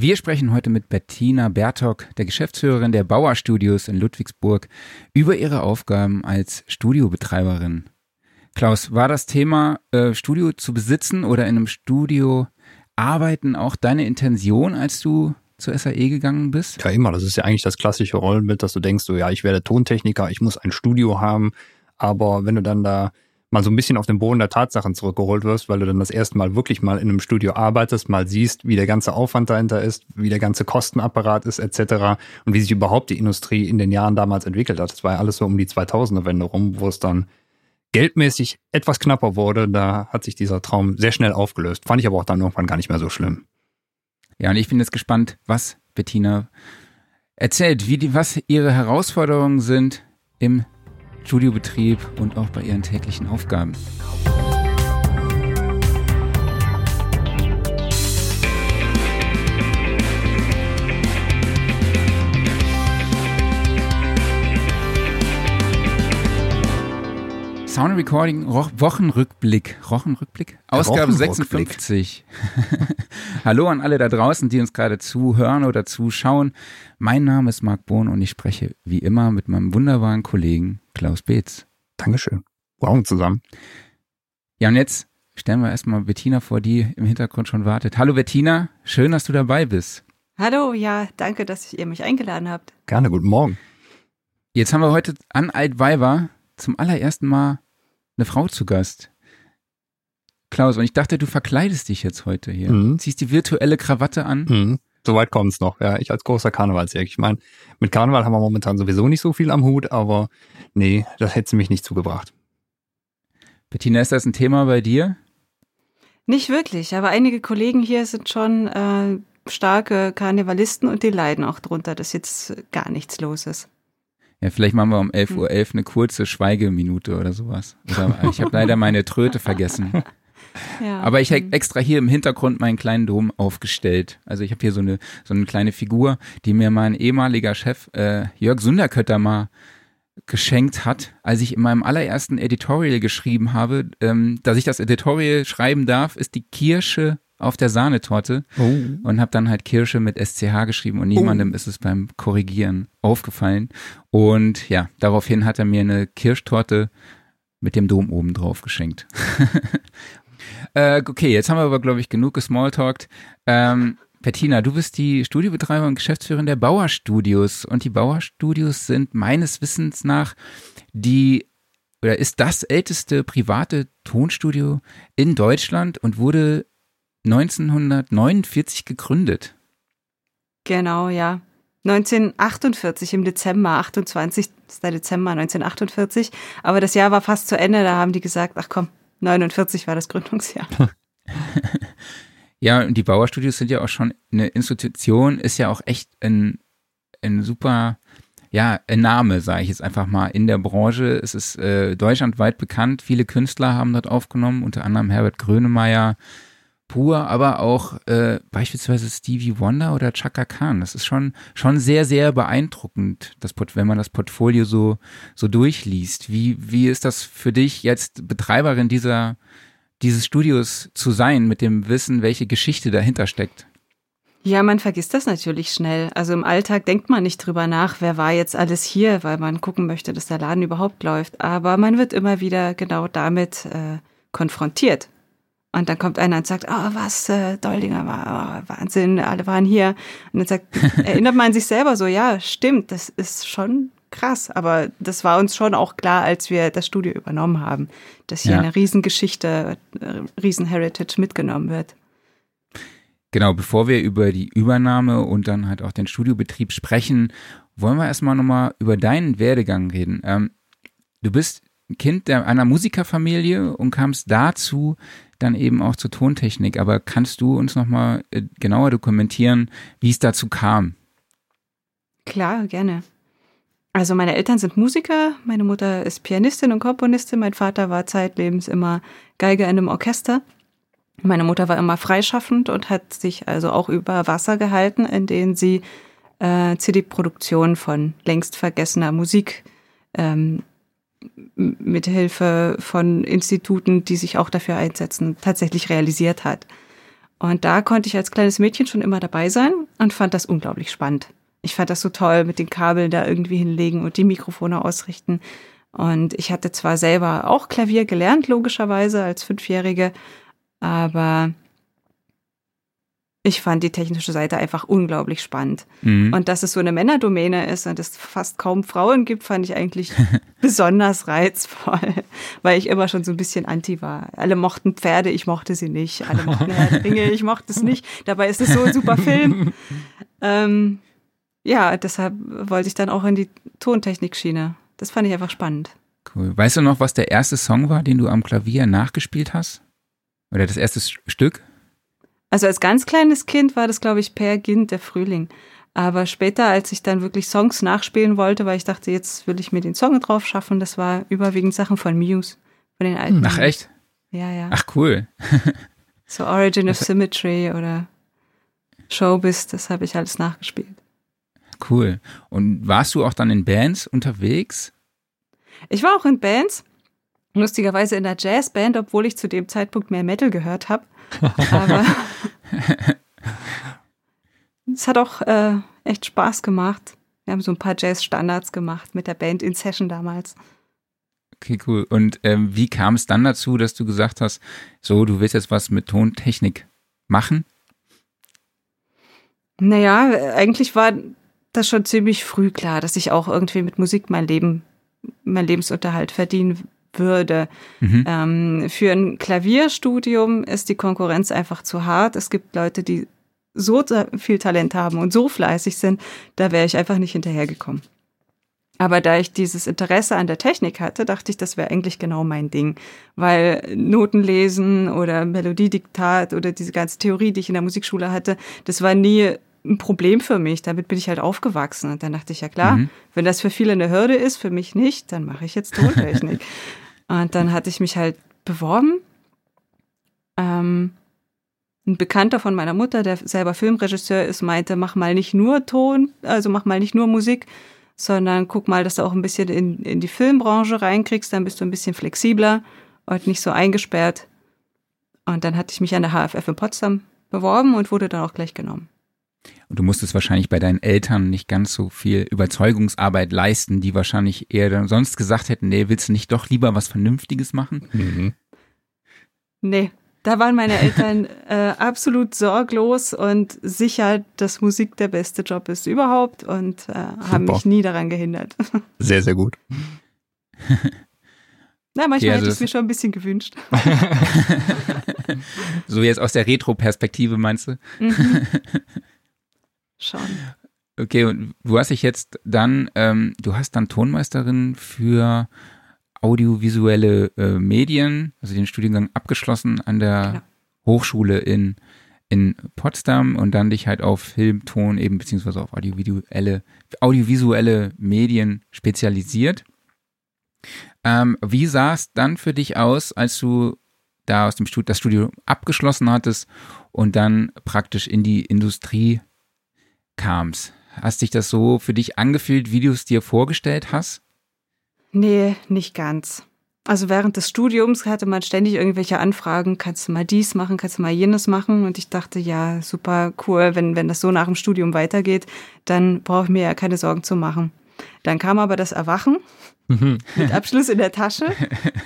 Wir sprechen heute mit Bettina Bertok, der Geschäftsführerin der Bauer Studios in Ludwigsburg, über ihre Aufgaben als Studiobetreiberin. Klaus, war das Thema äh, Studio zu besitzen oder in einem Studio arbeiten auch deine Intention, als du zur SAE gegangen bist? Ja, immer. Das ist ja eigentlich das klassische Rollenbild, dass du denkst, so, ja, ich werde Tontechniker, ich muss ein Studio haben. Aber wenn du dann da mal so ein bisschen auf den Boden der Tatsachen zurückgeholt wirst, weil du dann das erste Mal wirklich mal in einem Studio arbeitest, mal siehst, wie der ganze Aufwand dahinter ist, wie der ganze Kostenapparat ist, etc. und wie sich überhaupt die Industrie in den Jahren damals entwickelt hat. Das war ja alles so um die 2000er Wende rum, wo es dann geldmäßig etwas knapper wurde. Da hat sich dieser Traum sehr schnell aufgelöst. Fand ich aber auch dann irgendwann gar nicht mehr so schlimm. Ja, und ich bin jetzt gespannt, was Bettina erzählt, wie die, was ihre Herausforderungen sind im Studiobetrieb und auch bei ihren täglichen Aufgaben. Sound Recording Wochenrückblick. Wochenrückblick? Ausgabe 56. Hallo an alle da draußen, die uns gerade zuhören oder zuschauen. Mein Name ist Marc Bohn und ich spreche wie immer mit meinem wunderbaren Kollegen Klaus Beetz. Dankeschön. Morgen zusammen. Ja, und jetzt stellen wir erstmal Bettina vor, die im Hintergrund schon wartet. Hallo Bettina, schön, dass du dabei bist. Hallo, ja, danke, dass ihr mich eingeladen habt. Gerne, guten Morgen. Jetzt haben wir heute an Altweiber zum allerersten Mal eine Frau zu Gast. Klaus, und ich dachte, du verkleidest dich jetzt heute hier. Mhm. Ziehst die virtuelle Krawatte an. Mhm. Soweit kommt es noch, ja. Ich als großer Karnevalsjäger. Ich meine, mit Karneval haben wir momentan sowieso nicht so viel am Hut, aber nee, das hätte sie mich nicht zugebracht. Bettina, ist das ein Thema bei dir? Nicht wirklich, aber einige Kollegen hier sind schon äh, starke Karnevalisten und die leiden auch drunter, dass jetzt gar nichts los ist. Ja, vielleicht machen wir um 11.11 Uhr .11 eine kurze Schweigeminute oder sowas. Oder ich habe leider meine Tröte vergessen. Ja. Aber ich habe extra hier im Hintergrund meinen kleinen Dom aufgestellt. Also ich habe hier so eine, so eine kleine Figur, die mir mein ehemaliger Chef äh, Jörg Sunderkötter mal geschenkt hat, als ich in meinem allerersten Editorial geschrieben habe, ähm, dass ich das Editorial schreiben darf, ist die Kirsche auf der Sahnetorte oh. und habe dann halt Kirsche mit SCH geschrieben und niemandem oh. ist es beim Korrigieren aufgefallen. Und ja, daraufhin hat er mir eine Kirschtorte mit dem Dom oben drauf geschenkt. äh, okay, jetzt haben wir aber, glaube ich, genug gesmalltalkt. Ähm, Bettina, du bist die Studiobetreiber und Geschäftsführerin der Bauer Studios und die Bauer Studios sind meines Wissens nach die oder ist das älteste private Tonstudio in Deutschland und wurde 1949 gegründet. Genau, ja. 1948 im Dezember, 28. Dezember 1948. Aber das Jahr war fast zu Ende, da haben die gesagt, ach komm, 49 war das Gründungsjahr. ja, und die Bauerstudios sind ja auch schon eine Institution, ist ja auch echt ein, ein super, ja, ein Name, sage ich jetzt einfach mal, in der Branche. Es ist äh, deutschlandweit bekannt. Viele Künstler haben dort aufgenommen, unter anderem Herbert Grönemeyer, pur, aber auch äh, beispielsweise Stevie Wonder oder Chaka Khan. Das ist schon schon sehr sehr beeindruckend, das wenn man das Portfolio so so durchliest. Wie wie ist das für dich jetzt Betreiberin dieser dieses Studios zu sein mit dem Wissen, welche Geschichte dahinter steckt? Ja, man vergisst das natürlich schnell. Also im Alltag denkt man nicht drüber nach, wer war jetzt alles hier, weil man gucken möchte, dass der Laden überhaupt läuft. Aber man wird immer wieder genau damit äh, konfrontiert. Und dann kommt einer und sagt, oh, was, äh, Doldinger war, oh, Wahnsinn, alle waren hier. Und dann sagt, erinnert man sich selber so, ja, stimmt, das ist schon krass. Aber das war uns schon auch klar, als wir das Studio übernommen haben, dass hier ja. eine Riesengeschichte, äh, Riesenheritage mitgenommen wird. Genau, bevor wir über die Übernahme und dann halt auch den Studiobetrieb sprechen, wollen wir erstmal nochmal über deinen Werdegang reden. Ähm, du bist Kind einer Musikerfamilie und kamst dazu, dann eben auch zur Tontechnik. Aber kannst du uns nochmal äh, genauer dokumentieren, wie es dazu kam? Klar, gerne. Also meine Eltern sind Musiker, meine Mutter ist Pianistin und Komponistin, mein Vater war zeitlebens immer Geige in einem Orchester. Meine Mutter war immer freischaffend und hat sich also auch über Wasser gehalten, in denen sie äh, CD-Produktion von längst vergessener Musik ähm, mit Hilfe von Instituten, die sich auch dafür einsetzen, tatsächlich realisiert hat. Und da konnte ich als kleines Mädchen schon immer dabei sein und fand das unglaublich spannend. Ich fand das so toll, mit den Kabeln da irgendwie hinlegen und die Mikrofone ausrichten. Und ich hatte zwar selber auch Klavier gelernt, logischerweise als Fünfjährige, aber ich fand die technische Seite einfach unglaublich spannend. Mhm. Und dass es so eine Männerdomäne ist und es fast kaum Frauen gibt, fand ich eigentlich besonders reizvoll, weil ich immer schon so ein bisschen anti war. Alle mochten Pferde, ich mochte sie nicht. Alle mochten Dinge, ich mochte es nicht. Dabei ist es so ein super Film. Ähm, ja, deshalb wollte ich dann auch in die Tontechnik-Schiene. Das fand ich einfach spannend. Cool. Weißt du noch, was der erste Song war, den du am Klavier nachgespielt hast? Oder das erste Stück? Also als ganz kleines Kind war das, glaube ich, Per Gint, der Frühling. Aber später, als ich dann wirklich Songs nachspielen wollte, weil ich dachte, jetzt will ich mir den Song drauf schaffen, das war überwiegend Sachen von Muse, von den alten. Ach echt? Ja, ja. Ach cool. so Origin of Symmetry oder Showbiz, das habe ich alles nachgespielt. Cool. Und warst du auch dann in Bands unterwegs? Ich war auch in Bands, lustigerweise in der Jazzband, obwohl ich zu dem Zeitpunkt mehr Metal gehört habe. Aber es hat auch äh, echt Spaß gemacht. Wir haben so ein paar Jazz-Standards gemacht mit der Band in Session damals. Okay, cool. Und ähm, wie kam es dann dazu, dass du gesagt hast, so, du willst jetzt was mit Tontechnik machen? Naja, eigentlich war das schon ziemlich früh klar, dass ich auch irgendwie mit Musik mein Leben, mein Lebensunterhalt verdienen würde. Mhm. Ähm, für ein Klavierstudium ist die Konkurrenz einfach zu hart. Es gibt Leute, die so viel Talent haben und so fleißig sind, da wäre ich einfach nicht hinterhergekommen. Aber da ich dieses Interesse an der Technik hatte, dachte ich, das wäre eigentlich genau mein Ding. Weil Noten lesen oder Melodiediktat oder diese ganze Theorie, die ich in der Musikschule hatte, das war nie ein Problem für mich. Damit bin ich halt aufgewachsen. Und dann dachte ich, ja klar, mhm. wenn das für viele eine Hürde ist, für mich nicht, dann mache ich jetzt Tontechnik. Und dann hatte ich mich halt beworben. Ähm, ein Bekannter von meiner Mutter, der selber Filmregisseur ist, meinte, mach mal nicht nur Ton, also mach mal nicht nur Musik, sondern guck mal, dass du auch ein bisschen in, in die Filmbranche reinkriegst, dann bist du ein bisschen flexibler und nicht so eingesperrt. Und dann hatte ich mich an der HFF in Potsdam beworben und wurde dann auch gleich genommen. Und du musstest wahrscheinlich bei deinen Eltern nicht ganz so viel Überzeugungsarbeit leisten, die wahrscheinlich eher dann sonst gesagt hätten, nee, willst du nicht doch lieber was Vernünftiges machen? Mhm. Nee, da waren meine Eltern äh, absolut sorglos und sicher, dass Musik der beste Job ist überhaupt und äh, haben mich nie daran gehindert. Sehr, sehr gut. Na, manchmal okay, also hätte ich es mir schon ein bisschen gewünscht. so jetzt aus der Retro-Perspektive meinst du? Mhm. Schon. Okay, und du hast dich jetzt dann, ähm, du hast dann Tonmeisterin für audiovisuelle äh, Medien, also den Studiengang abgeschlossen an der genau. Hochschule in, in Potsdam und dann dich halt auf Film, Ton eben beziehungsweise auf audiovisuelle, audiovisuelle Medien spezialisiert. Ähm, wie sah es dann für dich aus, als du da aus dem Studium das Studium abgeschlossen hattest und dann praktisch in die Industrie kamst. Hast dich das so für dich angefühlt, wie du es dir vorgestellt hast? Nee, nicht ganz. Also während des Studiums hatte man ständig irgendwelche Anfragen, kannst du mal dies machen, kannst du mal jenes machen. Und ich dachte, ja, super cool, wenn, wenn das so nach dem Studium weitergeht, dann brauche ich mir ja keine Sorgen zu machen. Dann kam aber das Erwachen mhm. mit Abschluss in der Tasche,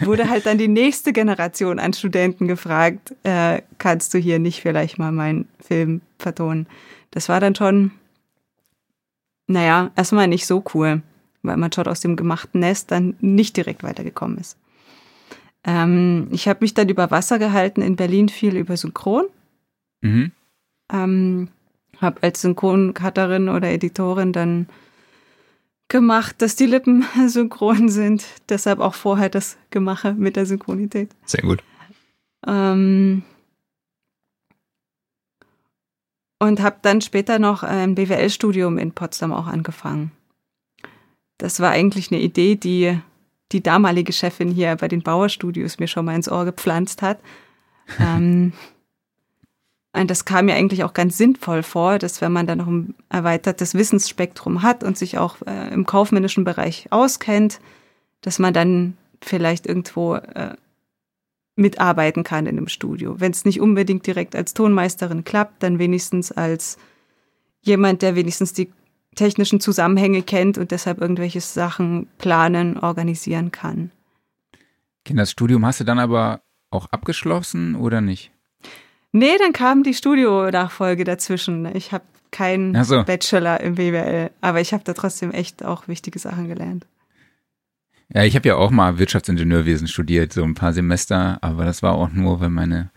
wurde halt dann die nächste Generation an Studenten gefragt, äh, kannst du hier nicht vielleicht mal meinen Film vertonen? Das war dann schon naja, erstmal nicht so cool, weil man schon aus dem gemachten Nest dann nicht direkt weitergekommen ist. Ähm, ich habe mich dann über Wasser gehalten in Berlin viel über Synchron. Mhm. Ähm, habe als Synchroncutterin oder Editorin dann gemacht, dass die Lippen synchron sind. Deshalb auch vorher das Gemache mit der Synchronität. Sehr gut. Ähm, und habe dann später noch ein BWL-Studium in Potsdam auch angefangen. Das war eigentlich eine Idee, die die damalige Chefin hier bei den Bauer-Studios mir schon mal ins Ohr gepflanzt hat. ähm, und das kam mir eigentlich auch ganz sinnvoll vor, dass wenn man dann noch ein erweitertes Wissensspektrum hat und sich auch äh, im kaufmännischen Bereich auskennt, dass man dann vielleicht irgendwo äh, mitarbeiten kann in einem Studio. Wenn es nicht unbedingt direkt als Tonmeisterin klappt, dann wenigstens als jemand, der wenigstens die technischen Zusammenhänge kennt und deshalb irgendwelche Sachen planen, organisieren kann. Das Studium hast du dann aber auch abgeschlossen oder nicht? Nee, dann kam die Studio-Nachfolge dazwischen. Ich habe keinen so. Bachelor im BWL, aber ich habe da trotzdem echt auch wichtige Sachen gelernt. Ja, ich habe ja auch mal Wirtschaftsingenieurwesen studiert, so ein paar Semester, aber das war auch nur, weil meine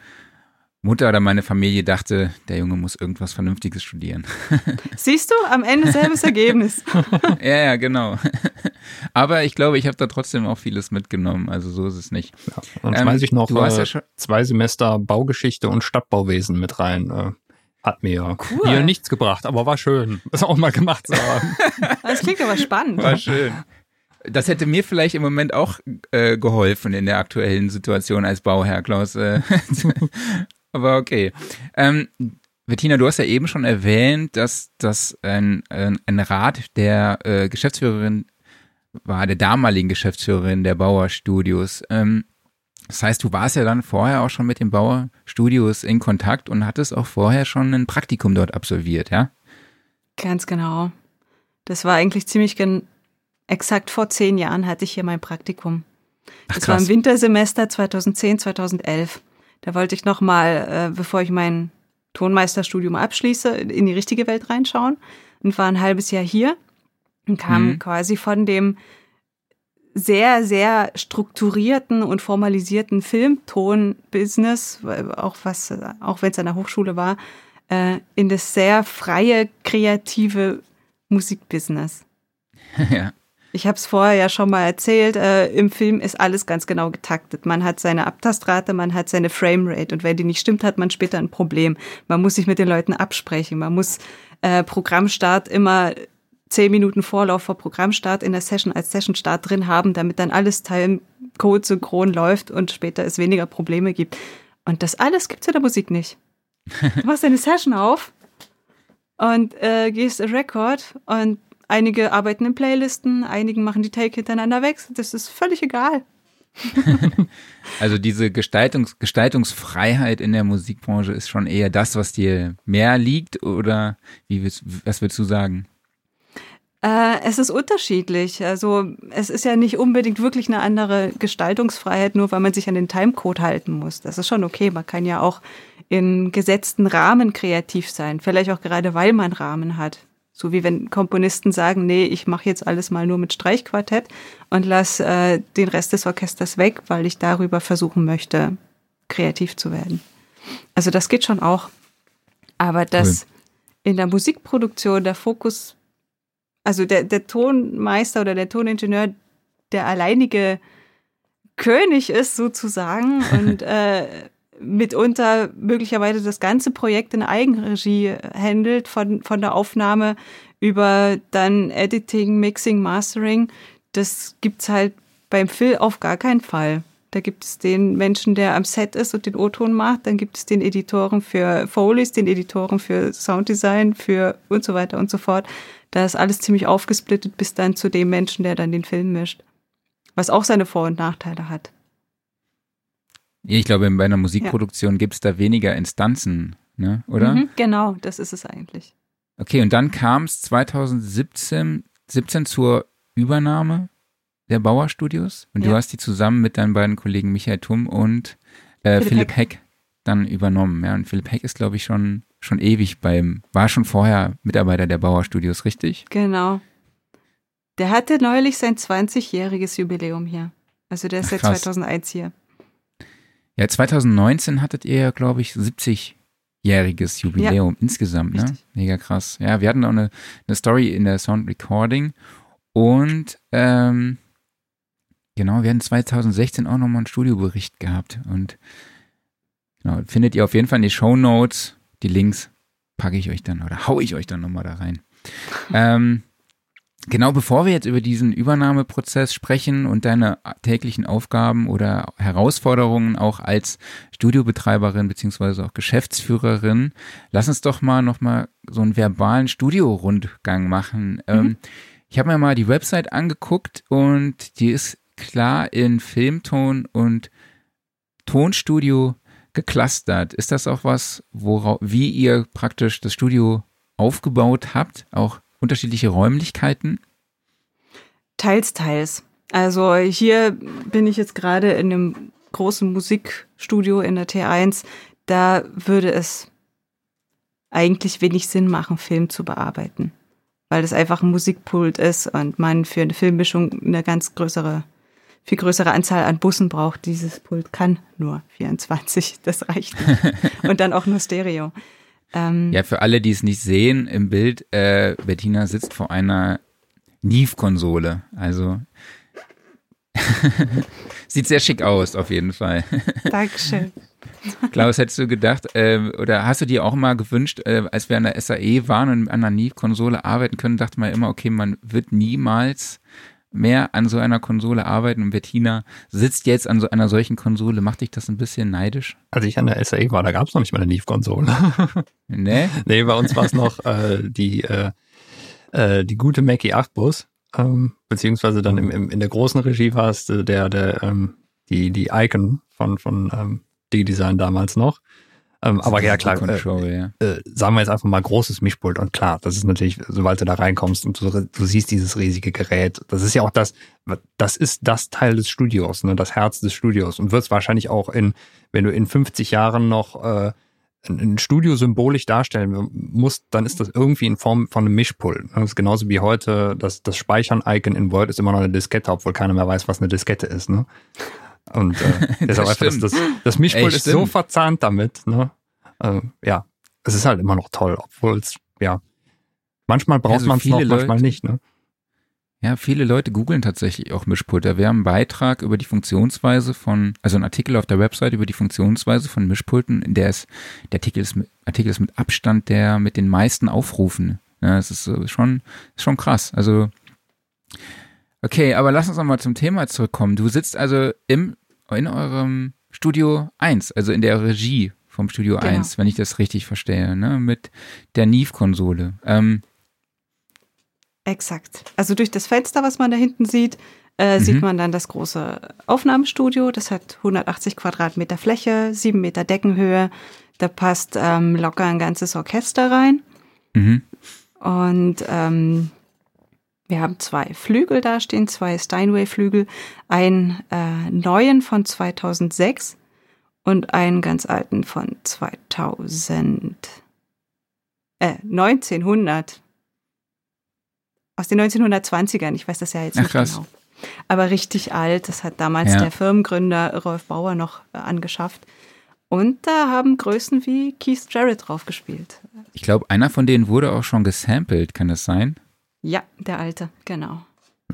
Mutter oder meine Familie dachte, der Junge muss irgendwas Vernünftiges studieren. Siehst du, am Ende selbes Ergebnis. ja, ja, genau. Aber ich glaube, ich habe da trotzdem auch vieles mitgenommen. Also so ist es nicht. Ja, dann ähm, schmeiße ich noch äh, ja zwei Semester Baugeschichte und Stadtbauwesen mit rein. Äh, hat mir cool. hier nichts gebracht, aber war schön, das auch mal gemacht zu haben. Das klingt aber spannend. War schön. Das hätte mir vielleicht im Moment auch äh, geholfen in der aktuellen Situation als Bauherr, Klaus. Äh, aber okay. Ähm, Bettina, du hast ja eben schon erwähnt, dass das ein, ein, ein Rat der äh, Geschäftsführerin war, der damaligen Geschäftsführerin der Bauer Studios. Ähm, das heißt, du warst ja dann vorher auch schon mit den Bauer Studios in Kontakt und hattest auch vorher schon ein Praktikum dort absolviert, ja? Ganz genau. Das war eigentlich ziemlich exakt vor zehn Jahren hatte ich hier mein Praktikum. Ach, das war im Wintersemester 2010, 2011. Da wollte ich nochmal, äh, bevor ich mein Tonmeisterstudium abschließe, in die richtige Welt reinschauen und war ein halbes Jahr hier und kam mhm. quasi von dem sehr, sehr strukturierten und formalisierten Filmton-Business, auch was, auch wenn es an der Hochschule war, äh, in das sehr freie, kreative Musikbusiness. ja. Ich habe es vorher ja schon mal erzählt, äh, im Film ist alles ganz genau getaktet. Man hat seine Abtastrate, man hat seine Framerate und wenn die nicht stimmt, hat man später ein Problem. Man muss sich mit den Leuten absprechen, man muss äh, Programmstart immer zehn Minuten Vorlauf vor Programmstart in der Session als Sessionstart drin haben, damit dann alles Timecode synchron läuft und später es weniger Probleme gibt. Und das alles gibt's in der Musik nicht. Du machst deine Session auf und äh, gehst in Record und Einige arbeiten in Playlisten, einigen machen die Take hintereinander weg. Das ist völlig egal. also diese Gestaltungs Gestaltungsfreiheit in der Musikbranche ist schon eher das, was dir mehr liegt oder wie willst, was würdest du sagen? Äh, es ist unterschiedlich. Also es ist ja nicht unbedingt wirklich eine andere Gestaltungsfreiheit, nur weil man sich an den Timecode halten muss. Das ist schon okay. Man kann ja auch in gesetzten Rahmen kreativ sein. Vielleicht auch gerade, weil man Rahmen hat. So wie wenn Komponisten sagen, nee, ich mache jetzt alles mal nur mit Streichquartett und lass äh, den Rest des Orchesters weg, weil ich darüber versuchen möchte, kreativ zu werden. Also das geht schon auch. Aber dass cool. in der Musikproduktion der Fokus, also der, der Tonmeister oder der Toningenieur der alleinige König ist sozusagen und äh, mitunter möglicherweise das ganze Projekt in Eigenregie handelt, von, von der Aufnahme über dann Editing, Mixing, Mastering. Das gibt's halt beim Phil auf gar keinen Fall. Da gibt es den Menschen, der am Set ist und den O-Ton macht. Dann gibt es den Editoren für Foleys, den Editoren für Sounddesign, für und so weiter und so fort. Da ist alles ziemlich aufgesplittet bis dann zu dem Menschen, der dann den Film mischt. Was auch seine Vor- und Nachteile hat. Ich glaube, bei einer Musikproduktion ja. gibt es da weniger Instanzen, ne? oder? Mhm, genau, das ist es eigentlich. Okay, und dann kam es 2017 17 zur Übernahme der Bauer Studios und ja. du hast die zusammen mit deinen beiden Kollegen Michael Tum und äh, Philipp, Philipp Heck. Heck. dann übernommen. Ja, und Philipp Heck ist, glaube ich, schon, schon ewig beim, war schon vorher Mitarbeiter der Bauer Studios, richtig? Genau. Der hatte neulich sein 20-jähriges Jubiläum hier. Also der ist seit 2001 hier. Ja, 2019 hattet ihr, glaube ich, 70-jähriges Jubiläum ja, insgesamt, ne? Richtig. Mega krass. Ja, wir hatten auch eine, eine Story in der Sound Recording und ähm, genau, wir hatten 2016 auch nochmal einen Studiobericht gehabt und genau, findet ihr auf jeden Fall in die Show Notes. Die Links packe ich euch dann oder hau ich euch dann nochmal da rein. ähm, Genau bevor wir jetzt über diesen Übernahmeprozess sprechen und deine täglichen Aufgaben oder Herausforderungen auch als Studiobetreiberin beziehungsweise auch Geschäftsführerin, lass uns doch mal nochmal so einen verbalen Studiorundgang machen. Mhm. Ähm, ich habe mir mal die Website angeguckt und die ist klar in Filmton und Tonstudio geclustert. Ist das auch was, worauf, wie ihr praktisch das Studio aufgebaut habt? Auch unterschiedliche Räumlichkeiten? Teils, teils. Also hier bin ich jetzt gerade in einem großen Musikstudio in der T1. Da würde es eigentlich wenig Sinn machen, Film zu bearbeiten. Weil es einfach ein Musikpult ist und man für eine Filmmischung eine ganz größere, viel größere Anzahl an Bussen braucht. Dieses Pult kann nur 24, das reicht nicht. und dann auch nur Stereo. Ähm, ja, für alle, die es nicht sehen im Bild, äh, Bettina sitzt vor einer Neve-Konsole. Also sieht sehr schick aus, auf jeden Fall. Dankeschön. Klaus, hättest du gedacht, äh, oder hast du dir auch mal gewünscht, äh, als wir an der SAE waren und an einer Neve-Konsole arbeiten können, dachte man immer, okay, man wird niemals mehr an so einer Konsole arbeiten und Bettina sitzt jetzt an so einer solchen Konsole. Macht dich das ein bisschen neidisch? Als ich an der SAE war, da gab es noch nicht mal eine Neve-Konsole. nee? Nee, bei uns war es noch äh, die, äh, äh, die gute Mackie 8 Bus, ähm, beziehungsweise dann im, im, in der großen Regie war es der, der, ähm, die, die Icon von, von ähm, D-Design damals noch. Ähm, aber ja, klar, äh. Äh, sagen wir jetzt einfach mal großes Mischpult. Und klar, das ist natürlich, sobald du da reinkommst und du, du, siehst dieses riesige Gerät, das ist ja auch das, das ist das Teil des Studios, ne, das Herz des Studios. Und wird es wahrscheinlich auch in, wenn du in 50 Jahren noch äh, ein Studio symbolisch darstellen musst, dann ist das irgendwie in Form von einem Mischpult. Das ist genauso wie heute, das, das Speichern-Icon in Word ist immer noch eine Diskette, obwohl keiner mehr weiß, was eine Diskette ist. Ne? Und äh, deshalb einfach, das, das, das Mischpult Ey, ist so verzahnt damit. Ne? Äh, ja, es ist halt immer noch toll, obwohl es, ja, manchmal braucht also man es noch, Leute, manchmal nicht. Ne? Ja, viele Leute googeln tatsächlich auch Mischpulte. Wir haben einen Beitrag über die Funktionsweise von, also ein Artikel auf der Website über die Funktionsweise von Mischpulten. Der ist, der Artikel ist mit, Artikel ist mit Abstand der mit den meisten Aufrufen. Ja, es ist schon, ist schon krass. Also, okay, aber lass uns nochmal zum Thema zurückkommen. Du sitzt also im, in eurem Studio 1, also in der Regie vom Studio genau. 1, wenn ich das richtig verstehe, ne, mit der Neve-Konsole. Ähm, Exakt. Also durch das Fenster, was man da hinten sieht, äh, mhm. sieht man dann das große Aufnahmestudio. Das hat 180 Quadratmeter Fläche, 7 Meter Deckenhöhe. Da passt ähm, locker ein ganzes Orchester rein. Mhm. Und ähm, wir haben zwei Flügel da stehen, zwei Steinway-Flügel, einen äh, neuen von 2006 und einen ganz alten von 2000, äh, 1900 aus den 1920ern. Ich weiß das ja jetzt Ach, nicht krass. genau. Aber richtig alt. Das hat damals ja. der Firmengründer Rolf Bauer noch äh, angeschafft. Und da haben Größen wie Keith Jarrett drauf gespielt. Ich glaube, einer von denen wurde auch schon gesampelt, kann das sein? Ja, der alte, genau.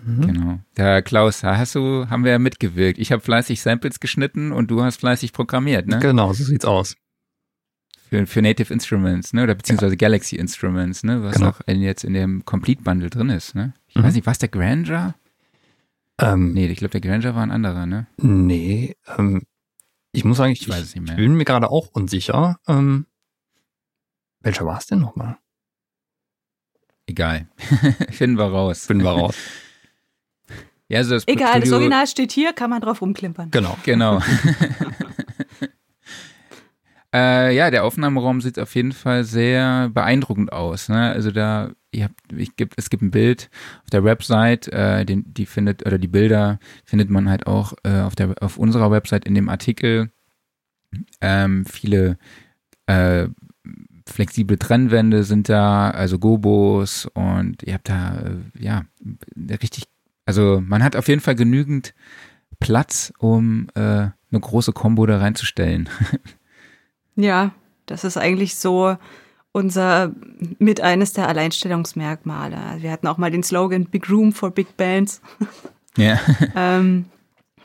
Mhm. Genau. Der Klaus, da hast du, haben wir ja mitgewirkt. Ich habe fleißig Samples geschnitten und du hast fleißig programmiert, ne? Genau, so sieht's aus für, für Native Instruments, ne? Oder beziehungsweise ja. Galaxy Instruments, ne? Was genau. auch jetzt in dem Complete Bundle drin ist, ne? Ich mhm. weiß nicht, was der Grandeur? Ähm, nee, ich glaube, der Grandeur war ein anderer, ne? Nee, ähm, ich muss sagen, ich, ich, ich bin mir gerade auch unsicher. Ähm, welcher war es denn nochmal? Egal. Finden wir raus. Finden wir raus. ja, also das Egal, Studio, das Original steht hier, kann man drauf rumklimpern. Genau. Genau. Äh, ja, der Aufnahmeraum sieht auf jeden Fall sehr beeindruckend aus. Ne? Also da, ihr habt, ich gibt, es gibt ein Bild auf der Website, äh, den, die findet, oder die Bilder findet man halt auch äh, auf der, auf unserer Website in dem Artikel. Ähm, viele äh, flexible Trennwände sind da, also Gobos und ihr habt da, äh, ja, richtig, also man hat auf jeden Fall genügend Platz, um äh, eine große Combo da reinzustellen. Ja, das ist eigentlich so unser mit eines der Alleinstellungsmerkmale. Wir hatten auch mal den Slogan Big Room for Big Bands. Ja. ähm,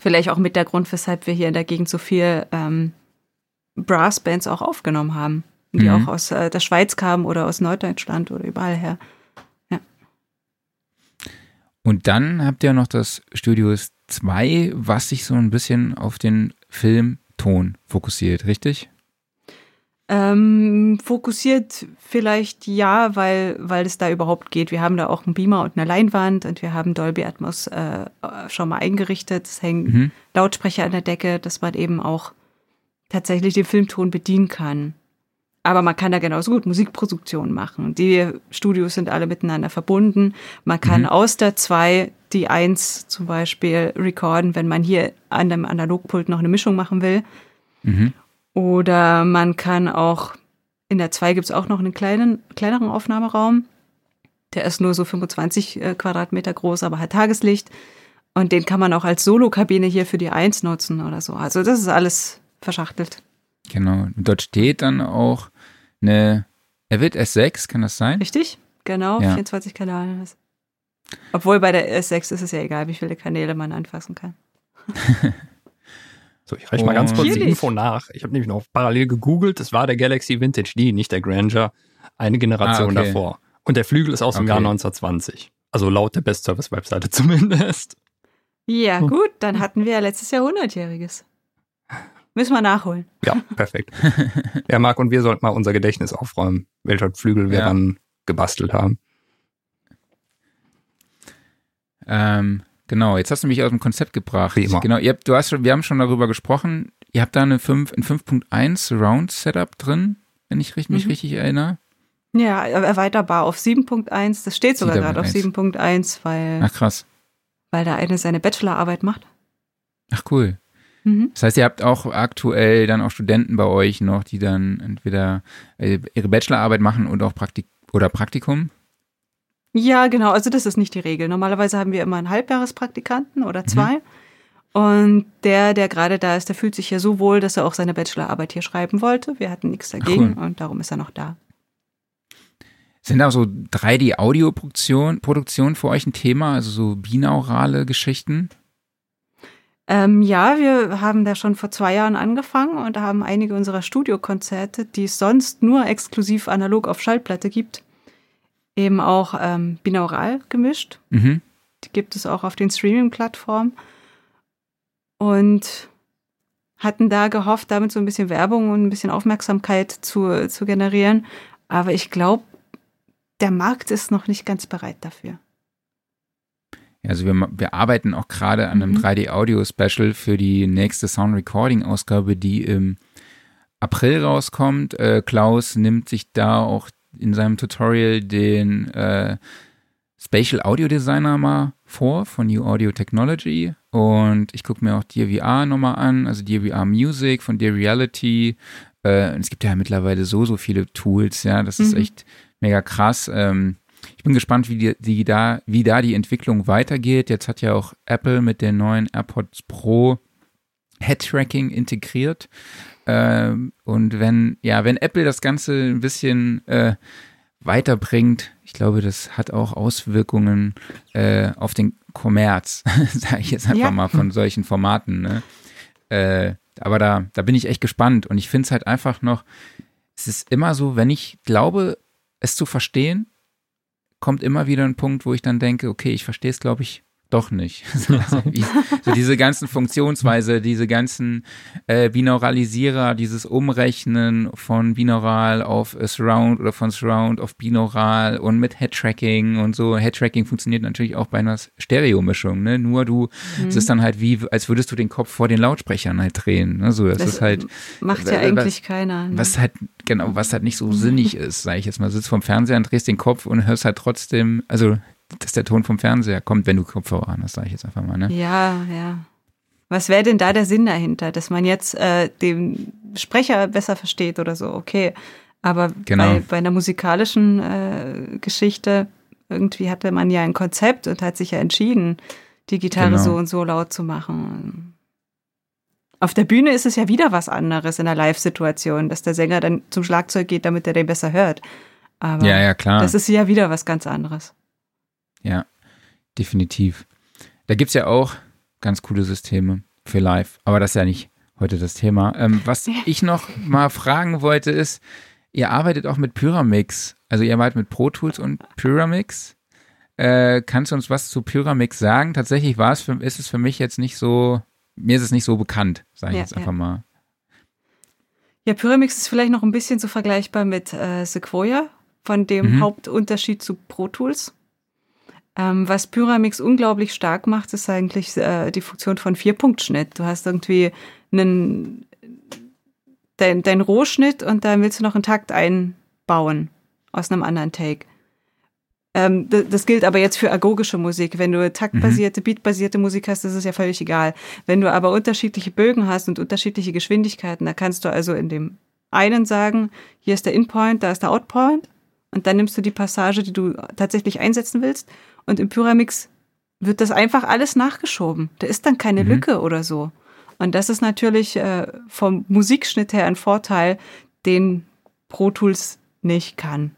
vielleicht auch mit der Grund, weshalb wir hier in der Gegend so viel ähm, Brassbands auch aufgenommen haben, die mhm. auch aus äh, der Schweiz kamen oder aus Norddeutschland oder überall her. Ja. Und dann habt ihr noch das Studios 2, was sich so ein bisschen auf den Filmton fokussiert, richtig? Ähm, fokussiert vielleicht ja, weil, weil es da überhaupt geht. Wir haben da auch einen Beamer und eine Leinwand und wir haben Dolby Atmos äh, schon mal eingerichtet. Es hängen mhm. Lautsprecher an der Decke, dass man eben auch tatsächlich den Filmton bedienen kann. Aber man kann da genauso gut Musikproduktion machen. Die Studios sind alle miteinander verbunden. Man kann mhm. aus der 2 die 1 zum Beispiel recorden, wenn man hier an dem Analogpult noch eine Mischung machen will. Mhm. Oder man kann auch, in der 2 gibt es auch noch einen kleinen, kleineren Aufnahmeraum. Der ist nur so 25 äh, Quadratmeter groß, aber hat Tageslicht. Und den kann man auch als Solokabine hier für die 1 nutzen oder so. Also das ist alles verschachtelt. Genau. Dort steht dann auch eine Avid S6, kann das sein? Richtig, genau, ja. 24 Kanäle. Obwohl bei der S6 ist es ja egal, wie viele Kanäle man anfassen kann. so, ich reiche mal ganz kurz die Info nach. Ich habe nämlich noch parallel gegoogelt. Es war der Galaxy Vintage D, nicht der Granger. Eine Generation ah, okay. davor. Und der Flügel ist aus dem okay. Jahr 1920. Also laut der Best Service Webseite zumindest. Ja, gut, dann hatten wir ja letztes Jahr 100-jähriges. Müssen wir nachholen. Ja, perfekt. ja, Marc und wir sollten mal unser Gedächtnis aufräumen, welcher Flügel wir ja. dann gebastelt haben. Ähm, genau, jetzt hast du mich aus dem Konzept gebracht. Wie immer. Genau, ihr habt, du hast wir haben schon darüber gesprochen. Ihr habt da eine 5, ein 5.1 Surround Setup drin, wenn ich mich mhm. richtig erinnere. Ja, erweiterbar auf 7.1. Das steht sogar gerade auf 7.1, weil. Ach krass. Weil da eine seine Bachelorarbeit macht. Ach cool. Mhm. Das heißt, ihr habt auch aktuell dann auch Studenten bei euch noch, die dann entweder äh, ihre Bachelorarbeit machen und auch Praktik oder Praktikum? Ja, genau. Also das ist nicht die Regel. Normalerweise haben wir immer einen Halbjahrespraktikanten oder mhm. zwei. Mhm. Und der, der gerade da ist, der fühlt sich ja so wohl, dass er auch seine Bachelorarbeit hier schreiben wollte. Wir hatten nichts dagegen cool. und darum ist er noch da. Sind auch so 3D-Audio-Produktion Produktion für euch ein Thema, also so binaurale Geschichten? Ähm, ja, wir haben da schon vor zwei Jahren angefangen und haben einige unserer Studiokonzerte, die es sonst nur exklusiv analog auf Schallplatte gibt, eben auch ähm, binaural gemischt. Mhm. Die gibt es auch auf den Streaming-Plattformen. Und hatten da gehofft, damit so ein bisschen Werbung und ein bisschen Aufmerksamkeit zu, zu generieren. Aber ich glaube, der Markt ist noch nicht ganz bereit dafür. Also wir, wir arbeiten auch gerade an einem mhm. 3D-Audio-Special für die nächste Sound-Recording-Ausgabe, die im April rauskommt. Äh, Klaus nimmt sich da auch in seinem Tutorial den äh, Spatial Audio Designer mal vor von New Audio Technology und ich gucke mir auch DVR nochmal an, also DVR Music von Dear Reality. Äh, es gibt ja mittlerweile so, so viele Tools, ja, das ist mhm. echt mega krass. Ähm, ich bin gespannt, wie, die, die da, wie da die Entwicklung weitergeht. Jetzt hat ja auch Apple mit den neuen AirPods Pro Head-Tracking integriert. Ähm, und wenn, ja, wenn Apple das Ganze ein bisschen äh, weiterbringt, ich glaube, das hat auch Auswirkungen äh, auf den Kommerz, sage ich jetzt einfach ja. mal von solchen Formaten. Ne? Äh, aber da, da bin ich echt gespannt und ich finde es halt einfach noch, es ist immer so, wenn ich glaube, es zu verstehen, kommt immer wieder ein Punkt, wo ich dann denke, okay, ich verstehe es, glaube ich, doch nicht. so diese ganzen Funktionsweise, diese ganzen äh, Binauralisierer, dieses Umrechnen von binaural auf Surround oder von Surround auf binaural und mit Head-Tracking und so. Head-Tracking funktioniert natürlich auch bei einer Stereomischung, ne? Nur du, mhm. es ist dann halt wie, als würdest du den Kopf vor den Lautsprechern halt drehen. Ne? So, das, das ist halt. Macht ja eigentlich was, keiner. Ne? Was halt, genau, was halt nicht so sinnig ist, sage ich jetzt mal. Sitzt vorm Fernseher und drehst den Kopf und hörst halt trotzdem, also dass der Ton vom Fernseher kommt, wenn du Kopfhörer an hast, sage ich jetzt einfach mal. Ne? Ja, ja. Was wäre denn da der Sinn dahinter, dass man jetzt äh, den Sprecher besser versteht oder so? Okay, aber genau. bei, bei einer musikalischen äh, Geschichte irgendwie hatte man ja ein Konzept und hat sich ja entschieden, die Gitarre genau. so und so laut zu machen. Auf der Bühne ist es ja wieder was anderes in der Live-Situation, dass der Sänger dann zum Schlagzeug geht, damit er den besser hört. Aber ja, ja, klar. das ist ja wieder was ganz anderes. Ja, definitiv. Da gibt es ja auch ganz coole Systeme für Live, aber das ist ja nicht heute das Thema. Ähm, was ich noch mal fragen wollte ist, ihr arbeitet auch mit Pyramix, also ihr arbeitet mit Pro Tools und Pyramix. Äh, kannst du uns was zu Pyramix sagen? Tatsächlich war es für, ist es für mich jetzt nicht so, mir ist es nicht so bekannt, sage ich ja, jetzt einfach ja. mal. Ja, Pyramix ist vielleicht noch ein bisschen so vergleichbar mit äh, Sequoia, von dem mhm. Hauptunterschied zu Pro Tools. Ähm, was Pyramix unglaublich stark macht, ist eigentlich äh, die Funktion von Vierpunktschnitt. Du hast irgendwie einen dein, dein Rohschnitt und dann willst du noch einen Takt einbauen aus einem anderen Take. Ähm, das gilt aber jetzt für agogische Musik. Wenn du taktbasierte, mhm. beatbasierte Musik hast, ist es ja völlig egal. Wenn du aber unterschiedliche Bögen hast und unterschiedliche Geschwindigkeiten, da kannst du also in dem einen sagen, hier ist der Inpoint, da ist der Outpoint und dann nimmst du die Passage, die du tatsächlich einsetzen willst und im Pyramix wird das einfach alles nachgeschoben. Da ist dann keine mhm. Lücke oder so. Und das ist natürlich äh, vom Musikschnitt her ein Vorteil, den Pro Tools nicht kann.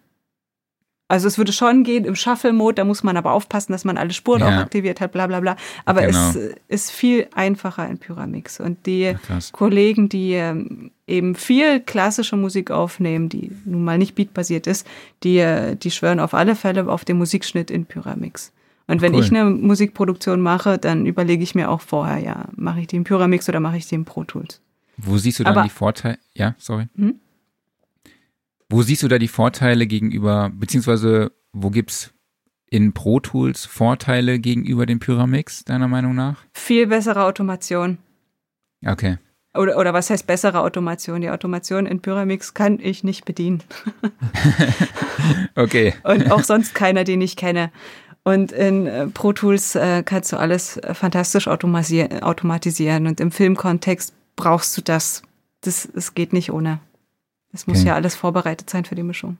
Also es würde schon gehen im Shuffle-Mode, da muss man aber aufpassen, dass man alle Spuren ja. auch aktiviert hat, bla bla bla. Aber genau. es ist viel einfacher in Pyramix. Und die ja, Kollegen, die ähm, eben viel klassische Musik aufnehmen, die nun mal nicht beatbasiert ist, die, äh, die schwören auf alle Fälle auf den Musikschnitt in Pyramix. Und wenn cool. ich eine Musikproduktion mache, dann überlege ich mir auch vorher, ja, mache ich den Pyramix oder mache ich den Pro Tools. Wo siehst du dann aber, die Vorteile? Ja, sorry. Hm? Wo siehst du da die Vorteile gegenüber, beziehungsweise wo gibt's in Pro Tools Vorteile gegenüber dem Pyramix, deiner Meinung nach? Viel bessere Automation. Okay. Oder, oder was heißt bessere Automation? Die Automation in Pyramix kann ich nicht bedienen. okay. Und auch sonst keiner, den ich kenne. Und in äh, Pro Tools äh, kannst du alles fantastisch automatisieren. Und im Filmkontext brauchst du das. Das, das geht nicht ohne. Es muss okay. ja alles vorbereitet sein für die Mischung.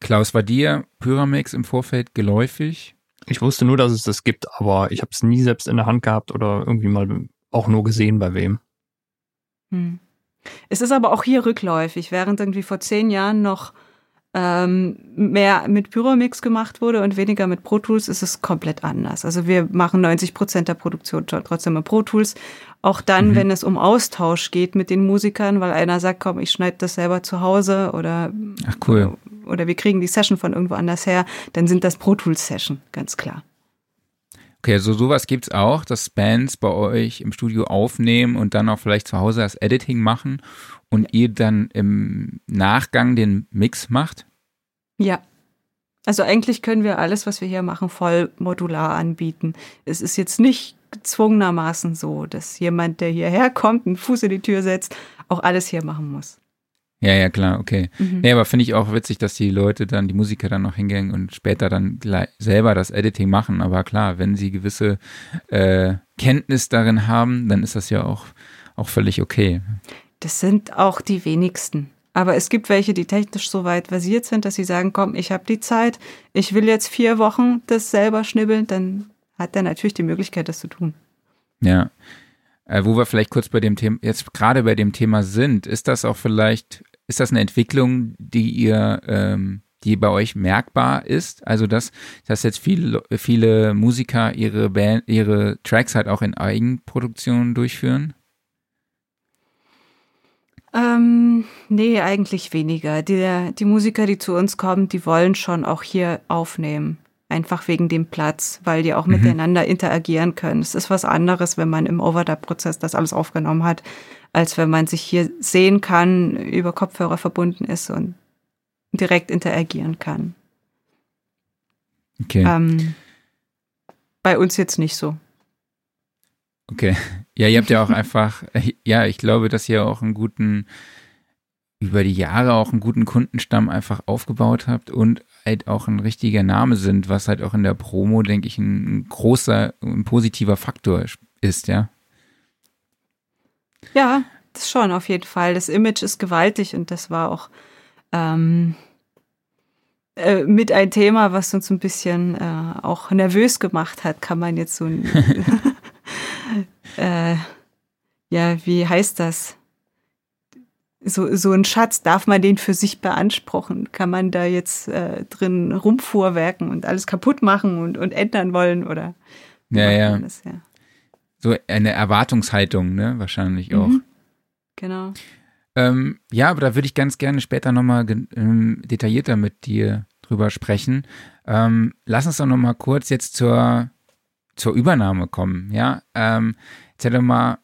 Klaus, war dir Pyramex im Vorfeld geläufig? Ich wusste nur, dass es das gibt, aber ich habe es nie selbst in der Hand gehabt oder irgendwie mal auch nur gesehen bei wem. Hm. Es ist aber auch hier rückläufig, während irgendwie vor zehn Jahren noch ähm, mehr mit Pyromix gemacht wurde und weniger mit Pro Tools, ist es komplett anders. Also wir machen 90 Prozent der Produktion trotzdem mit Pro Tools. Auch dann, mhm. wenn es um Austausch geht mit den Musikern, weil einer sagt, komm, ich schneide das selber zu Hause oder, Ach, cool. oder wir kriegen die Session von irgendwo anders her, dann sind das Pro Tools Session, ganz klar. Okay, also sowas gibt's auch, dass Bands bei euch im Studio aufnehmen und dann auch vielleicht zu Hause das Editing machen und ihr dann im Nachgang den Mix macht? Ja. Also eigentlich können wir alles, was wir hier machen, voll modular anbieten. Es ist jetzt nicht gezwungenermaßen so, dass jemand, der hierher kommt, einen Fuß in die Tür setzt, auch alles hier machen muss. Ja, ja, klar, okay. Mhm. Nee, aber finde ich auch witzig, dass die Leute dann, die Musiker dann noch hingehen und später dann selber das Editing machen. Aber klar, wenn sie gewisse äh, Kenntnis darin haben, dann ist das ja auch, auch völlig okay. Das sind auch die wenigsten. Aber es gibt welche, die technisch so weit versiert sind, dass sie sagen, komm, ich habe die Zeit, ich will jetzt vier Wochen das selber schnibbeln, dann hat er natürlich die Möglichkeit, das zu tun. Ja. Äh, wo wir vielleicht kurz bei dem Thema, jetzt gerade bei dem Thema sind, ist das auch vielleicht, ist das eine Entwicklung, die ihr, ähm, die bei euch merkbar ist? Also, dass, dass jetzt viele, viele Musiker ihre Band, ihre Tracks halt auch in Eigenproduktion durchführen? Ähm, nee, eigentlich weniger. Die, die Musiker, die zu uns kommen, die wollen schon auch hier aufnehmen. Einfach wegen dem Platz, weil die auch mhm. miteinander interagieren können. Es ist was anderes, wenn man im Overdub-Prozess das alles aufgenommen hat, als wenn man sich hier sehen kann, über Kopfhörer verbunden ist und direkt interagieren kann. Okay. Ähm, bei uns jetzt nicht so. Okay. Ja, ihr habt ja auch einfach, ja, ich glaube, dass ihr auch einen guten, über die Jahre auch einen guten Kundenstamm einfach aufgebaut habt und halt auch ein richtiger Name sind, was halt auch in der Promo, denke ich, ein großer, ein positiver Faktor ist, ja. Ja, das schon, auf jeden Fall. Das Image ist gewaltig und das war auch ähm, äh, mit ein Thema, was uns ein bisschen äh, auch nervös gemacht hat, kann man jetzt so ein äh, ja, wie heißt das? So, so ein Schatz, darf man den für sich beanspruchen? Kann man da jetzt äh, drin rumfuhrwerken und alles kaputt machen und, und ändern wollen oder? Ja, ja. Das, ja. So eine Erwartungshaltung, ne? Wahrscheinlich auch. Mhm. Genau. Ähm, ja, aber da würde ich ganz gerne später nochmal ähm, detaillierter mit dir drüber sprechen. Ähm, lass uns doch nochmal kurz jetzt zur zur Übernahme kommen, ja. Ähm, erzähl doch mal,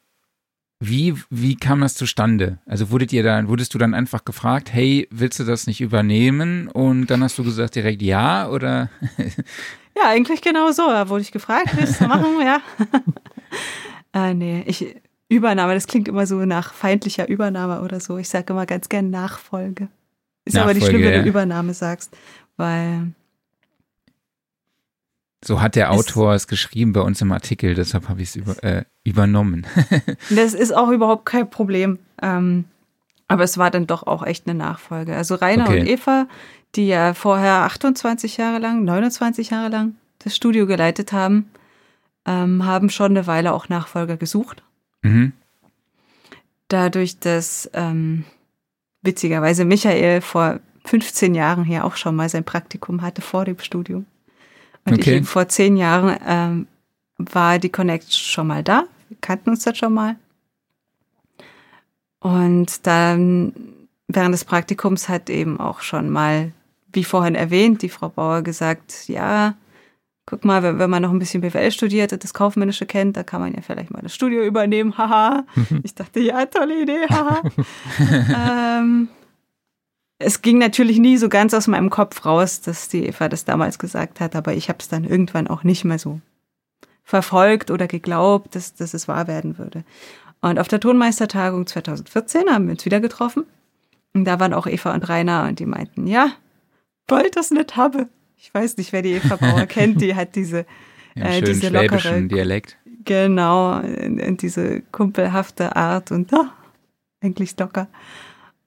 wie, wie kam das zustande? Also wurdet ihr dann, wurdest du dann einfach gefragt, hey, willst du das nicht übernehmen? Und dann hast du gesagt direkt ja oder? ja, eigentlich genau so. Da wurde ich gefragt, willst du machen? ja. äh, nee, ich, Übernahme, das klingt immer so nach feindlicher Übernahme oder so. Ich sage immer ganz gern Nachfolge. Ist Nachfolge, aber nicht schlimm, wenn du Übernahme sagst, weil. So hat der Autor es, es geschrieben bei uns im Artikel, deshalb habe ich es über, äh, übernommen. das ist auch überhaupt kein Problem. Ähm, aber es war dann doch auch echt eine Nachfolge. Also Rainer okay. und Eva, die ja vorher 28 Jahre lang, 29 Jahre lang das Studio geleitet haben, ähm, haben schon eine Weile auch Nachfolger gesucht. Mhm. Dadurch, dass ähm, witzigerweise Michael vor 15 Jahren hier auch schon mal sein Praktikum hatte vor dem Studium. Und okay. ich vor zehn Jahren ähm, war die Connect schon mal da. Wir kannten uns das schon mal. Und dann während des Praktikums hat eben auch schon mal, wie vorhin erwähnt, die Frau Bauer gesagt, ja, guck mal, wenn, wenn man noch ein bisschen BWL studiert und das Kaufmännische kennt, da kann man ja vielleicht mal das Studio übernehmen, haha. ich dachte, ja, tolle Idee, haha. ähm, es ging natürlich nie so ganz aus meinem Kopf raus, dass die Eva das damals gesagt hat, aber ich habe es dann irgendwann auch nicht mehr so verfolgt oder geglaubt, dass, dass es wahr werden würde. Und auf der Tonmeistertagung 2014 haben wir uns wieder getroffen. Und da waren auch Eva und Rainer und die meinten, ja, wollt das nicht habe ich weiß nicht, wer die Eva Bauer kennt, die hat diese, äh, diese lockere Dialekt. Genau, in, in diese kumpelhafte Art und oh, eigentlich locker.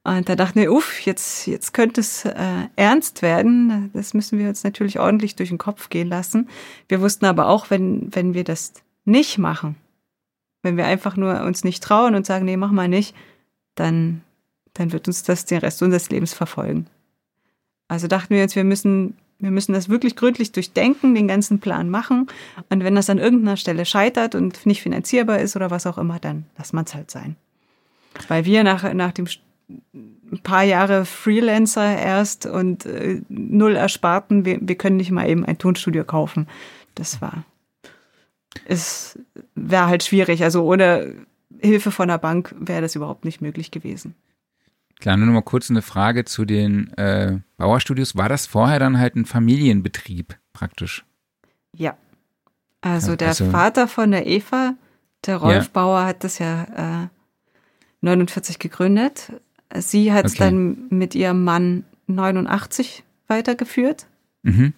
Und da dachten wir, uff, jetzt, jetzt könnte es äh, ernst werden. Das müssen wir uns natürlich ordentlich durch den Kopf gehen lassen. Wir wussten aber auch, wenn, wenn wir das nicht machen, wenn wir einfach nur uns nicht trauen und sagen, nee, mach mal nicht, dann, dann wird uns das den Rest unseres Lebens verfolgen. Also dachten wir jetzt, wir müssen wir müssen das wirklich gründlich durchdenken, den ganzen Plan machen. Und wenn das an irgendeiner Stelle scheitert und nicht finanzierbar ist oder was auch immer, dann lass man es halt sein. Weil wir nach, nach dem ein paar Jahre Freelancer erst und äh, null Ersparten, wir, wir können nicht mal eben ein Tonstudio kaufen. Das war, es wäre halt schwierig. Also ohne Hilfe von der Bank wäre das überhaupt nicht möglich gewesen. Klar, nur noch mal kurz eine Frage zu den äh, Bauerstudios. War das vorher dann halt ein Familienbetrieb praktisch? Ja. Also der also, Vater von der Eva, der Rolf ja. Bauer, hat das ja äh, 49 gegründet. Sie hat es okay. dann mit ihrem Mann 89 weitergeführt. Mhm.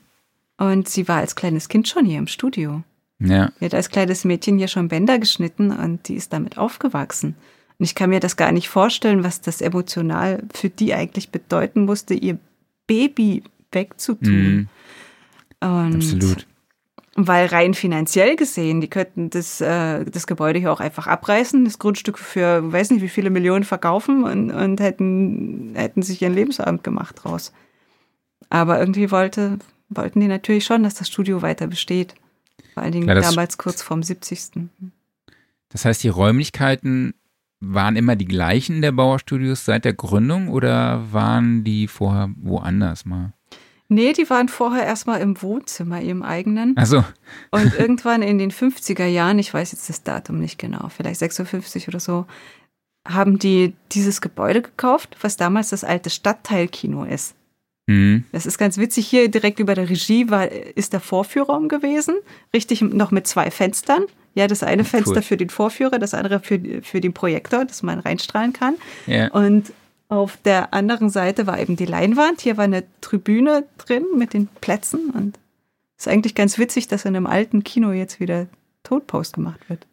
Und sie war als kleines Kind schon hier im Studio. Ja. Sie hat als kleines Mädchen hier schon Bänder geschnitten und die ist damit aufgewachsen. Und ich kann mir das gar nicht vorstellen, was das emotional für die eigentlich bedeuten musste, ihr Baby wegzutun. Mhm. Und Absolut. Weil rein finanziell gesehen, die könnten das, äh, das Gebäude hier auch einfach abreißen, das Grundstück für, weiß nicht wie viele Millionen verkaufen und, und hätten, hätten sich ihren Lebensabend gemacht draus. Aber irgendwie wollte, wollten die natürlich schon, dass das Studio weiter besteht. Vor allen Dingen Klar, damals kurz vorm 70. Das heißt, die Räumlichkeiten waren immer die gleichen der Bauerstudios seit der Gründung oder waren die vorher woanders mal? Nee, die waren vorher erstmal im Wohnzimmer, im eigenen. Ach so. Und irgendwann in den 50er Jahren, ich weiß jetzt das Datum nicht genau, vielleicht 56 oder so, haben die dieses Gebäude gekauft, was damals das alte Stadtteilkino ist. Mhm. Das ist ganz witzig. Hier direkt über der Regie war, ist der Vorführraum gewesen, richtig noch mit zwei Fenstern. Ja, das eine Fenster cool. für den Vorführer, das andere für, für den Projektor, dass man reinstrahlen kann. Ja. Und auf der anderen Seite war eben die Leinwand. Hier war eine Tribüne drin mit den Plätzen. Und es ist eigentlich ganz witzig, dass in einem alten Kino jetzt wieder Tonpost gemacht wird.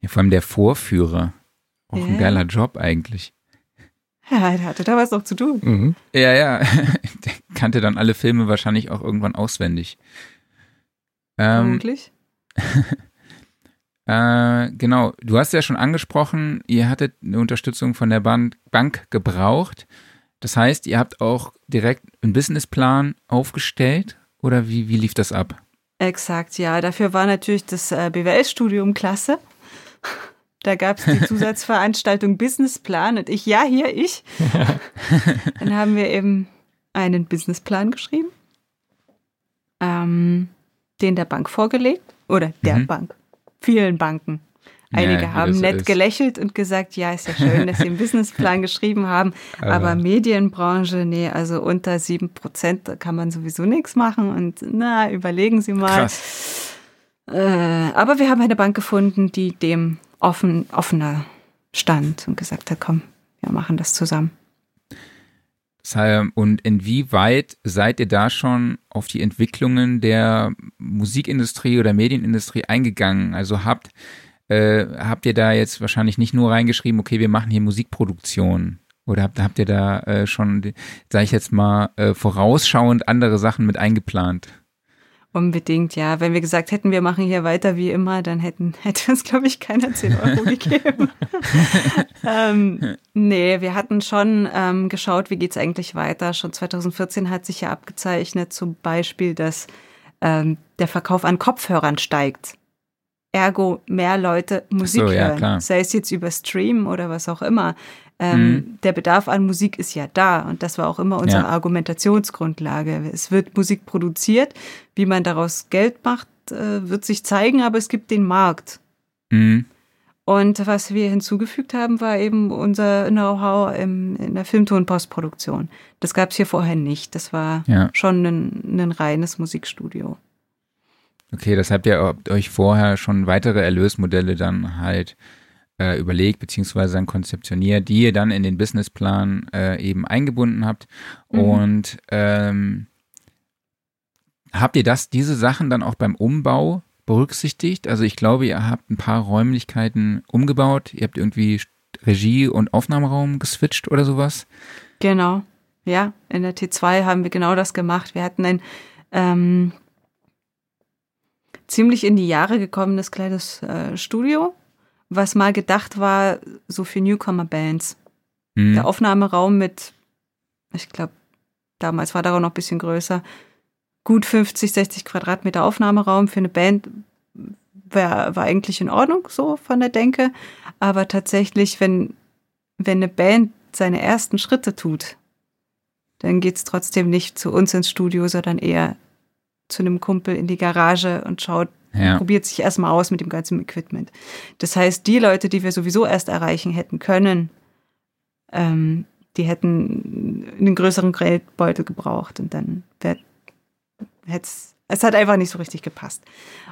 Ja, vor allem der Vorführer. Auch ja. ein geiler Job eigentlich. Ja, er hatte da was noch zu tun. Mhm. Ja, ja. Der kannte dann alle Filme wahrscheinlich auch irgendwann auswendig. Ähm, Vermutlich. Äh, genau, du hast ja schon angesprochen, ihr hattet eine Unterstützung von der Bank, Bank gebraucht. Das heißt, ihr habt auch direkt einen Businessplan aufgestellt oder wie, wie lief das ab? Exakt, ja. Dafür war natürlich das äh, BWL-Studium klasse. Da gab es die Zusatzveranstaltung Businessplan und ich, ja, hier, ich. Dann haben wir eben einen Businessplan geschrieben, ähm, den der Bank vorgelegt oder der mhm. Bank vielen Banken. Einige ja, haben nett ist. gelächelt und gesagt, ja, ist ja schön, dass Sie einen Businessplan geschrieben haben, aber, aber Medienbranche, nee, also unter sieben Prozent kann man sowieso nichts machen und na, überlegen Sie mal. Krass. Äh, aber wir haben eine Bank gefunden, die dem offen, offener stand und gesagt hat, komm, wir machen das zusammen. Und inwieweit seid ihr da schon auf die Entwicklungen der Musikindustrie oder Medienindustrie eingegangen? Also habt, äh, habt ihr da jetzt wahrscheinlich nicht nur reingeschrieben, okay, wir machen hier Musikproduktion? Oder habt, habt ihr da äh, schon, sag ich jetzt mal, äh, vorausschauend andere Sachen mit eingeplant? Unbedingt, ja. Wenn wir gesagt hätten, wir machen hier weiter wie immer, dann hätten, hätte uns, glaube ich, keiner 10 Euro gegeben. ähm, nee, wir hatten schon ähm, geschaut, wie geht's eigentlich weiter. Schon 2014 hat sich ja abgezeichnet, zum Beispiel, dass ähm, der Verkauf an Kopfhörern steigt. Ergo mehr Leute Musik so, ja, hören, sei es jetzt über Stream oder was auch immer. Ähm, mhm. Der Bedarf an Musik ist ja da und das war auch immer unsere ja. Argumentationsgrundlage. Es wird Musik produziert, wie man daraus Geld macht, äh, wird sich zeigen, aber es gibt den Markt. Mhm. Und was wir hinzugefügt haben, war eben unser Know-how in der Filmton-Postproduktion. Das gab es hier vorher nicht. Das war ja. schon ein, ein reines Musikstudio. Okay, das habt ihr euch vorher schon weitere Erlösmodelle dann halt äh, überlegt, beziehungsweise dann konzeptioniert, die ihr dann in den Businessplan äh, eben eingebunden habt. Mhm. Und ähm, habt ihr das, diese Sachen dann auch beim Umbau berücksichtigt? Also ich glaube, ihr habt ein paar Räumlichkeiten umgebaut, ihr habt irgendwie Regie- und Aufnahmeraum geswitcht oder sowas. Genau, ja, in der T2 haben wir genau das gemacht. Wir hatten ein ähm, ziemlich in die Jahre gekommenes kleines äh, Studio was mal gedacht war, so für Newcomer-Bands. Mhm. Der Aufnahmeraum mit, ich glaube, damals war der auch noch ein bisschen größer, gut 50, 60 Quadratmeter Aufnahmeraum für eine Band war, war eigentlich in Ordnung, so von der Denke. Aber tatsächlich, wenn, wenn eine Band seine ersten Schritte tut, dann geht's trotzdem nicht zu uns ins Studio, sondern eher zu einem Kumpel in die Garage und schaut, ja. probiert sich erstmal aus mit dem ganzen Equipment. Das heißt, die Leute, die wir sowieso erst erreichen hätten können, ähm, die hätten einen größeren Geldbeutel gebraucht und dann hätte es, es hat einfach nicht so richtig gepasst.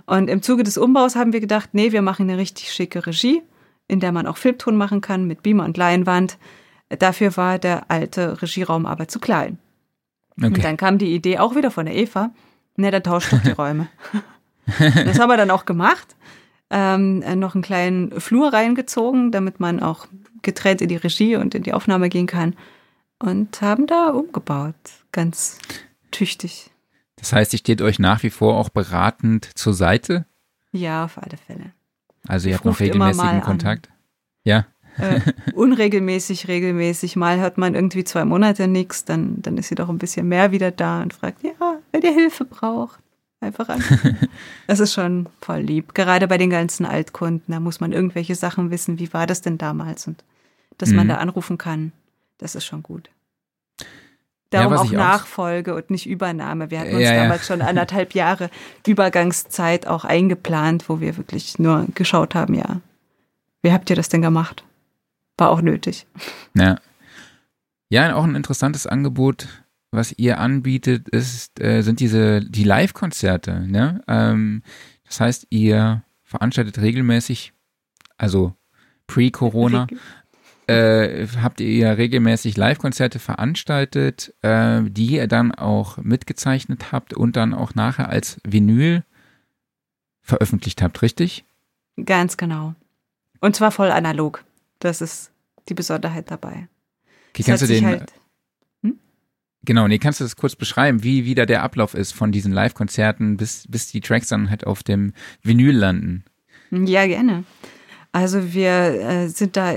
Und im Zuge des Umbaus haben wir gedacht, nee, wir machen eine richtig schicke Regie, in der man auch Filmton machen kann mit Beamer und Leinwand. Dafür war der alte Regieraum aber zu klein. Okay. Und dann kam die Idee auch wieder von der Eva, ne, dann tauscht doch die Räume. Das haben wir dann auch gemacht. Ähm, äh, noch einen kleinen Flur reingezogen, damit man auch getrennt in die Regie und in die Aufnahme gehen kann. Und haben da umgebaut. Ganz tüchtig. Das heißt, ich steht euch nach wie vor auch beratend zur Seite? Ja, auf alle Fälle. Also ihr habt noch regelmäßigen Kontakt? An. Ja. Äh, unregelmäßig, regelmäßig. Mal hört man irgendwie zwei Monate nichts, dann, dann ist sie doch ein bisschen mehr wieder da und fragt, ja, wer ihr Hilfe braucht einfach an. das ist schon voll lieb. Gerade bei den ganzen Altkunden, da muss man irgendwelche Sachen wissen. Wie war das denn damals? Und dass mhm. man da anrufen kann, das ist schon gut. Darum ja, auch Nachfolge auch und nicht Übernahme. Wir hatten uns ja, damals ja. schon anderthalb Jahre Übergangszeit auch eingeplant, wo wir wirklich nur geschaut haben, ja, wie habt ihr das denn gemacht? War auch nötig. Ja. Ja, auch ein interessantes Angebot was ihr anbietet, ist, äh, sind diese die Live-Konzerte. Ne? Ähm, das heißt, ihr veranstaltet regelmäßig, also pre-Corona, äh, habt ihr ja regelmäßig Live-Konzerte veranstaltet, äh, die ihr dann auch mitgezeichnet habt und dann auch nachher als Vinyl veröffentlicht habt, richtig? Ganz genau. Und zwar voll analog. Das ist die Besonderheit dabei. Okay, kannst du den, halt Genau, nee, kannst du das kurz beschreiben, wie wieder der Ablauf ist von diesen Live-Konzerten, bis, bis die Tracks dann halt auf dem Vinyl landen? Ja, gerne. Also wir äh, sind da,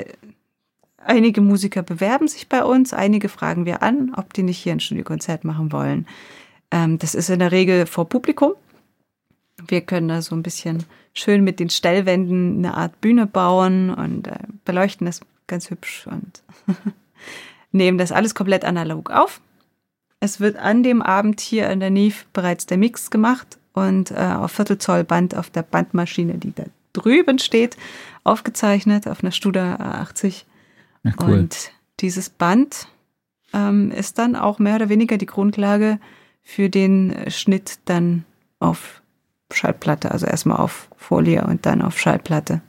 einige Musiker bewerben sich bei uns, einige fragen wir an, ob die nicht hier ein Studiokonzert machen wollen. Ähm, das ist in der Regel vor Publikum. Wir können da so ein bisschen schön mit den Stellwänden eine Art Bühne bauen und äh, beleuchten das ganz hübsch und nehmen das alles komplett analog auf es wird an dem Abend hier in der NIF bereits der Mix gemacht und äh, auf Viertelzoll Band auf der Bandmaschine, die da drüben steht, aufgezeichnet auf einer Studer A80. Ja, cool. Und dieses Band ähm, ist dann auch mehr oder weniger die Grundlage für den Schnitt dann auf Schallplatte, also erstmal auf Folie und dann auf Schallplatte.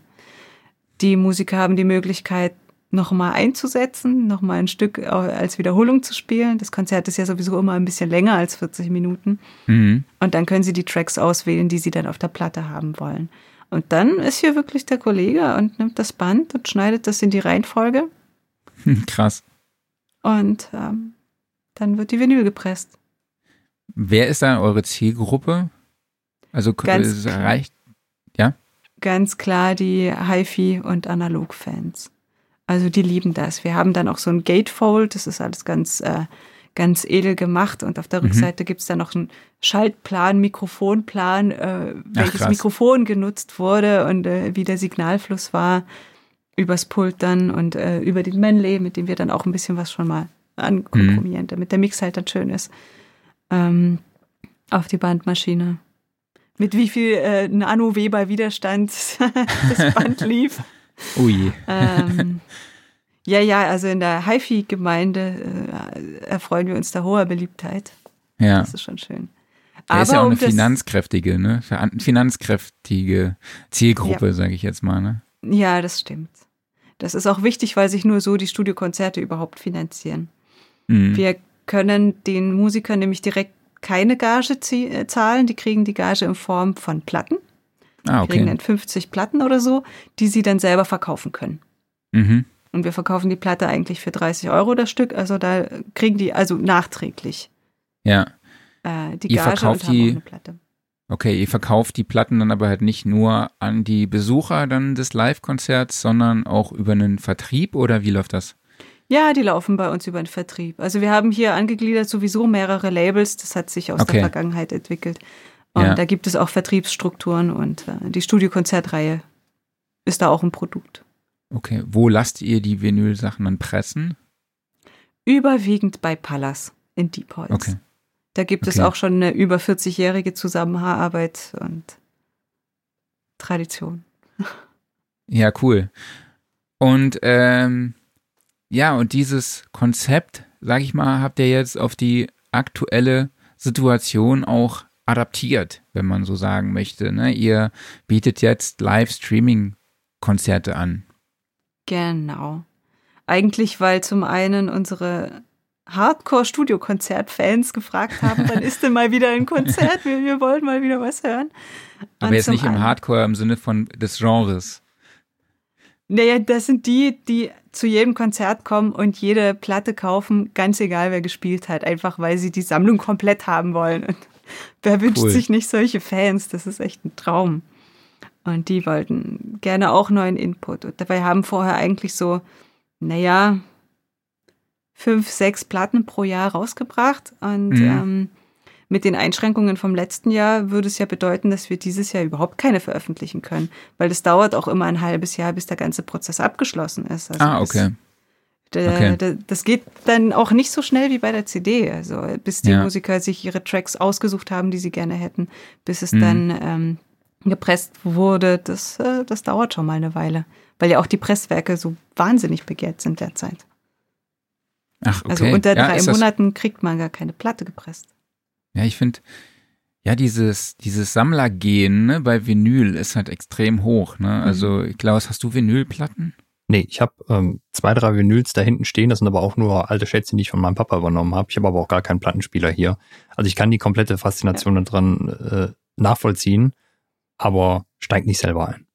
Die Musiker haben die Möglichkeit, nochmal einzusetzen, nochmal ein Stück als Wiederholung zu spielen. Das Konzert ist ja sowieso immer ein bisschen länger als 40 Minuten. Mhm. Und dann können sie die Tracks auswählen, die sie dann auf der Platte haben wollen. Und dann ist hier wirklich der Kollege und nimmt das Band und schneidet das in die Reihenfolge. Krass. Und ähm, dann wird die Vinyl gepresst. Wer ist da eure Zielgruppe? Also ganz es reicht, ja? Ganz klar die HiFi und Analog-Fans. Also die lieben das. Wir haben dann auch so ein Gatefold, das ist alles ganz, äh, ganz edel gemacht. Und auf der mhm. Rückseite gibt es dann noch einen Schaltplan, Mikrofonplan, äh, welches Ach, Mikrofon genutzt wurde und äh, wie der Signalfluss war übers Pult dann und äh, über den Manley, mit dem wir dann auch ein bisschen was schon mal ankomprimieren, mhm. damit der Mix halt dann schön ist. Ähm, auf die Bandmaschine. Mit wie viel äh, Nano-Weber Widerstand das Band lief. Ui. Ähm, ja, ja, also in der HiFi-Gemeinde äh, erfreuen wir uns der hoher Beliebtheit. Ja. Das ist schon schön. Er Aber ist ja auch eine finanzkräftige, ne? Finanzkräftige Zielgruppe, ja. sage ich jetzt mal, ne? Ja, das stimmt. Das ist auch wichtig, weil sich nur so die Studiokonzerte überhaupt finanzieren. Mhm. Wir können den Musikern nämlich direkt keine Gage äh, zahlen. Die kriegen die Gage in Form von Platten. Ah, okay. kriegen dann 50 Platten oder so, die sie dann selber verkaufen können. Mhm. Und wir verkaufen die Platte eigentlich für 30 Euro das Stück, also da kriegen die also nachträglich. Ja. Äh, die Gage verkauft und die, eine Platte. Okay, ihr verkauft die Platten dann aber halt nicht nur an die Besucher dann des Live-Konzerts, sondern auch über einen Vertrieb oder wie läuft das? Ja, die laufen bei uns über den Vertrieb. Also wir haben hier angegliedert sowieso mehrere Labels, das hat sich aus okay. der Vergangenheit entwickelt. Und ja. da gibt es auch Vertriebsstrukturen und äh, die Studiokonzertreihe ist da auch ein Produkt. Okay, wo lasst ihr die Vinyl-Sachen dann pressen? Überwiegend bei Pallas in Diepholz. Okay. Da gibt okay. es auch schon eine über 40-jährige Zusammenarbeit und Tradition. Ja, cool. Und ähm, ja, und dieses Konzept, sag ich mal, habt ihr jetzt auf die aktuelle Situation auch adaptiert, wenn man so sagen möchte. Ne? Ihr bietet jetzt Live-Streaming-Konzerte an. Genau. Eigentlich, weil zum einen unsere Hardcore-Studio-Konzert-Fans gefragt haben, wann ist denn mal wieder ein Konzert? Wir, wir wollen mal wieder was hören. Und Aber jetzt nicht im Hardcore im Sinne von des Genres. Naja, das sind die, die zu jedem Konzert kommen und jede Platte kaufen, ganz egal wer gespielt hat, einfach weil sie die Sammlung komplett haben wollen. Und Wer wünscht cool. sich nicht solche Fans? Das ist echt ein Traum. Und die wollten gerne auch neuen Input. Und dabei haben vorher eigentlich so, naja, fünf, sechs Platten pro Jahr rausgebracht. Und mhm. ähm, mit den Einschränkungen vom letzten Jahr würde es ja bedeuten, dass wir dieses Jahr überhaupt keine veröffentlichen können. Weil es dauert auch immer ein halbes Jahr, bis der ganze Prozess abgeschlossen ist. Also ah, okay. Okay. Das geht dann auch nicht so schnell wie bei der CD. Also bis die ja. Musiker sich ihre Tracks ausgesucht haben, die sie gerne hätten, bis es mhm. dann ähm, gepresst wurde, das, äh, das dauert schon mal eine Weile. Weil ja auch die Presswerke so wahnsinnig begehrt sind derzeit. Ach, okay. Also unter drei ja, Monaten kriegt man gar keine Platte gepresst. Ja, ich finde, ja, dieses, dieses Sammlergehen ne, bei Vinyl ist halt extrem hoch. Ne? Mhm. Also, Klaus, hast du Vinylplatten? Nee, ich habe ähm, zwei, drei Vinyls da hinten stehen. Das sind aber auch nur alte Schätze, die ich von meinem Papa übernommen habe. Ich habe aber auch gar keinen Plattenspieler hier. Also ich kann die komplette Faszination ja. daran äh, nachvollziehen, aber steigt nicht selber ein.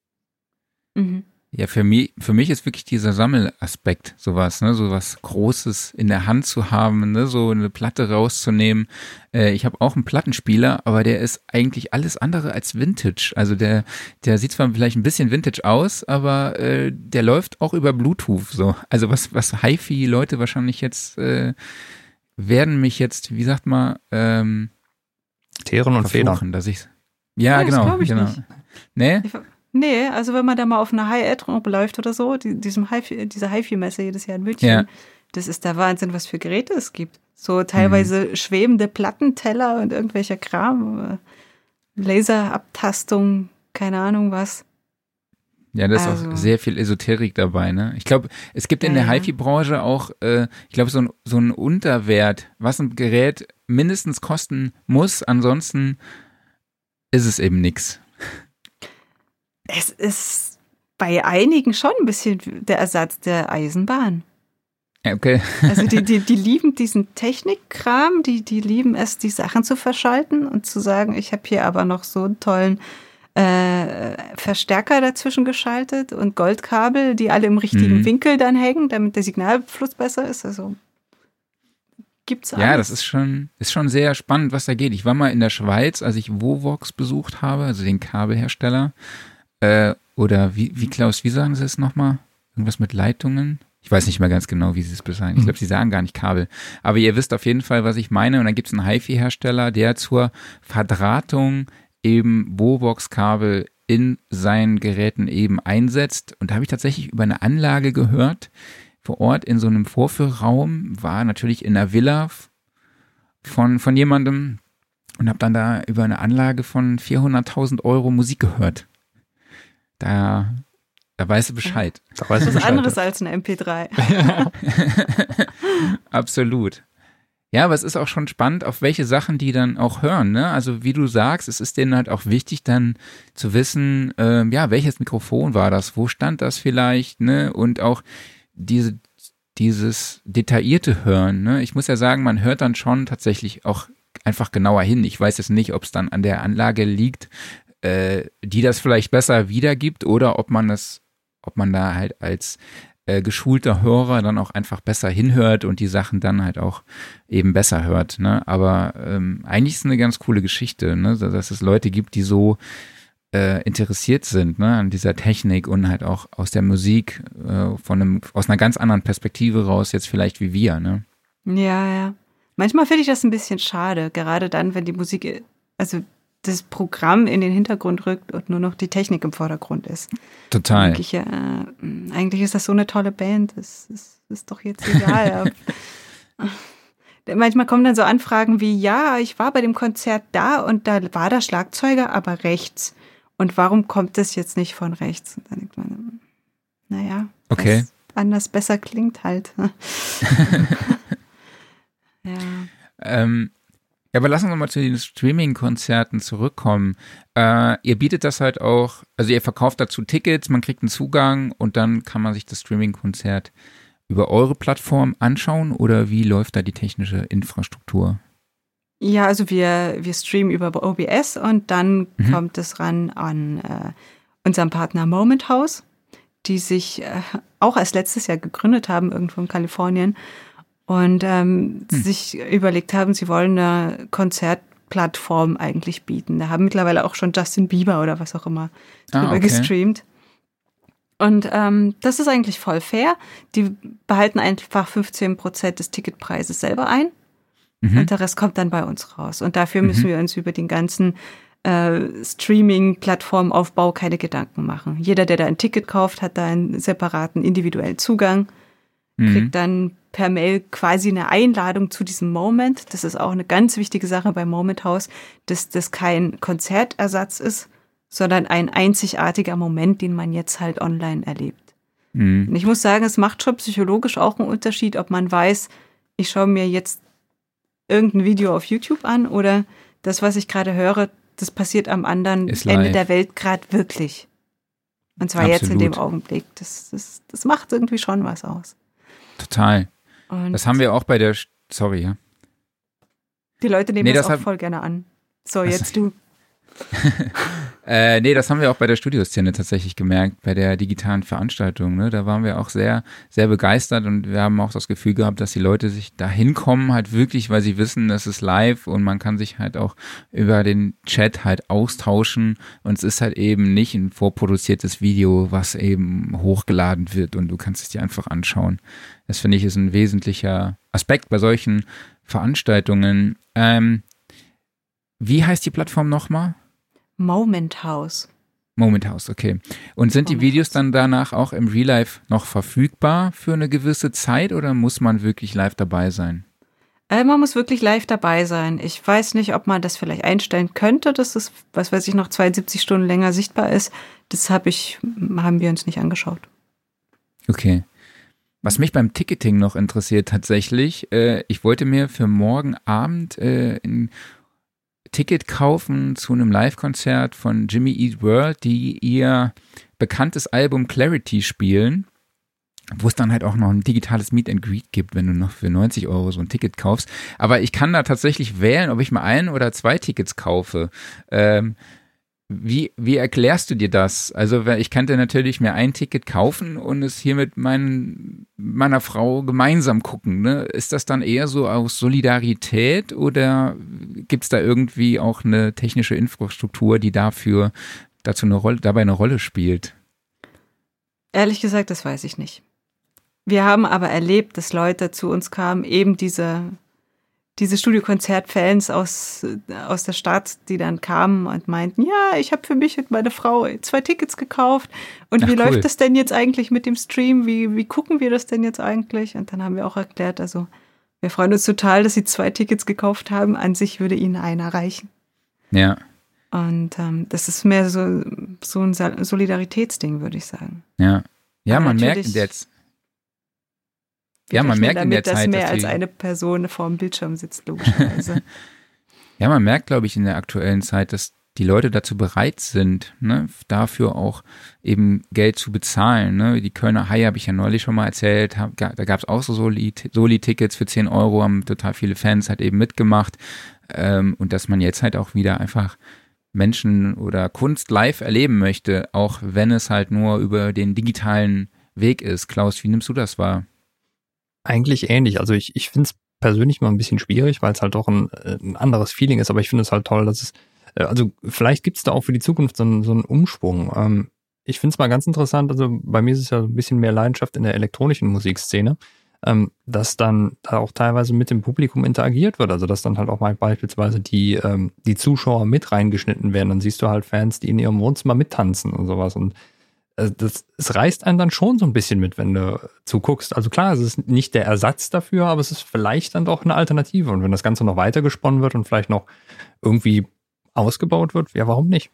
Mhm. Ja, für mich, für mich ist wirklich dieser Sammelaspekt sowas, ne, sowas Großes in der Hand zu haben, ne, so eine Platte rauszunehmen. Äh, ich habe auch einen Plattenspieler, aber der ist eigentlich alles andere als Vintage. Also der, der sieht zwar vielleicht ein bisschen Vintage aus, aber äh, der läuft auch über Bluetooth so. Also was, was HiFi-Leute wahrscheinlich jetzt äh, werden mich jetzt, wie sagt man, ähm, Teeren und Federn, dass ich ja, ja genau, ich genau. Nicht. Nee? Nee, also wenn man da mal auf einer High-Ad läuft oder so, die, diesem Hi dieser HiFi-Messe jedes Jahr in München, ja. das ist der Wahnsinn, was für Geräte es gibt. So teilweise mhm. schwebende Plattenteller und irgendwelcher Kram, äh, Laserabtastung, keine Ahnung was. Ja, da ist also. auch sehr viel Esoterik dabei, ne? Ich glaube, es gibt in ja, der HiFi-Branche auch, äh, ich glaube, so ein, so ein Unterwert, was ein Gerät mindestens kosten muss, ansonsten ist es eben nichts es ist bei einigen schon ein bisschen der Ersatz der Eisenbahn. Okay. Also die, die, die lieben diesen Technikkram, die, die lieben es, die Sachen zu verschalten und zu sagen, ich habe hier aber noch so einen tollen äh, Verstärker dazwischen geschaltet und Goldkabel, die alle im richtigen mhm. Winkel dann hängen, damit der Signalfluss besser ist. Also gibt's alles. Ja, das ist schon, ist schon sehr spannend, was da geht. Ich war mal in der Schweiz, als ich Vovox besucht habe, also den Kabelhersteller. Äh, oder wie, wie Klaus, wie sagen Sie es nochmal? Irgendwas mit Leitungen? Ich weiß nicht mehr ganz genau, wie sie es besagen. Ich glaube, sie sagen gar nicht Kabel. Aber ihr wisst auf jeden Fall, was ich meine. Und dann gibt es einen HiFi-Hersteller, der zur Verdrahtung eben Bovox-Kabel in seinen Geräten eben einsetzt. Und da habe ich tatsächlich über eine Anlage gehört, vor Ort in so einem Vorführraum, war natürlich in einer Villa von, von jemandem und habe dann da über eine Anlage von 400.000 Euro Musik gehört. Da da weißt du Bescheid. Da weißt du Was anderes als ein MP3. Absolut. Ja, aber es ist auch schon spannend, auf welche Sachen die dann auch hören. Ne? Also wie du sagst, es ist denen halt auch wichtig, dann zu wissen, ähm, ja, welches Mikrofon war das, wo stand das vielleicht, ne? Und auch diese, dieses detaillierte Hören. Ne? Ich muss ja sagen, man hört dann schon tatsächlich auch einfach genauer hin. Ich weiß jetzt nicht, ob es dann an der Anlage liegt, äh, die das vielleicht besser wiedergibt oder ob man es ob man da halt als äh, geschulter Hörer dann auch einfach besser hinhört und die Sachen dann halt auch eben besser hört. Ne? Aber ähm, eigentlich ist es eine ganz coole Geschichte, ne? dass es Leute gibt, die so äh, interessiert sind ne? an dieser Technik und halt auch aus der Musik äh, von einem, aus einer ganz anderen Perspektive raus, jetzt vielleicht wie wir. Ne? Ja, ja. Manchmal finde ich das ein bisschen schade, gerade dann, wenn die Musik, also das Programm in den Hintergrund rückt und nur noch die Technik im Vordergrund ist. Total. Ich, äh, eigentlich ist das so eine tolle Band. Das, das ist doch jetzt egal. Manchmal kommen dann so Anfragen wie, ja, ich war bei dem Konzert da und da war der Schlagzeuger aber rechts. Und warum kommt das jetzt nicht von rechts? Und dann denkt man, naja, okay. anders besser klingt halt. ja. Ähm, ja, aber lassen wir mal zu den Streaming-Konzerten zurückkommen. Äh, ihr bietet das halt auch, also ihr verkauft dazu Tickets, man kriegt einen Zugang und dann kann man sich das Streaming-Konzert über eure Plattform anschauen oder wie läuft da die technische Infrastruktur? Ja, also wir, wir streamen über OBS und dann mhm. kommt es ran an äh, unseren Partner Moment House, die sich äh, auch erst letztes Jahr gegründet haben, irgendwo in Kalifornien und ähm, hm. sich überlegt haben, sie wollen eine Konzertplattform eigentlich bieten. Da haben mittlerweile auch schon Justin Bieber oder was auch immer ah, drüber ah, okay. gestreamt. Und ähm, das ist eigentlich voll fair. Die behalten einfach 15 Prozent des Ticketpreises selber ein. Mhm. Und der Rest kommt dann bei uns raus. Und dafür müssen mhm. wir uns über den ganzen äh, Streaming-Plattformaufbau keine Gedanken machen. Jeder, der da ein Ticket kauft, hat da einen separaten individuellen Zugang, mhm. kriegt dann per Mail quasi eine Einladung zu diesem Moment. Das ist auch eine ganz wichtige Sache beim Moment House, dass das kein Konzertersatz ist, sondern ein einzigartiger Moment, den man jetzt halt online erlebt. Mhm. Und ich muss sagen, es macht schon psychologisch auch einen Unterschied, ob man weiß, ich schaue mir jetzt irgendein Video auf YouTube an oder das, was ich gerade höre, das passiert am anderen Ende der Welt gerade wirklich. Und zwar Absolut. jetzt in dem Augenblick. Das, das, das macht irgendwie schon was aus. Total. Und das haben wir auch bei der, sorry, ja. Die Leute nehmen nee, das, das auch voll gerne an. So, jetzt du. äh, nee, das haben wir auch bei der Studioszene tatsächlich gemerkt, bei der digitalen Veranstaltung. Ne? Da waren wir auch sehr, sehr begeistert und wir haben auch das Gefühl gehabt, dass die Leute sich da hinkommen, halt wirklich, weil sie wissen, das ist live und man kann sich halt auch über den Chat halt austauschen und es ist halt eben nicht ein vorproduziertes Video, was eben hochgeladen wird und du kannst es dir einfach anschauen. Das finde ich ist ein wesentlicher Aspekt bei solchen Veranstaltungen. Ähm, wie heißt die Plattform nochmal? Moment House. Moment House, okay. Und sind Moment die Videos dann danach auch im Real Life noch verfügbar für eine gewisse Zeit oder muss man wirklich live dabei sein? Äh, man muss wirklich live dabei sein. Ich weiß nicht, ob man das vielleicht einstellen könnte, dass es, was weiß ich, noch 72 Stunden länger sichtbar ist. Das hab ich, haben wir uns nicht angeschaut. Okay. Was mich beim Ticketing noch interessiert tatsächlich, äh, ich wollte mir für morgen Abend äh, ein Ticket kaufen zu einem Live-Konzert von Jimmy Eat World, die ihr bekanntes Album Clarity spielen wo es dann halt auch noch ein digitales Meet and Greet gibt, wenn du noch für 90 Euro so ein Ticket kaufst. Aber ich kann da tatsächlich wählen, ob ich mal ein oder zwei Tickets kaufe. Ähm, wie, wie erklärst du dir das? Also ich könnte natürlich mir ein Ticket kaufen und es hier mit mein, meiner Frau gemeinsam gucken. Ne? Ist das dann eher so aus Solidarität oder gibt es da irgendwie auch eine technische Infrastruktur, die dafür dazu eine Rolle, dabei eine Rolle spielt? Ehrlich gesagt, das weiß ich nicht. Wir haben aber erlebt, dass Leute zu uns kamen, eben diese, diese Studiokonzert-Fans aus, aus der Stadt, die dann kamen und meinten, ja, ich habe für mich und meine Frau zwei Tickets gekauft. Und Ach, wie cool. läuft das denn jetzt eigentlich mit dem Stream? Wie, wie gucken wir das denn jetzt eigentlich? Und dann haben wir auch erklärt, also wir freuen uns total, dass sie zwei Tickets gekauft haben. An sich würde ihnen einer reichen. Ja. Und ähm, das ist mehr so, so ein Solidaritätsding, würde ich sagen. Ja. Ja, Aber man merkt jetzt ja, man merkt damit, in der dass Zeit, mehr dass als eine Person vor dem Bildschirm sitzt, logischerweise. ja, man merkt, glaube ich, in der aktuellen Zeit, dass die Leute dazu bereit sind, ne, dafür auch eben Geld zu bezahlen. Ne. Die Kölner Haie habe ich ja neulich schon mal erzählt, hab, da gab es auch so Soli-Tickets für 10 Euro, haben total viele Fans halt eben mitgemacht. Ähm, und dass man jetzt halt auch wieder einfach Menschen oder Kunst live erleben möchte, auch wenn es halt nur über den digitalen Weg ist. Klaus, wie nimmst du das wahr? Eigentlich ähnlich. Also ich, ich finde es persönlich mal ein bisschen schwierig, weil es halt doch ein, äh, ein anderes Feeling ist, aber ich finde es halt toll, dass es, äh, also vielleicht gibt es da auch für die Zukunft so einen, so einen Umschwung. Ähm, ich finde es mal ganz interessant, also bei mir ist es ja ein bisschen mehr Leidenschaft in der elektronischen Musikszene, ähm, dass dann da auch teilweise mit dem Publikum interagiert wird. Also dass dann halt auch mal beispielsweise die, ähm, die Zuschauer mit reingeschnitten werden. Dann siehst du halt Fans, die in ihrem Wohnzimmer mittanzen und sowas. Und also das, es reißt einen dann schon so ein bisschen mit, wenn du zuguckst. Also klar, es ist nicht der Ersatz dafür, aber es ist vielleicht dann doch eine Alternative. Und wenn das Ganze noch weiter gesponnen wird und vielleicht noch irgendwie ausgebaut wird, ja, warum nicht?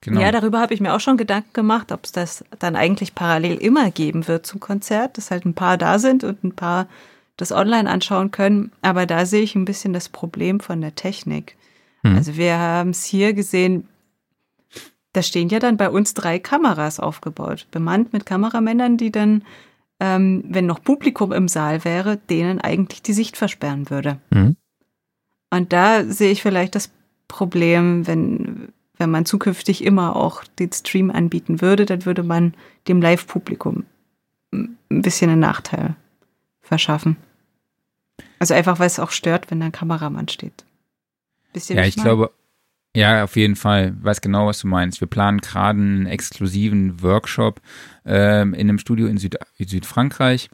Genau. Ja, darüber habe ich mir auch schon Gedanken gemacht, ob es das dann eigentlich parallel immer geben wird zum Konzert, dass halt ein paar da sind und ein paar das online anschauen können. Aber da sehe ich ein bisschen das Problem von der Technik. Mhm. Also wir haben es hier gesehen, da stehen ja dann bei uns drei Kameras aufgebaut, bemannt mit Kameramännern, die dann, ähm, wenn noch Publikum im Saal wäre, denen eigentlich die Sicht versperren würde. Mhm. Und da sehe ich vielleicht das Problem, wenn, wenn man zukünftig immer auch den Stream anbieten würde, dann würde man dem Live-Publikum ein bisschen einen Nachteil verschaffen. Also einfach, weil es auch stört, wenn da ein Kameramann steht. Bisschen ja, ich glaube, ja, auf jeden Fall. Weiß genau, was du meinst. Wir planen gerade einen exklusiven Workshop ähm, in einem Studio in Süd Südfrankreich.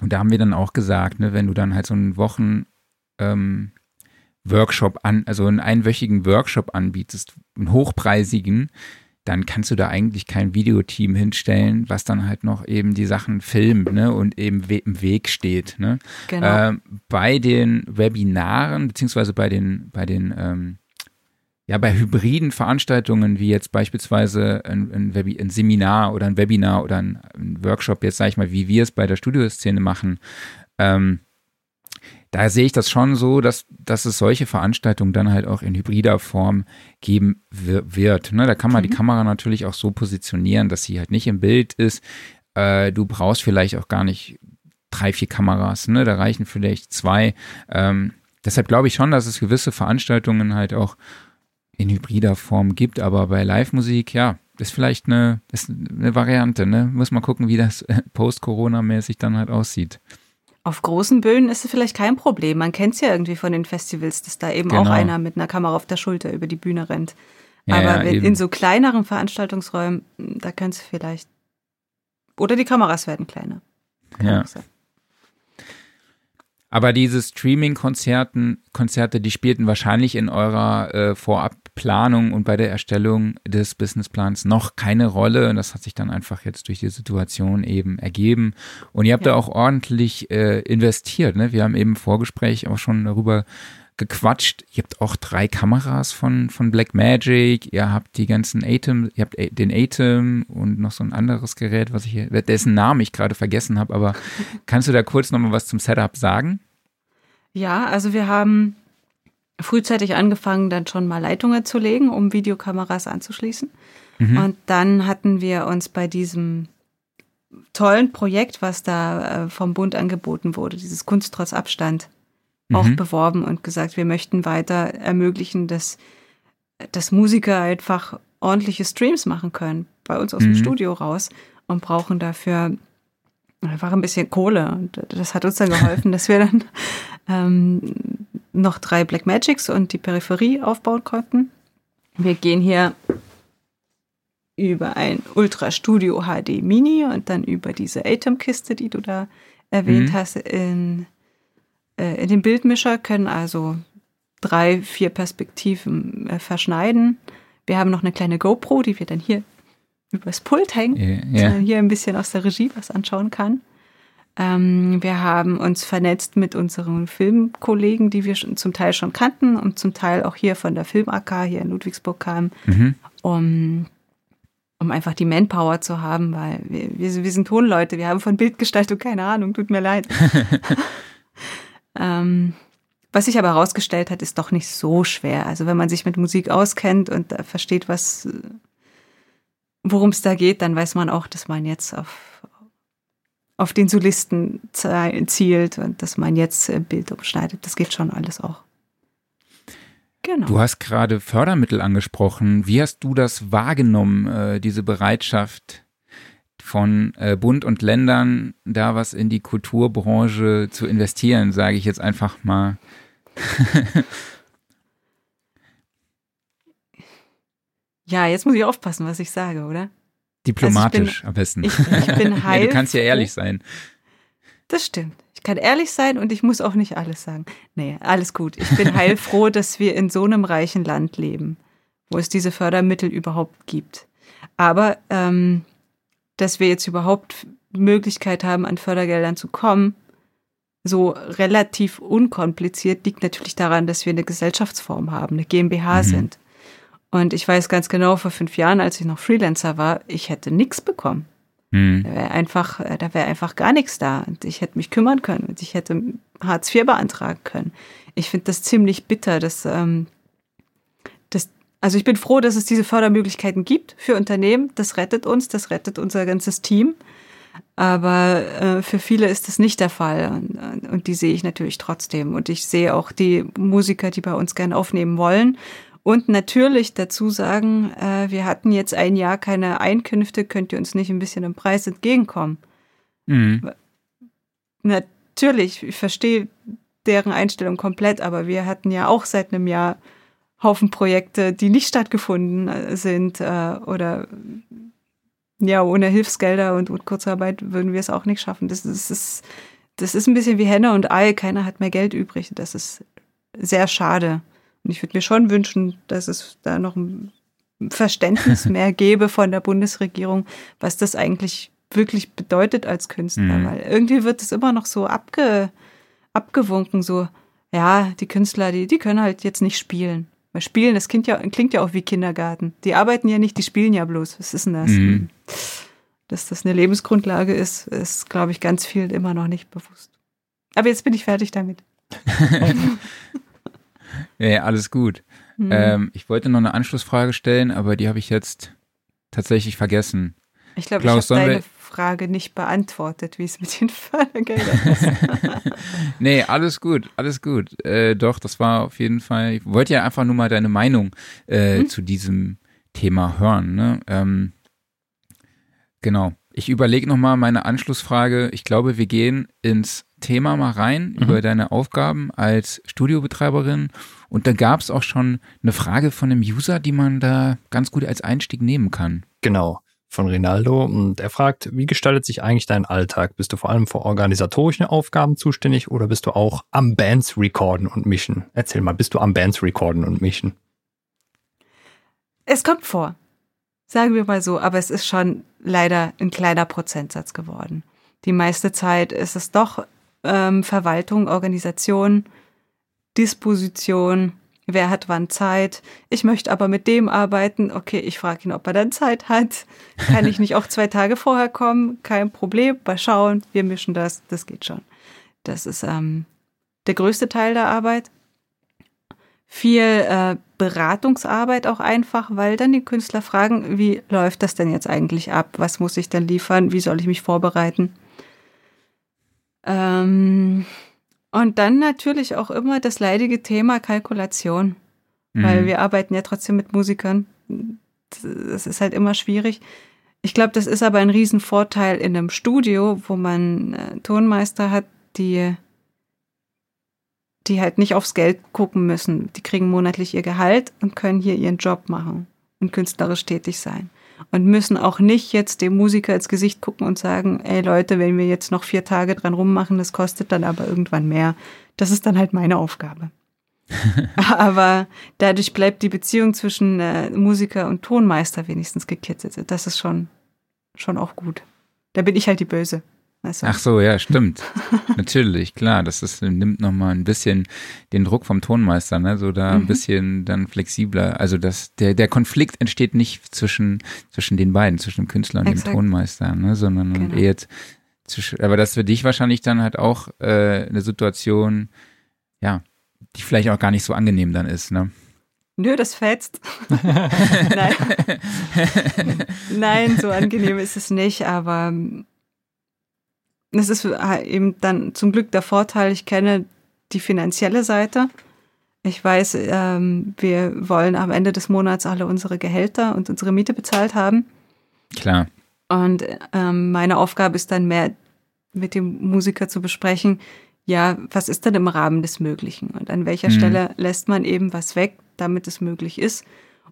Und da haben wir dann auch gesagt, ne, wenn du dann halt so einen Wochen ähm, Workshop an, also einen einwöchigen Workshop anbietest, einen hochpreisigen, dann kannst du da eigentlich kein Videoteam hinstellen, was dann halt noch eben die Sachen filmt ne, und eben we im Weg steht. Ne? Genau. Ähm, bei den Webinaren, beziehungsweise bei den, bei den ähm, ja, bei hybriden Veranstaltungen, wie jetzt beispielsweise ein, ein, Webi ein Seminar oder ein Webinar oder ein, ein Workshop, jetzt sage ich mal, wie wir es bei der Studioszene machen, ähm, da sehe ich das schon so, dass, dass es solche Veranstaltungen dann halt auch in hybrider Form geben wird. Ne? Da kann man mhm. die Kamera natürlich auch so positionieren, dass sie halt nicht im Bild ist. Äh, du brauchst vielleicht auch gar nicht drei, vier Kameras, ne? da reichen vielleicht zwei. Ähm, deshalb glaube ich schon, dass es gewisse Veranstaltungen halt auch in hybrider Form gibt, aber bei Live-Musik, ja, ist vielleicht eine, ist eine Variante, ne? Muss man gucken, wie das post-Corona-mäßig dann halt aussieht. Auf großen Bühnen ist es vielleicht kein Problem. Man kennt es ja irgendwie von den Festivals, dass da eben genau. auch einer mit einer Kamera auf der Schulter über die Bühne rennt. Ja, Aber ja, in so kleineren Veranstaltungsräumen, da kannst du vielleicht. Oder die Kameras werden kleiner. Kann ja. Aber diese Streaming-Konzerten, Konzerte, die spielten wahrscheinlich in eurer äh, Vorabplanung und bei der Erstellung des Businessplans noch keine Rolle. Und das hat sich dann einfach jetzt durch die Situation eben ergeben. Und ihr habt ja. da auch ordentlich äh, investiert. Ne? Wir haben eben im Vorgespräch auch schon darüber gequatscht. Ihr habt auch drei Kameras von, von Blackmagic. Ihr habt die ganzen Atem, ihr habt den Atem und noch so ein anderes Gerät, was ich hier, dessen Namen ich gerade vergessen habe. Aber kannst du da kurz nochmal was zum Setup sagen? Ja, also wir haben frühzeitig angefangen, dann schon mal Leitungen zu legen, um Videokameras anzuschließen. Mhm. Und dann hatten wir uns bei diesem tollen Projekt, was da äh, vom Bund angeboten wurde, dieses Kunst trotz Abstand, mhm. auch beworben und gesagt, wir möchten weiter ermöglichen, dass, dass Musiker einfach ordentliche Streams machen können, bei uns aus mhm. dem Studio raus und brauchen dafür einfach ein bisschen Kohle. Und das hat uns dann geholfen, dass wir dann ähm, noch drei Black Magics und die Peripherie aufbauen konnten. Wir gehen hier über ein Ultra Studio HD Mini und dann über diese Atom-Kiste, die du da erwähnt mhm. hast, in, äh, in den Bildmischer, können also drei, vier Perspektiven äh, verschneiden. Wir haben noch eine kleine GoPro, die wir dann hier übers Pult hängen, yeah, man hier ein bisschen aus der Regie was anschauen kann. Ähm, wir haben uns vernetzt mit unseren Filmkollegen, die wir schon, zum Teil schon kannten und zum Teil auch hier von der Film AK hier in Ludwigsburg kamen, mhm. um, um einfach die Manpower zu haben, weil wir, wir, wir sind Tonleute, wir haben von Bildgestaltung keine Ahnung, tut mir leid. ähm, was sich aber herausgestellt hat, ist doch nicht so schwer. Also wenn man sich mit Musik auskennt und versteht, was worum es da geht, dann weiß man auch, dass man jetzt auf, auf den Solisten zielt und dass man jetzt äh, Bild umschneidet. Das geht schon alles auch. Genau. Du hast gerade Fördermittel angesprochen. Wie hast du das wahrgenommen, äh, diese Bereitschaft von äh, Bund und Ländern, da was in die Kulturbranche zu investieren, sage ich jetzt einfach mal? ja, jetzt muss ich aufpassen, was ich sage, oder? Diplomatisch also bin, am besten. Ich, ich bin heil. ja, du kannst ja ehrlich sein. Das stimmt. Ich kann ehrlich sein und ich muss auch nicht alles sagen. Nee, alles gut. Ich bin heilfroh, dass wir in so einem reichen Land leben, wo es diese Fördermittel überhaupt gibt. Aber ähm, dass wir jetzt überhaupt Möglichkeit haben, an Fördergeldern zu kommen, so relativ unkompliziert, liegt natürlich daran, dass wir eine Gesellschaftsform haben, eine GmbH mhm. sind. Und ich weiß ganz genau, vor fünf Jahren, als ich noch Freelancer war, ich hätte nichts bekommen. Hm. Da wäre einfach, äh, da wäre einfach gar nichts da. Und ich hätte mich kümmern können und ich hätte Hartz IV beantragen können. Ich finde das ziemlich bitter, dass, ähm, dass, also ich bin froh, dass es diese Fördermöglichkeiten gibt für Unternehmen. Das rettet uns, das rettet unser ganzes Team. Aber äh, für viele ist das nicht der Fall. Und, und die sehe ich natürlich trotzdem. Und ich sehe auch die Musiker, die bei uns gerne aufnehmen wollen und natürlich dazu sagen, äh, wir hatten jetzt ein Jahr keine Einkünfte, könnt ihr uns nicht ein bisschen im Preis entgegenkommen? Mhm. Natürlich, ich verstehe deren Einstellung komplett, aber wir hatten ja auch seit einem Jahr Haufen Projekte, die nicht stattgefunden äh, sind äh, oder ja, ohne Hilfsgelder und, und Kurzarbeit würden wir es auch nicht schaffen. Das, das, ist, das ist ein bisschen wie Henne und Ei, keiner hat mehr Geld übrig. Das ist sehr schade. Und ich würde mir schon wünschen, dass es da noch ein Verständnis mehr gäbe von der Bundesregierung, was das eigentlich wirklich bedeutet als Künstler. Mhm. Weil irgendwie wird es immer noch so abge, abgewunken, so, ja, die Künstler, die, die können halt jetzt nicht spielen. Weil spielen, das klingt ja, klingt ja auch wie Kindergarten. Die arbeiten ja nicht, die spielen ja bloß. Was ist denn das? Mhm. Dass das eine Lebensgrundlage ist, ist, glaube ich, ganz vielen immer noch nicht bewusst. Aber jetzt bin ich fertig damit. Ja, alles gut. Mhm. Ähm, ich wollte noch eine Anschlussfrage stellen, aber die habe ich jetzt tatsächlich vergessen. Ich glaube, ich habe deine Frage nicht beantwortet, wie es mit den Fördergeldern ist. nee, alles gut, alles gut. Äh, doch, das war auf jeden Fall, ich wollte ja einfach nur mal deine Meinung äh, mhm. zu diesem Thema hören. Ne? Ähm, genau. Ich überlege nochmal meine Anschlussfrage. Ich glaube, wir gehen ins Thema mal rein mhm. über deine Aufgaben als Studiobetreiberin. Und da gab es auch schon eine Frage von einem User, die man da ganz gut als Einstieg nehmen kann. Genau, von Rinaldo. Und er fragt, wie gestaltet sich eigentlich dein Alltag? Bist du vor allem für organisatorische Aufgaben zuständig oder bist du auch am Bands recorden und mischen? Erzähl mal, bist du am Bands recorden und mischen? Es kommt vor. Sagen wir mal so, aber es ist schon leider ein kleiner Prozentsatz geworden. Die meiste Zeit ist es doch ähm, Verwaltung, Organisation, Disposition, wer hat wann Zeit. Ich möchte aber mit dem arbeiten. Okay, ich frage ihn, ob er dann Zeit hat. Kann ich nicht auch zwei Tage vorher kommen? Kein Problem. Mal schauen, wir mischen das. Das geht schon. Das ist ähm, der größte Teil der Arbeit. viel äh, Beratungsarbeit auch einfach, weil dann die Künstler fragen, wie läuft das denn jetzt eigentlich ab? Was muss ich denn liefern? Wie soll ich mich vorbereiten? Ähm, und dann natürlich auch immer das leidige Thema Kalkulation, mhm. weil wir arbeiten ja trotzdem mit Musikern. Das ist halt immer schwierig. Ich glaube, das ist aber ein Riesenvorteil in einem Studio, wo man äh, Tonmeister hat, die die halt nicht aufs Geld gucken müssen. Die kriegen monatlich ihr Gehalt und können hier ihren Job machen und künstlerisch tätig sein. Und müssen auch nicht jetzt dem Musiker ins Gesicht gucken und sagen, ey Leute, wenn wir jetzt noch vier Tage dran rummachen, das kostet dann aber irgendwann mehr. Das ist dann halt meine Aufgabe. aber dadurch bleibt die Beziehung zwischen äh, Musiker und Tonmeister wenigstens gekitzelt. Das ist schon, schon auch gut. Da bin ich halt die Böse. Weißt du? Ach so, ja, stimmt. Natürlich, klar. Das ist, nimmt nochmal ein bisschen den Druck vom Tonmeister, ne? So da ein mhm. bisschen dann flexibler. Also das, der, der Konflikt entsteht nicht zwischen, zwischen den beiden, zwischen dem Künstler und Exakt. dem Tonmeister, ne? Sondern genau. eher zwischen, aber das für dich wahrscheinlich dann halt auch äh, eine Situation, ja, die vielleicht auch gar nicht so angenehm dann ist, ne? Nö, das fetzt. Nein. Nein, so angenehm ist es nicht, aber das ist eben dann zum Glück der Vorteil, ich kenne die finanzielle Seite. Ich weiß, ähm, wir wollen am Ende des Monats alle unsere Gehälter und unsere Miete bezahlt haben. Klar. Und ähm, meine Aufgabe ist dann mehr mit dem Musiker zu besprechen, ja, was ist denn im Rahmen des Möglichen und an welcher mhm. Stelle lässt man eben was weg, damit es möglich ist.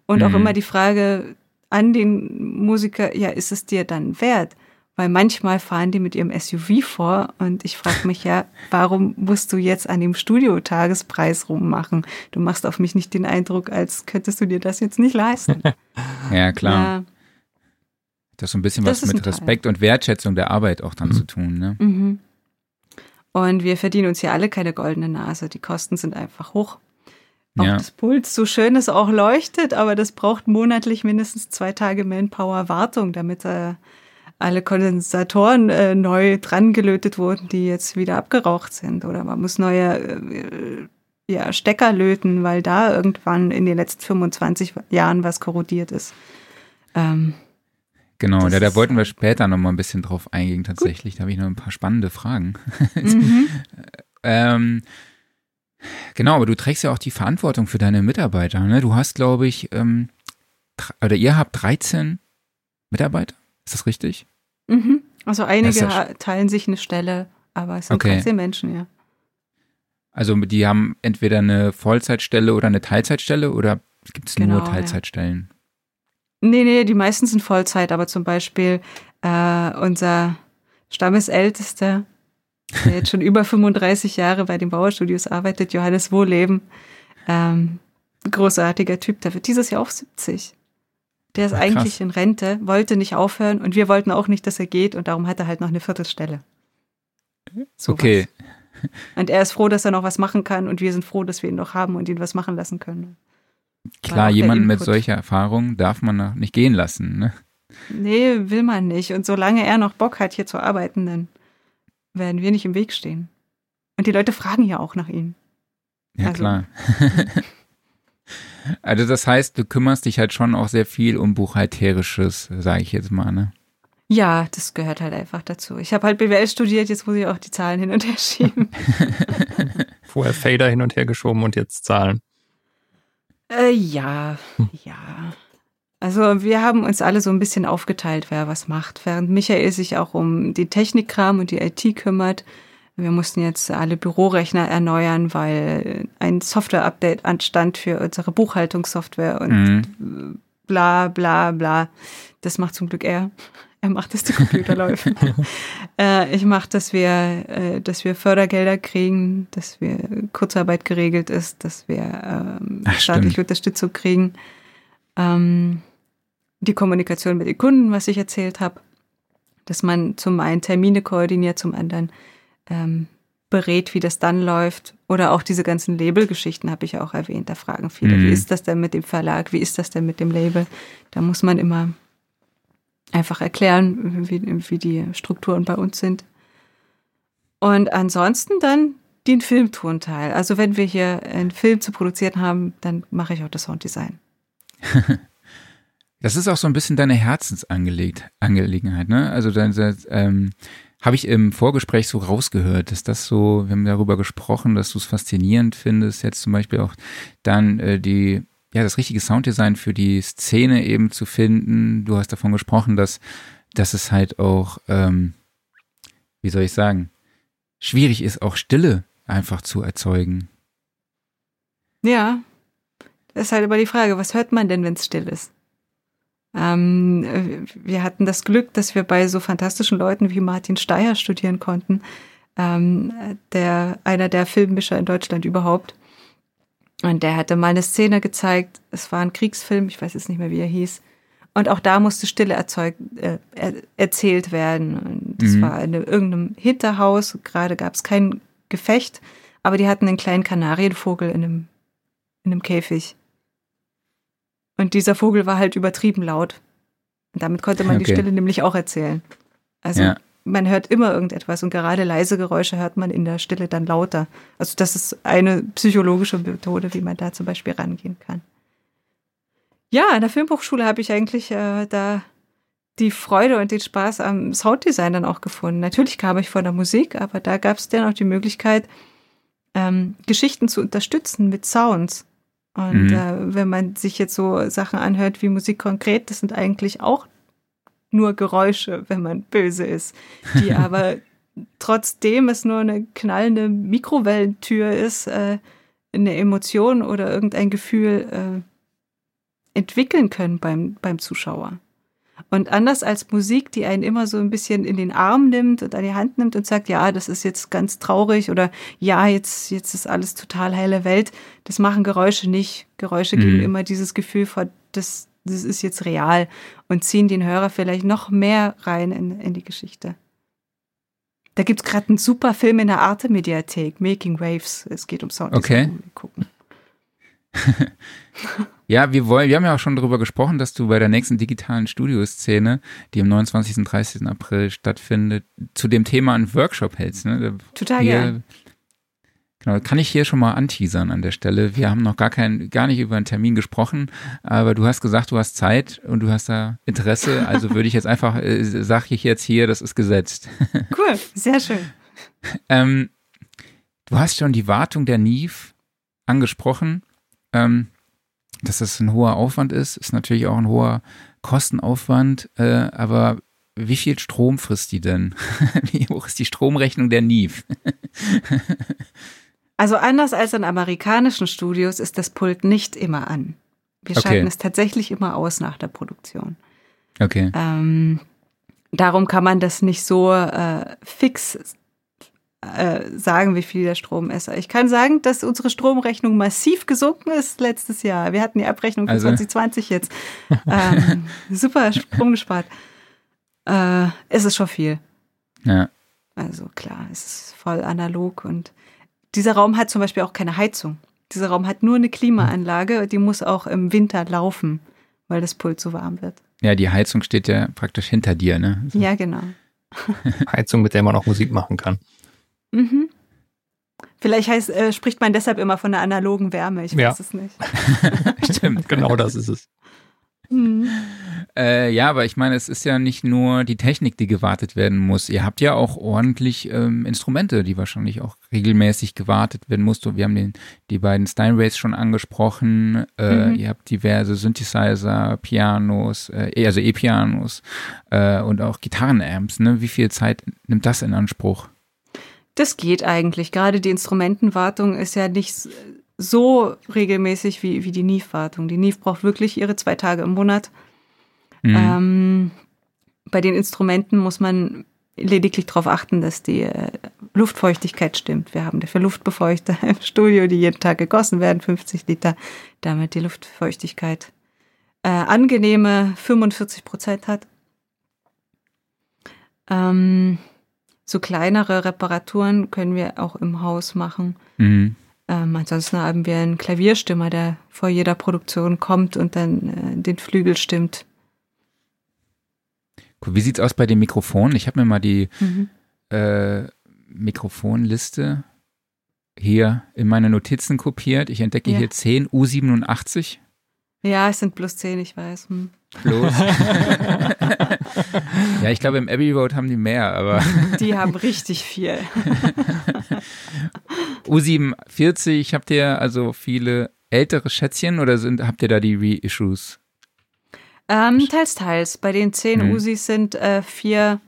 Und mhm. auch immer die Frage an den Musiker, ja, ist es dir dann wert? Weil manchmal fahren die mit ihrem SUV vor und ich frage mich ja, warum musst du jetzt an dem Studiotagespreis rummachen? Du machst auf mich nicht den Eindruck, als könntest du dir das jetzt nicht leisten. ja, klar. Ja. Das ist so ein bisschen das was mit Respekt und Wertschätzung der Arbeit auch dann mhm. zu tun, ne? Mhm. Und wir verdienen uns hier alle keine goldene Nase. Die Kosten sind einfach hoch. Auch ja. das Puls, so schön es auch leuchtet, aber das braucht monatlich mindestens zwei Tage Manpower-Wartung, damit äh, alle Kondensatoren äh, neu dran gelötet wurden, die jetzt wieder abgeraucht sind. Oder man muss neue äh, ja, Stecker löten, weil da irgendwann in den letzten 25 Jahren was korrodiert ist. Ähm, genau, da, da wollten wir später noch mal ein bisschen drauf eingehen tatsächlich. Gut. Da habe ich noch ein paar spannende Fragen. Mhm. ähm, genau, aber du trägst ja auch die Verantwortung für deine Mitarbeiter. Ne? Du hast, glaube ich, ähm, oder ihr habt 13 Mitarbeiter. Ist das richtig? Mhm. Also einige ja teilen sich eine Stelle, aber es sind okay. 13 Menschen, ja. Also die haben entweder eine Vollzeitstelle oder eine Teilzeitstelle oder gibt es genau, nur Teilzeitstellen? Ja. Nee, nee, die meisten sind Vollzeit, aber zum Beispiel äh, unser Stammesältester, der jetzt schon über 35 Jahre bei den Bauerstudios arbeitet, Johannes Wohleben, ähm, großartiger Typ, der wird dieses Jahr auch 70. Der ist ja, eigentlich in Rente, wollte nicht aufhören und wir wollten auch nicht, dass er geht und darum hat er halt noch eine Viertelstelle. So okay. Und er ist froh, dass er noch was machen kann und wir sind froh, dass wir ihn noch haben und ihn was machen lassen können. Klar, jemanden mit solcher Erfahrung darf man noch nicht gehen lassen, ne? Nee, will man nicht. Und solange er noch Bock hat, hier zu arbeiten, dann werden wir nicht im Weg stehen. Und die Leute fragen ja auch nach ihm. Ja, also, klar. Also das heißt, du kümmerst dich halt schon auch sehr viel um Buchhalterisches, sage ich jetzt mal, ne? Ja, das gehört halt einfach dazu. Ich habe halt BWL studiert, jetzt muss ich auch die Zahlen hin und her schieben. Vorher Fader hin und her geschoben und jetzt Zahlen. Äh, ja, hm. ja. Also wir haben uns alle so ein bisschen aufgeteilt, wer was macht. Während Michael sich auch um die Technikkram und die IT kümmert, wir mussten jetzt alle Bürorechner erneuern, weil ein Software-Update anstand für unsere Buchhaltungssoftware und mhm. bla bla bla. Das macht zum Glück er. Er macht, dass die Computer laufen. äh, ich mache, dass wir, äh, dass wir Fördergelder kriegen, dass wir Kurzarbeit geregelt ist, dass wir ähm, Ach, staatliche stimmt. Unterstützung kriegen. Ähm, die Kommunikation mit den Kunden, was ich erzählt habe, dass man zum einen Termine koordiniert, zum anderen ähm, berät, wie das dann läuft. Oder auch diese ganzen Labelgeschichten habe ich auch erwähnt. Da fragen viele, mhm. wie ist das denn mit dem Verlag? Wie ist das denn mit dem Label? Da muss man immer einfach erklären, wie, wie die Strukturen bei uns sind. Und ansonsten dann den Filmtonteil. Also wenn wir hier einen Film zu produzieren haben, dann mache ich auch das Sounddesign. das ist auch so ein bisschen deine Herzensangelegenheit, ne? Also dann ähm, habe ich im Vorgespräch so rausgehört, dass das so, wir haben darüber gesprochen, dass du es faszinierend findest, jetzt zum Beispiel auch dann äh, die, ja, das richtige Sounddesign für die Szene eben zu finden. Du hast davon gesprochen, dass, dass es halt auch, ähm, wie soll ich sagen, schwierig ist, auch Stille einfach zu erzeugen. Ja, das ist halt immer die Frage, was hört man denn, wenn es still ist? Ähm, wir hatten das Glück, dass wir bei so fantastischen Leuten wie Martin Steyer studieren konnten, ähm, der einer der Filmmischer in Deutschland überhaupt. Und der hatte mal eine Szene gezeigt. Es war ein Kriegsfilm, ich weiß jetzt nicht mehr, wie er hieß. Und auch da musste Stille erzeugt, äh, er, erzählt werden. Und das mhm. war in irgendeinem Hinterhaus. Gerade gab es kein Gefecht, aber die hatten einen kleinen Kanarienvogel in einem, in einem Käfig. Und dieser Vogel war halt übertrieben laut. Und damit konnte man okay. die Stille nämlich auch erzählen. Also ja. man hört immer irgendetwas und gerade leise Geräusche hört man in der Stille dann lauter. Also das ist eine psychologische Methode, wie man da zum Beispiel rangehen kann. Ja, in der Filmhochschule habe ich eigentlich äh, da die Freude und den Spaß am Sounddesign dann auch gefunden. Natürlich kam ich von der Musik, aber da gab es dann auch die Möglichkeit, ähm, Geschichten zu unterstützen mit Sounds. Und mhm. äh, wenn man sich jetzt so Sachen anhört wie Musik konkret, das sind eigentlich auch nur Geräusche, wenn man böse ist, die aber trotzdem es nur eine knallende Mikrowellentür ist, äh, eine Emotion oder irgendein Gefühl äh, entwickeln können beim, beim Zuschauer. Und anders als Musik, die einen immer so ein bisschen in den Arm nimmt und an die Hand nimmt und sagt, ja, das ist jetzt ganz traurig oder ja, jetzt, jetzt ist alles total heile Welt. Das machen Geräusche nicht. Geräusche mhm. geben immer dieses Gefühl von, das, das ist jetzt real und ziehen den Hörer vielleicht noch mehr rein in, in die Geschichte. Da gibt es gerade einen super Film in der Arte-Mediathek, Making Waves. Es geht um Sound. Okay. Gucken. Ja, wir wollen, wir haben ja auch schon darüber gesprochen, dass du bei der nächsten digitalen Studioszene, die am 29. und 30. April stattfindet, zu dem Thema einen Workshop hältst. Ne? Total gerne. Genau, kann ich hier schon mal anteasern an der Stelle. Wir haben noch gar kein, gar nicht über einen Termin gesprochen, aber du hast gesagt, du hast Zeit und du hast da Interesse, also würde ich jetzt einfach, äh, sag ich jetzt hier, das ist gesetzt. Cool, sehr schön. ähm, du hast schon die Wartung der NIV angesprochen ähm, dass das ein hoher Aufwand ist, ist natürlich auch ein hoher Kostenaufwand, äh, aber wie viel Strom frisst die denn? wie hoch ist die Stromrechnung der NIV? also anders als in amerikanischen Studios ist das Pult nicht immer an. Wir okay. schalten es tatsächlich immer aus nach der Produktion. Okay. Ähm, darum kann man das nicht so äh, fix äh, sagen, wie viel der Strom ist. Ich kann sagen, dass unsere Stromrechnung massiv gesunken ist letztes Jahr. Wir hatten die Abrechnung für also. 2020 jetzt. ähm, super Strom gespart. Äh, es ist schon viel. Ja. Also klar, es ist voll analog und dieser Raum hat zum Beispiel auch keine Heizung. Dieser Raum hat nur eine Klimaanlage, die muss auch im Winter laufen, weil das Pult so warm wird. Ja, die Heizung steht ja praktisch hinter dir, ne? So. Ja, genau. Heizung, mit der man auch Musik machen kann. Mhm. Vielleicht heißt, äh, spricht man deshalb immer von der analogen Wärme. Ich weiß ja. es nicht. Stimmt, genau das ist es. Mhm. Äh, ja, aber ich meine, es ist ja nicht nur die Technik, die gewartet werden muss. Ihr habt ja auch ordentlich ähm, Instrumente, die wahrscheinlich auch regelmäßig gewartet werden mussten. Wir haben den, die beiden Steinways schon angesprochen. Äh, mhm. Ihr habt diverse Synthesizer, Pianos, äh, also E-Pianos äh, und auch Gitarrenamps. Ne? Wie viel Zeit nimmt das in Anspruch? Das geht eigentlich. Gerade die Instrumentenwartung ist ja nicht so regelmäßig wie, wie die NIF-Wartung. Die NIF braucht wirklich ihre zwei Tage im Monat. Mhm. Ähm, bei den Instrumenten muss man lediglich darauf achten, dass die äh, Luftfeuchtigkeit stimmt. Wir haben dafür Luftbefeuchter im Studio, die jeden Tag gegossen werden, 50 Liter, damit die Luftfeuchtigkeit äh, angenehme 45 Prozent hat. Ähm, so kleinere Reparaturen können wir auch im Haus machen. Mhm. Ähm, ansonsten haben wir einen Klavierstimmer, der vor jeder Produktion kommt und dann äh, den Flügel stimmt. Cool. Wie sieht's aus bei den Mikrofonen? Ich habe mir mal die mhm. äh, Mikrofonliste hier in meine Notizen kopiert. Ich entdecke ja. hier 10 U87. Ja, es sind plus 10, ich weiß. Hm. Plus. ja, ich glaube, im Abbey Road haben die mehr, aber. die haben richtig viel. U47, habt ihr also viele ältere Schätzchen oder sind, habt ihr da die Reissues? Ähm, teils, teils. Bei den 10 hm. Usis sind äh, vier,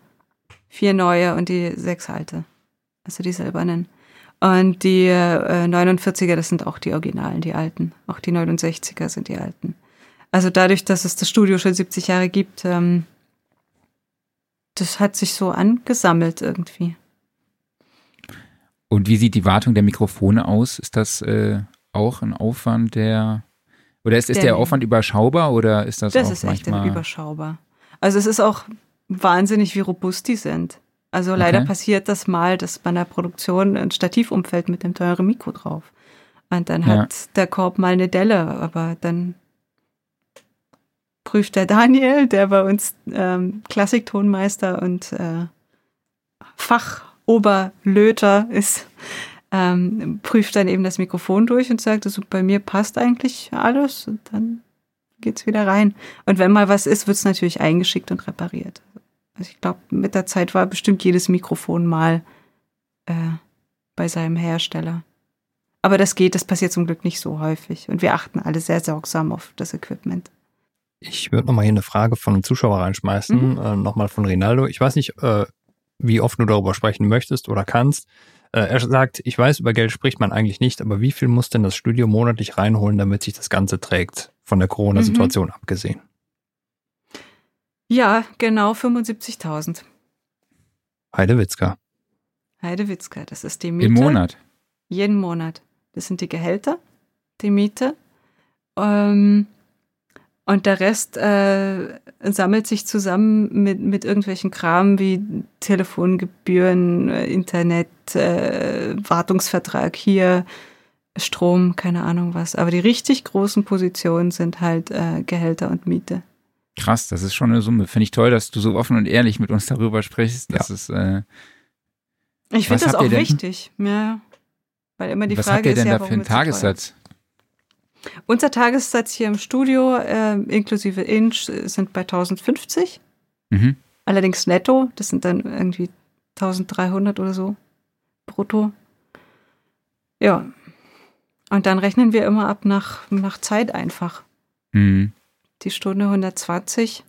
vier neue und die sechs alte. Also die silbernen. Und die äh, 49er, das sind auch die Originalen, die alten. Auch die 69er sind die alten. Also dadurch, dass es das Studio schon 70 Jahre gibt, ähm, das hat sich so angesammelt irgendwie. Und wie sieht die Wartung der Mikrofone aus? Ist das äh, auch ein Aufwand, der oder ist, ist der, der Aufwand überschaubar oder ist das, das auch ist echt überschaubar. Also es ist auch wahnsinnig, wie robust die sind. Also leider okay. passiert das mal, dass bei einer Produktion ein Stativ umfällt mit dem teuren Mikro drauf. Und dann hat ja. der Korb mal eine Delle, aber dann prüft der Daniel, der bei uns ähm, Klassiktonmeister und äh, Fachoberlöter ist, ähm, prüft dann eben das Mikrofon durch und sagt, also bei mir passt eigentlich alles und dann geht's wieder rein. Und wenn mal was ist, wird's natürlich eingeschickt und repariert. Also ich glaube, mit der Zeit war bestimmt jedes Mikrofon mal äh, bei seinem Hersteller. Aber das geht, das passiert zum Glück nicht so häufig. Und wir achten alle sehr sorgsam auf das Equipment. Ich würde nochmal hier eine Frage von einem Zuschauer reinschmeißen, mhm. äh, nochmal von Rinaldo. Ich weiß nicht, äh, wie oft du darüber sprechen möchtest oder kannst. Äh, er sagt, ich weiß, über Geld spricht man eigentlich nicht, aber wie viel muss denn das Studio monatlich reinholen, damit sich das Ganze trägt, von der Corona-Situation mhm. abgesehen? Ja, genau 75.000. Heidewitzka. Heidewitzka, das ist die Miete. Im Monat? Jeden Monat. Das sind die Gehälter, die Miete. Ähm, und der Rest äh, sammelt sich zusammen mit, mit irgendwelchen Kram wie Telefongebühren, äh, Internet, äh, Wartungsvertrag hier, Strom, keine Ahnung was. Aber die richtig großen Positionen sind halt äh, Gehälter und Miete. Krass, das ist schon eine Summe. Finde ich toll, dass du so offen und ehrlich mit uns darüber sprichst. Das ja. ist. Äh, ich finde das auch wichtig. Ja. Weil immer die was Frage ist. Was habt ihr denn ja, da für einen Tagessatz? Unser Tagessatz hier im Studio, äh, inklusive Inch, sind bei 1050. Mhm. Allerdings netto, das sind dann irgendwie 1300 oder so brutto. Ja. Und dann rechnen wir immer ab nach, nach Zeit einfach. Mhm die Stunde 120.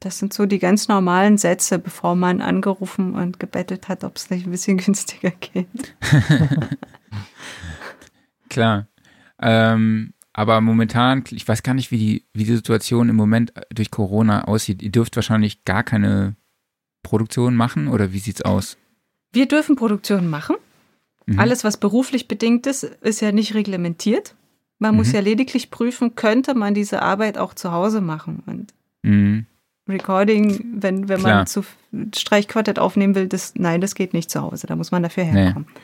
Das sind so die ganz normalen Sätze, bevor man angerufen und gebettelt hat, ob es nicht ein bisschen günstiger geht. Klar. Ähm, aber momentan, ich weiß gar nicht, wie die, wie die Situation im Moment durch Corona aussieht. Ihr dürft wahrscheinlich gar keine Produktion machen oder wie sieht's aus? Wir dürfen Produktion machen. Mhm. Alles, was beruflich bedingt ist, ist ja nicht reglementiert. Man mhm. muss ja lediglich prüfen, könnte man diese Arbeit auch zu Hause machen. Und mhm. Recording, wenn, wenn man zu Streichquartett aufnehmen will, das, nein, das geht nicht zu Hause. Da muss man dafür herkommen. Nee.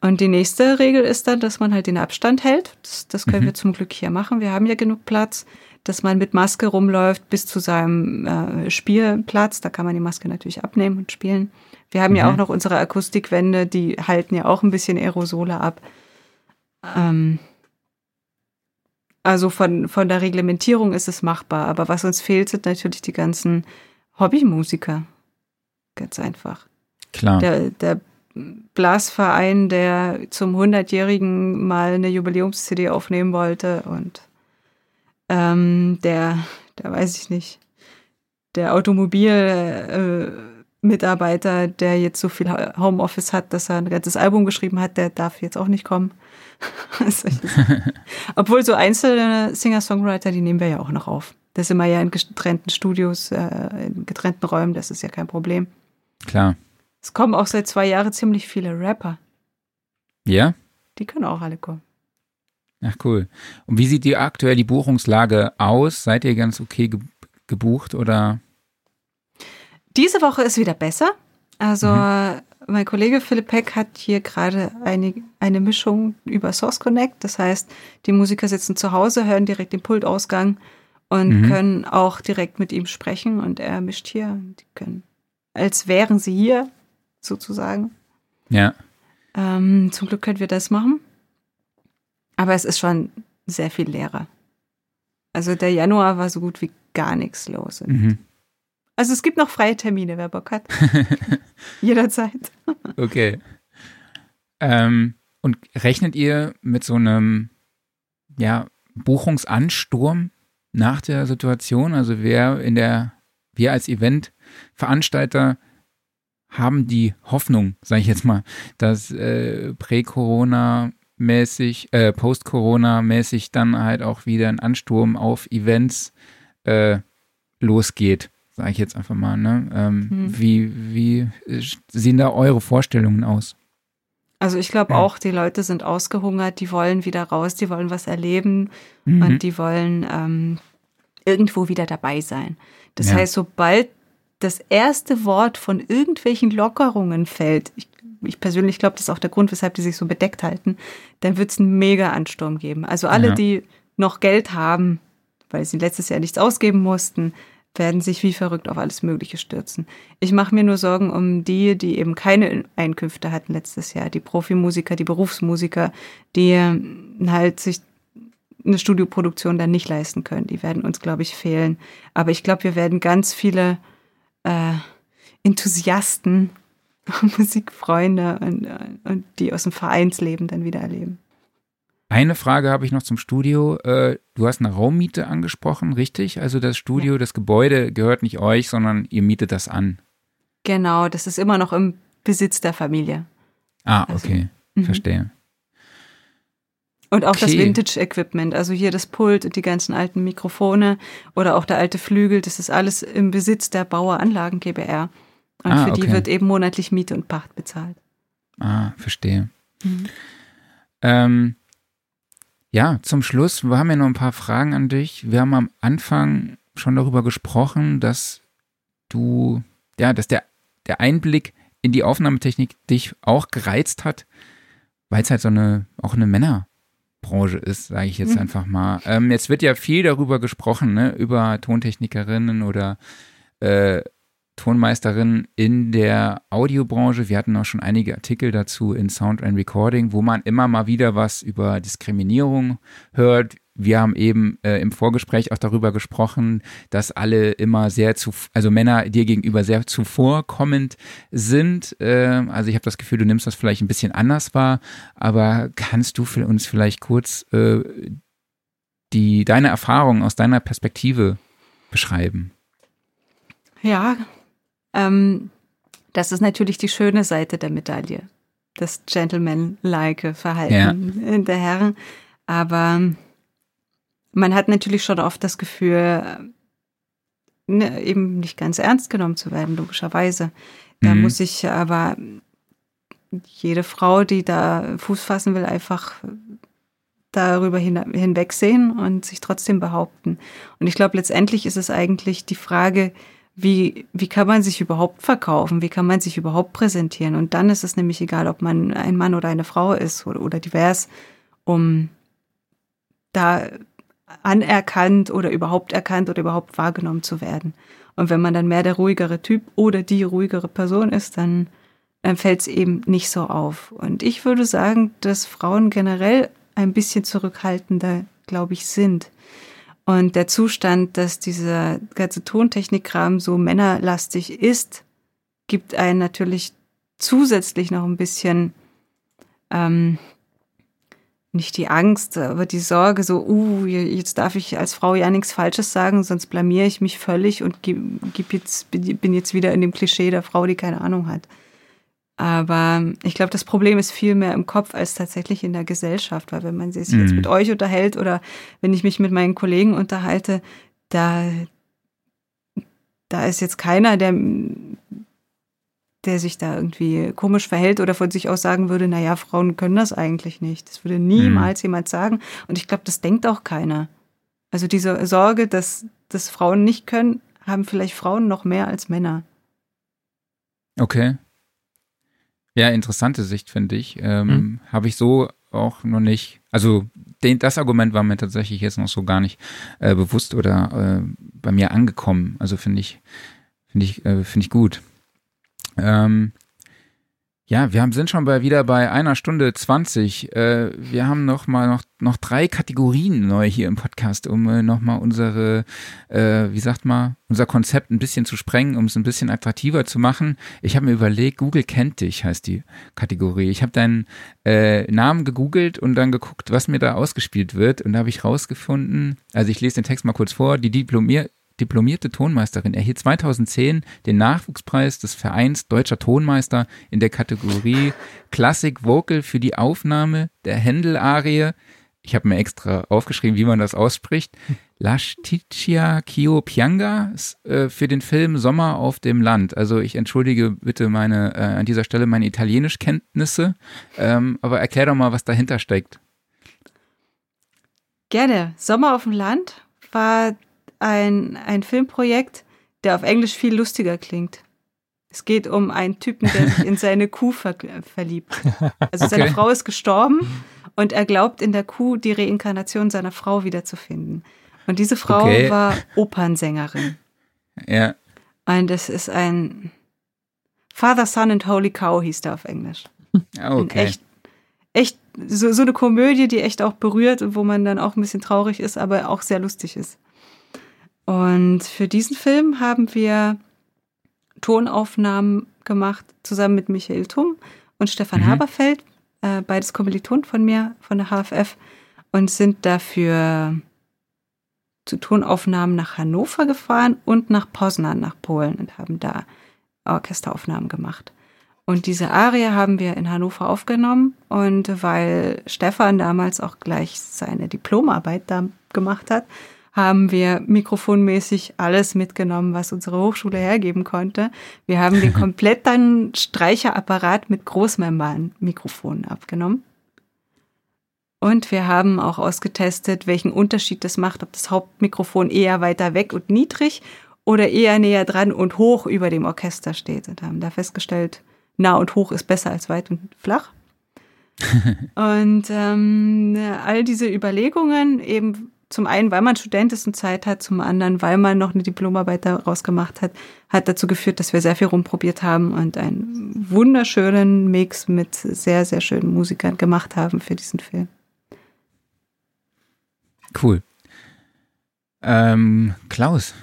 Und die nächste Regel ist dann, dass man halt den Abstand hält. Das, das können mhm. wir zum Glück hier machen. Wir haben ja genug Platz, dass man mit Maske rumläuft bis zu seinem äh, Spielplatz. Da kann man die Maske natürlich abnehmen und spielen. Wir haben mhm. ja auch noch unsere Akustikwände, die halten ja auch ein bisschen Aerosole ab. Ähm, also von, von der Reglementierung ist es machbar. Aber was uns fehlt, sind natürlich die ganzen Hobbymusiker. Ganz einfach. Klar. Der, der Blasverein, der zum 100-Jährigen mal eine Jubiläums-CD aufnehmen wollte und ähm, der, der weiß ich nicht, der Automobilmitarbeiter, äh, der jetzt so viel Homeoffice hat, dass er ein ganzes Album geschrieben hat, der darf jetzt auch nicht kommen. Obwohl so einzelne Singer-Songwriter, die nehmen wir ja auch noch auf. Das sind wir ja in getrennten Studios, äh, in getrennten Räumen, das ist ja kein Problem. Klar. Es kommen auch seit zwei Jahren ziemlich viele Rapper. Ja? Die können auch alle kommen. Ach cool. Und wie sieht die aktuell die Buchungslage aus? Seid ihr ganz okay ge gebucht oder? Diese Woche ist wieder besser. Also mhm mein Kollege Philipp Peck hat hier gerade eine, eine Mischung über Source Connect. Das heißt, die Musiker sitzen zu Hause, hören direkt den Pultausgang und mhm. können auch direkt mit ihm sprechen. Und er mischt hier. Die können, als wären sie hier, sozusagen. Ja. Ähm, zum Glück können wir das machen. Aber es ist schon sehr viel leerer. Also der Januar war so gut wie gar nichts los. Mhm. Also es gibt noch freie Termine, wer Bock hat. Jederzeit. okay. Ähm, und rechnet ihr mit so einem ja, Buchungsansturm nach der Situation? Also wer in der, wir als Eventveranstalter haben die Hoffnung, sage ich jetzt mal, dass äh, Prä-Corona mäßig, äh, Post-Corona mäßig dann halt auch wieder ein Ansturm auf Events äh, losgeht, sage ich jetzt einfach mal. Ne? Ähm, hm. Wie, wie sehen da eure Vorstellungen aus? Also ich glaube auch, die Leute sind ausgehungert, die wollen wieder raus, die wollen was erleben mhm. und die wollen ähm, irgendwo wieder dabei sein. Das ja. heißt, sobald das erste Wort von irgendwelchen Lockerungen fällt, ich, ich persönlich glaube, das ist auch der Grund, weshalb die sich so bedeckt halten, dann wird es einen Mega-Ansturm geben. Also alle, ja. die noch Geld haben, weil sie letztes Jahr nichts ausgeben mussten, werden sich wie verrückt auf alles Mögliche stürzen. Ich mache mir nur Sorgen um die, die eben keine Einkünfte hatten letztes Jahr, die Profimusiker, die Berufsmusiker, die halt sich eine Studioproduktion dann nicht leisten können. Die werden uns, glaube ich, fehlen. Aber ich glaube, wir werden ganz viele äh, Enthusiasten, Musikfreunde und, und die aus dem Vereinsleben dann wieder erleben. Eine Frage habe ich noch zum Studio. Äh, du hast eine Raummiete angesprochen, richtig? Also das Studio, ja. das Gebäude gehört nicht euch, sondern ihr mietet das an. Genau, das ist immer noch im Besitz der Familie. Ah, also, okay, also, verstehe. Und auch okay. das Vintage-Equipment, also hier das Pult und die ganzen alten Mikrofone oder auch der alte Flügel, das ist alles im Besitz der Bauer Anlagen GbR. Und ah, für die wird eben monatlich Miete und Pacht bezahlt. Ah, verstehe. Mhm. Ähm, ja, zum Schluss, wir haben ja noch ein paar Fragen an dich. Wir haben am Anfang schon darüber gesprochen, dass du, ja, dass der, der Einblick in die Aufnahmetechnik dich auch gereizt hat, weil es halt so eine, auch eine Männer, Branche ist, sage ich jetzt mhm. einfach mal. Ähm, jetzt wird ja viel darüber gesprochen, ne, über Tontechnikerinnen oder äh, Tonmeisterinnen in der Audiobranche. Wir hatten auch schon einige Artikel dazu in Sound and Recording, wo man immer mal wieder was über Diskriminierung hört, wir haben eben äh, im Vorgespräch auch darüber gesprochen, dass alle immer sehr zu, also Männer dir gegenüber sehr zuvorkommend sind. Äh, also ich habe das Gefühl, du nimmst das vielleicht ein bisschen anders wahr, aber kannst du für uns vielleicht kurz äh, die deine Erfahrungen aus deiner Perspektive beschreiben? Ja, ähm, das ist natürlich die schöne Seite der Medaille, das Gentleman-like Verhalten ja. der Herren. Aber man hat natürlich schon oft das Gefühl, ne, eben nicht ganz ernst genommen zu werden, logischerweise. Da mhm. muss ich aber jede Frau, die da Fuß fassen will, einfach darüber hin, hinwegsehen und sich trotzdem behaupten. Und ich glaube, letztendlich ist es eigentlich die Frage, wie, wie kann man sich überhaupt verkaufen? Wie kann man sich überhaupt präsentieren? Und dann ist es nämlich egal, ob man ein Mann oder eine Frau ist oder, oder divers, um da anerkannt oder überhaupt erkannt oder überhaupt wahrgenommen zu werden. Und wenn man dann mehr der ruhigere Typ oder die ruhigere Person ist, dann, dann fällt es eben nicht so auf. Und ich würde sagen, dass Frauen generell ein bisschen zurückhaltender, glaube ich, sind. Und der Zustand, dass dieser ganze Tontechnikkram so männerlastig ist, gibt einen natürlich zusätzlich noch ein bisschen ähm, nicht die Angst, aber die Sorge, so, uh, jetzt darf ich als Frau ja nichts Falsches sagen, sonst blamiere ich mich völlig und gib jetzt, bin jetzt wieder in dem Klischee der Frau, die keine Ahnung hat. Aber ich glaube, das Problem ist viel mehr im Kopf als tatsächlich in der Gesellschaft, weil wenn man sich mhm. jetzt mit euch unterhält oder wenn ich mich mit meinen Kollegen unterhalte, da, da ist jetzt keiner, der, der sich da irgendwie komisch verhält oder von sich aus sagen würde, na ja, Frauen können das eigentlich nicht. Das würde niemals mhm. jemand sagen. Und ich glaube, das denkt auch keiner. Also diese Sorge, dass das Frauen nicht können, haben vielleicht Frauen noch mehr als Männer. Okay. Ja, interessante Sicht, finde ich. Ähm, mhm. Habe ich so auch noch nicht, also den, das Argument war mir tatsächlich jetzt noch so gar nicht äh, bewusst oder äh, bei mir angekommen. Also finde ich, finde ich, äh, finde ich gut. Ähm, Ja, wir haben, sind schon bei, wieder bei einer Stunde zwanzig. Äh, wir haben noch mal noch, noch drei Kategorien neu hier im Podcast, um äh, noch mal unsere, äh, wie sagt man, unser Konzept ein bisschen zu sprengen, um es ein bisschen attraktiver zu machen. Ich habe mir überlegt, Google kennt dich heißt die Kategorie. Ich habe deinen äh, Namen gegoogelt und dann geguckt, was mir da ausgespielt wird und da habe ich rausgefunden, also ich lese den Text mal kurz vor, die Diplomier diplomierte Tonmeisterin erhielt 2010 den Nachwuchspreis des Vereins Deutscher Tonmeister in der Kategorie Classic Vocal für die Aufnahme der Händel-Arie. Ich habe mir extra aufgeschrieben, wie man das ausspricht. Lashticia Kio Pianga äh, für den Film Sommer auf dem Land. Also ich entschuldige bitte meine äh, an dieser Stelle meine Italienischkenntnisse, ähm, aber erklär doch mal, was dahinter steckt. Gerne. Sommer auf dem Land war ein, ein Filmprojekt, der auf Englisch viel lustiger klingt. Es geht um einen Typen, der sich in seine Kuh ver verliebt. Also okay. seine Frau ist gestorben und er glaubt in der Kuh die Reinkarnation seiner Frau wiederzufinden. Und diese Frau okay. war Opernsängerin. Ja. Und das ist ein Father, Son and Holy Cow hieß der auf Englisch. Ah, okay. Echt, echt so, so eine Komödie, die echt auch berührt und wo man dann auch ein bisschen traurig ist, aber auch sehr lustig ist. Und für diesen Film haben wir Tonaufnahmen gemacht, zusammen mit Michael Tum und Stefan mhm. Haberfeld, äh, beides Kommilitonen von mir, von der HFF, und sind dafür zu Tonaufnahmen nach Hannover gefahren und nach Poznan, nach Polen, und haben da Orchesteraufnahmen gemacht. Und diese Arie haben wir in Hannover aufgenommen und weil Stefan damals auch gleich seine Diplomarbeit da gemacht hat, haben wir mikrofonmäßig alles mitgenommen, was unsere Hochschule hergeben konnte. Wir haben den kompletten Streicherapparat mit Großmembran-Mikrofonen abgenommen. Und wir haben auch ausgetestet, welchen Unterschied das macht, ob das Hauptmikrofon eher weiter weg und niedrig oder eher näher dran und hoch über dem Orchester steht. Und haben da festgestellt, nah und hoch ist besser als weit und flach. und ähm, all diese Überlegungen eben zum einen, weil man Student ist und Zeit hat, zum anderen, weil man noch eine Diplomarbeit daraus gemacht hat, hat dazu geführt, dass wir sehr viel rumprobiert haben und einen wunderschönen Mix mit sehr, sehr schönen Musikern gemacht haben für diesen Film. Cool. Ähm, Klaus,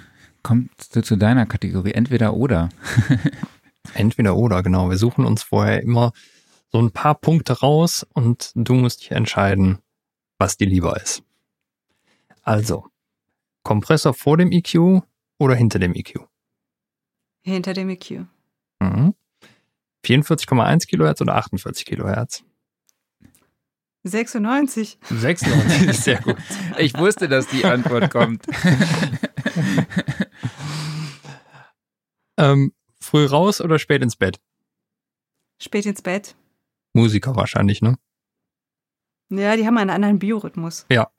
kommst du zu deiner Kategorie entweder oder? entweder oder, genau. Wir suchen uns vorher immer so ein paar Punkte raus und du musst dich entscheiden, was dir lieber ist. Also, Kompressor vor dem EQ oder hinter dem EQ? Hinter dem EQ. Mhm. 44,1 Kilohertz oder 48 Kilohertz? 96. 96 ist sehr gut. Ich wusste, dass die Antwort kommt. ähm, früh raus oder spät ins Bett? Spät ins Bett. Musiker wahrscheinlich, ne? Ja, die haben einen anderen Biorhythmus. Ja.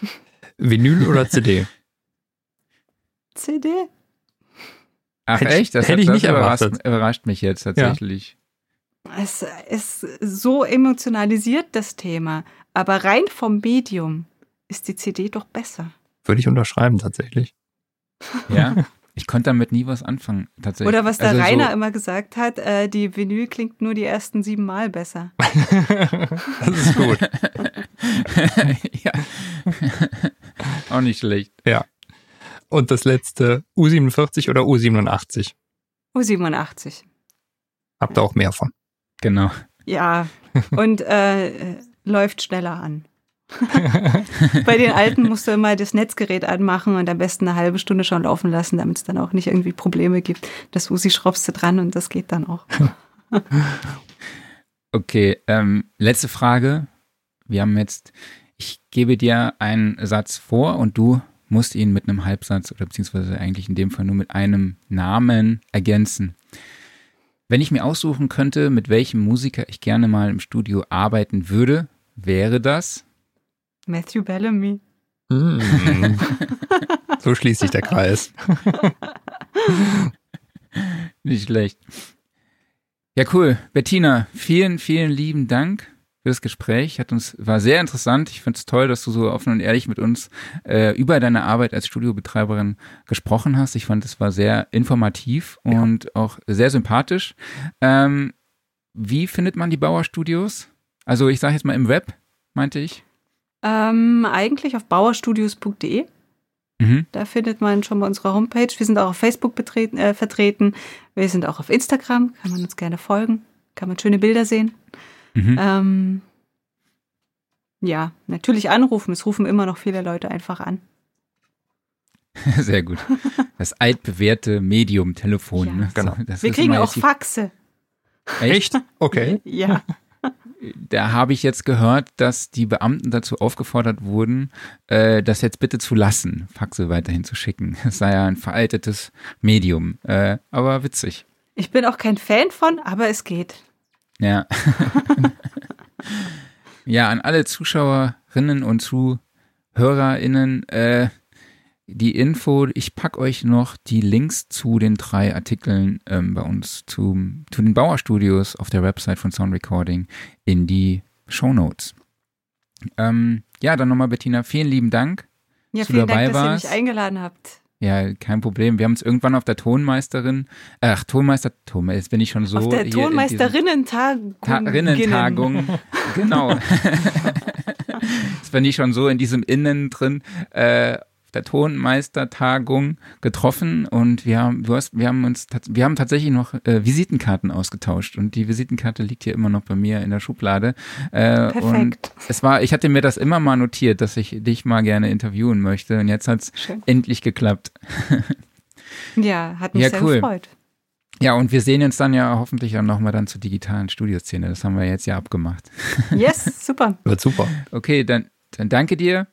Vinyl oder CD? CD. Ach hätte, echt? Das, hätte ich das nicht überrascht, überrascht mich jetzt tatsächlich. Ja. Es ist so emotionalisiert, das Thema. Aber rein vom Medium ist die CD doch besser. Würde ich unterschreiben, tatsächlich. Ja. Ich konnte damit nie was anfangen, tatsächlich. Oder was der also Rainer so immer gesagt hat, äh, die Vinyl klingt nur die ersten sieben Mal besser. das ist gut. ja. Auch nicht schlecht. Ja. Und das letzte, U47 oder U87? U87. Habt ihr auch mehr von? Genau. Ja, und äh, läuft schneller an. Bei den alten musst du immer das Netzgerät anmachen und am besten eine halbe Stunde schon laufen lassen, damit es dann auch nicht irgendwie Probleme gibt. Das Usi schraubst du dran und das geht dann auch. okay, ähm, letzte Frage. Wir haben jetzt, ich gebe dir einen Satz vor und du musst ihn mit einem Halbsatz oder beziehungsweise eigentlich in dem Fall nur mit einem Namen ergänzen. Wenn ich mir aussuchen könnte, mit welchem Musiker ich gerne mal im Studio arbeiten würde, wäre das Matthew Bellamy. Mm. so schließt sich der Kreis. Nicht schlecht. Ja, cool. Bettina, vielen, vielen lieben Dank für das Gespräch. Hat uns, war sehr interessant. Ich finde es toll, dass du so offen und ehrlich mit uns äh, über deine Arbeit als Studiobetreiberin gesprochen hast. Ich fand, es war sehr informativ und ja. auch sehr sympathisch. Ähm, wie findet man die Bauerstudios? Also ich sage jetzt mal im Web, meinte ich. Ähm, eigentlich auf bauerstudios.de. Mhm. Da findet man schon mal unsere Homepage. Wir sind auch auf Facebook betreten, äh, vertreten. Wir sind auch auf Instagram. Kann man uns gerne folgen. Kann man schöne Bilder sehen. Mhm. Ähm, ja, natürlich anrufen. Es rufen immer noch viele Leute einfach an. Sehr gut. Das altbewährte Medium Telefon. Ja, ne? genau. Das Wir kriegen auch Faxe. Echt? Okay. ja. Da habe ich jetzt gehört, dass die Beamten dazu aufgefordert wurden, äh, das jetzt bitte zu lassen, Faxe weiterhin zu schicken. Es sei ja ein veraltetes Medium, äh, aber witzig. Ich bin auch kein Fan von, aber es geht. Ja. ja, an alle Zuschauerinnen und ZuhörerInnen, äh, die Info, ich packe euch noch die Links zu den drei Artikeln ähm, bei uns zu, zu den Bauerstudios auf der Website von Sound Recording in die Show Notes. Ähm, ja, dann nochmal Bettina, vielen lieben Dank. Ja, vielen Dank, dass ihr mich eingeladen habt. Ja, kein Problem. Wir haben uns irgendwann auf der Tonmeisterin, ach, Tonmeister, Tom, jetzt bin ich schon so. Auf der Tonmeisterinnen-Tagung. Rinnentagung, genau. jetzt bin ich schon so in diesem Innen drin. Äh, der Tonmeistertagung getroffen und wir haben, du hast, wir haben uns, wir haben tatsächlich noch äh, Visitenkarten ausgetauscht und die Visitenkarte liegt hier immer noch bei mir in der Schublade. Äh, Perfekt. Und es war, ich hatte mir das immer mal notiert, dass ich dich mal gerne interviewen möchte und jetzt hat's Schön. endlich geklappt. ja, hat mich ja, sehr cool. gefreut. Ja, und wir sehen uns dann ja hoffentlich auch nochmal dann zur digitalen Studioszene. Das haben wir jetzt ja abgemacht. Yes, super. Wird super. Okay, dann, dann danke dir.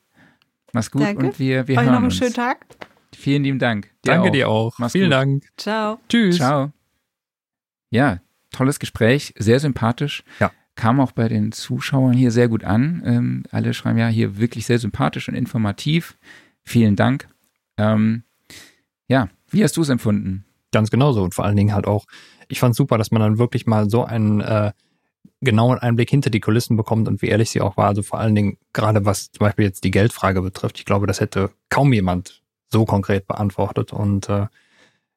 Mach's gut Danke. und wir, wir Euch hören noch einen schönen Tag. Vielen lieben Dank. Dir Danke auch. dir auch. Mach's Vielen gut. Dank. Ciao. Tschüss. Ciao. Ja, tolles Gespräch, sehr sympathisch. Ja. Kam auch bei den Zuschauern hier sehr gut an. Ähm, alle schreiben ja hier wirklich sehr sympathisch und informativ. Vielen Dank. Ähm, ja, wie hast du es empfunden? Ganz genauso und vor allen Dingen halt auch, ich fand super, dass man dann wirklich mal so einen äh, genauen Einblick hinter die Kulissen bekommt und wie ehrlich sie auch war. Also vor allen Dingen gerade was zum Beispiel jetzt die Geldfrage betrifft. Ich glaube, das hätte kaum jemand so konkret beantwortet. Und äh,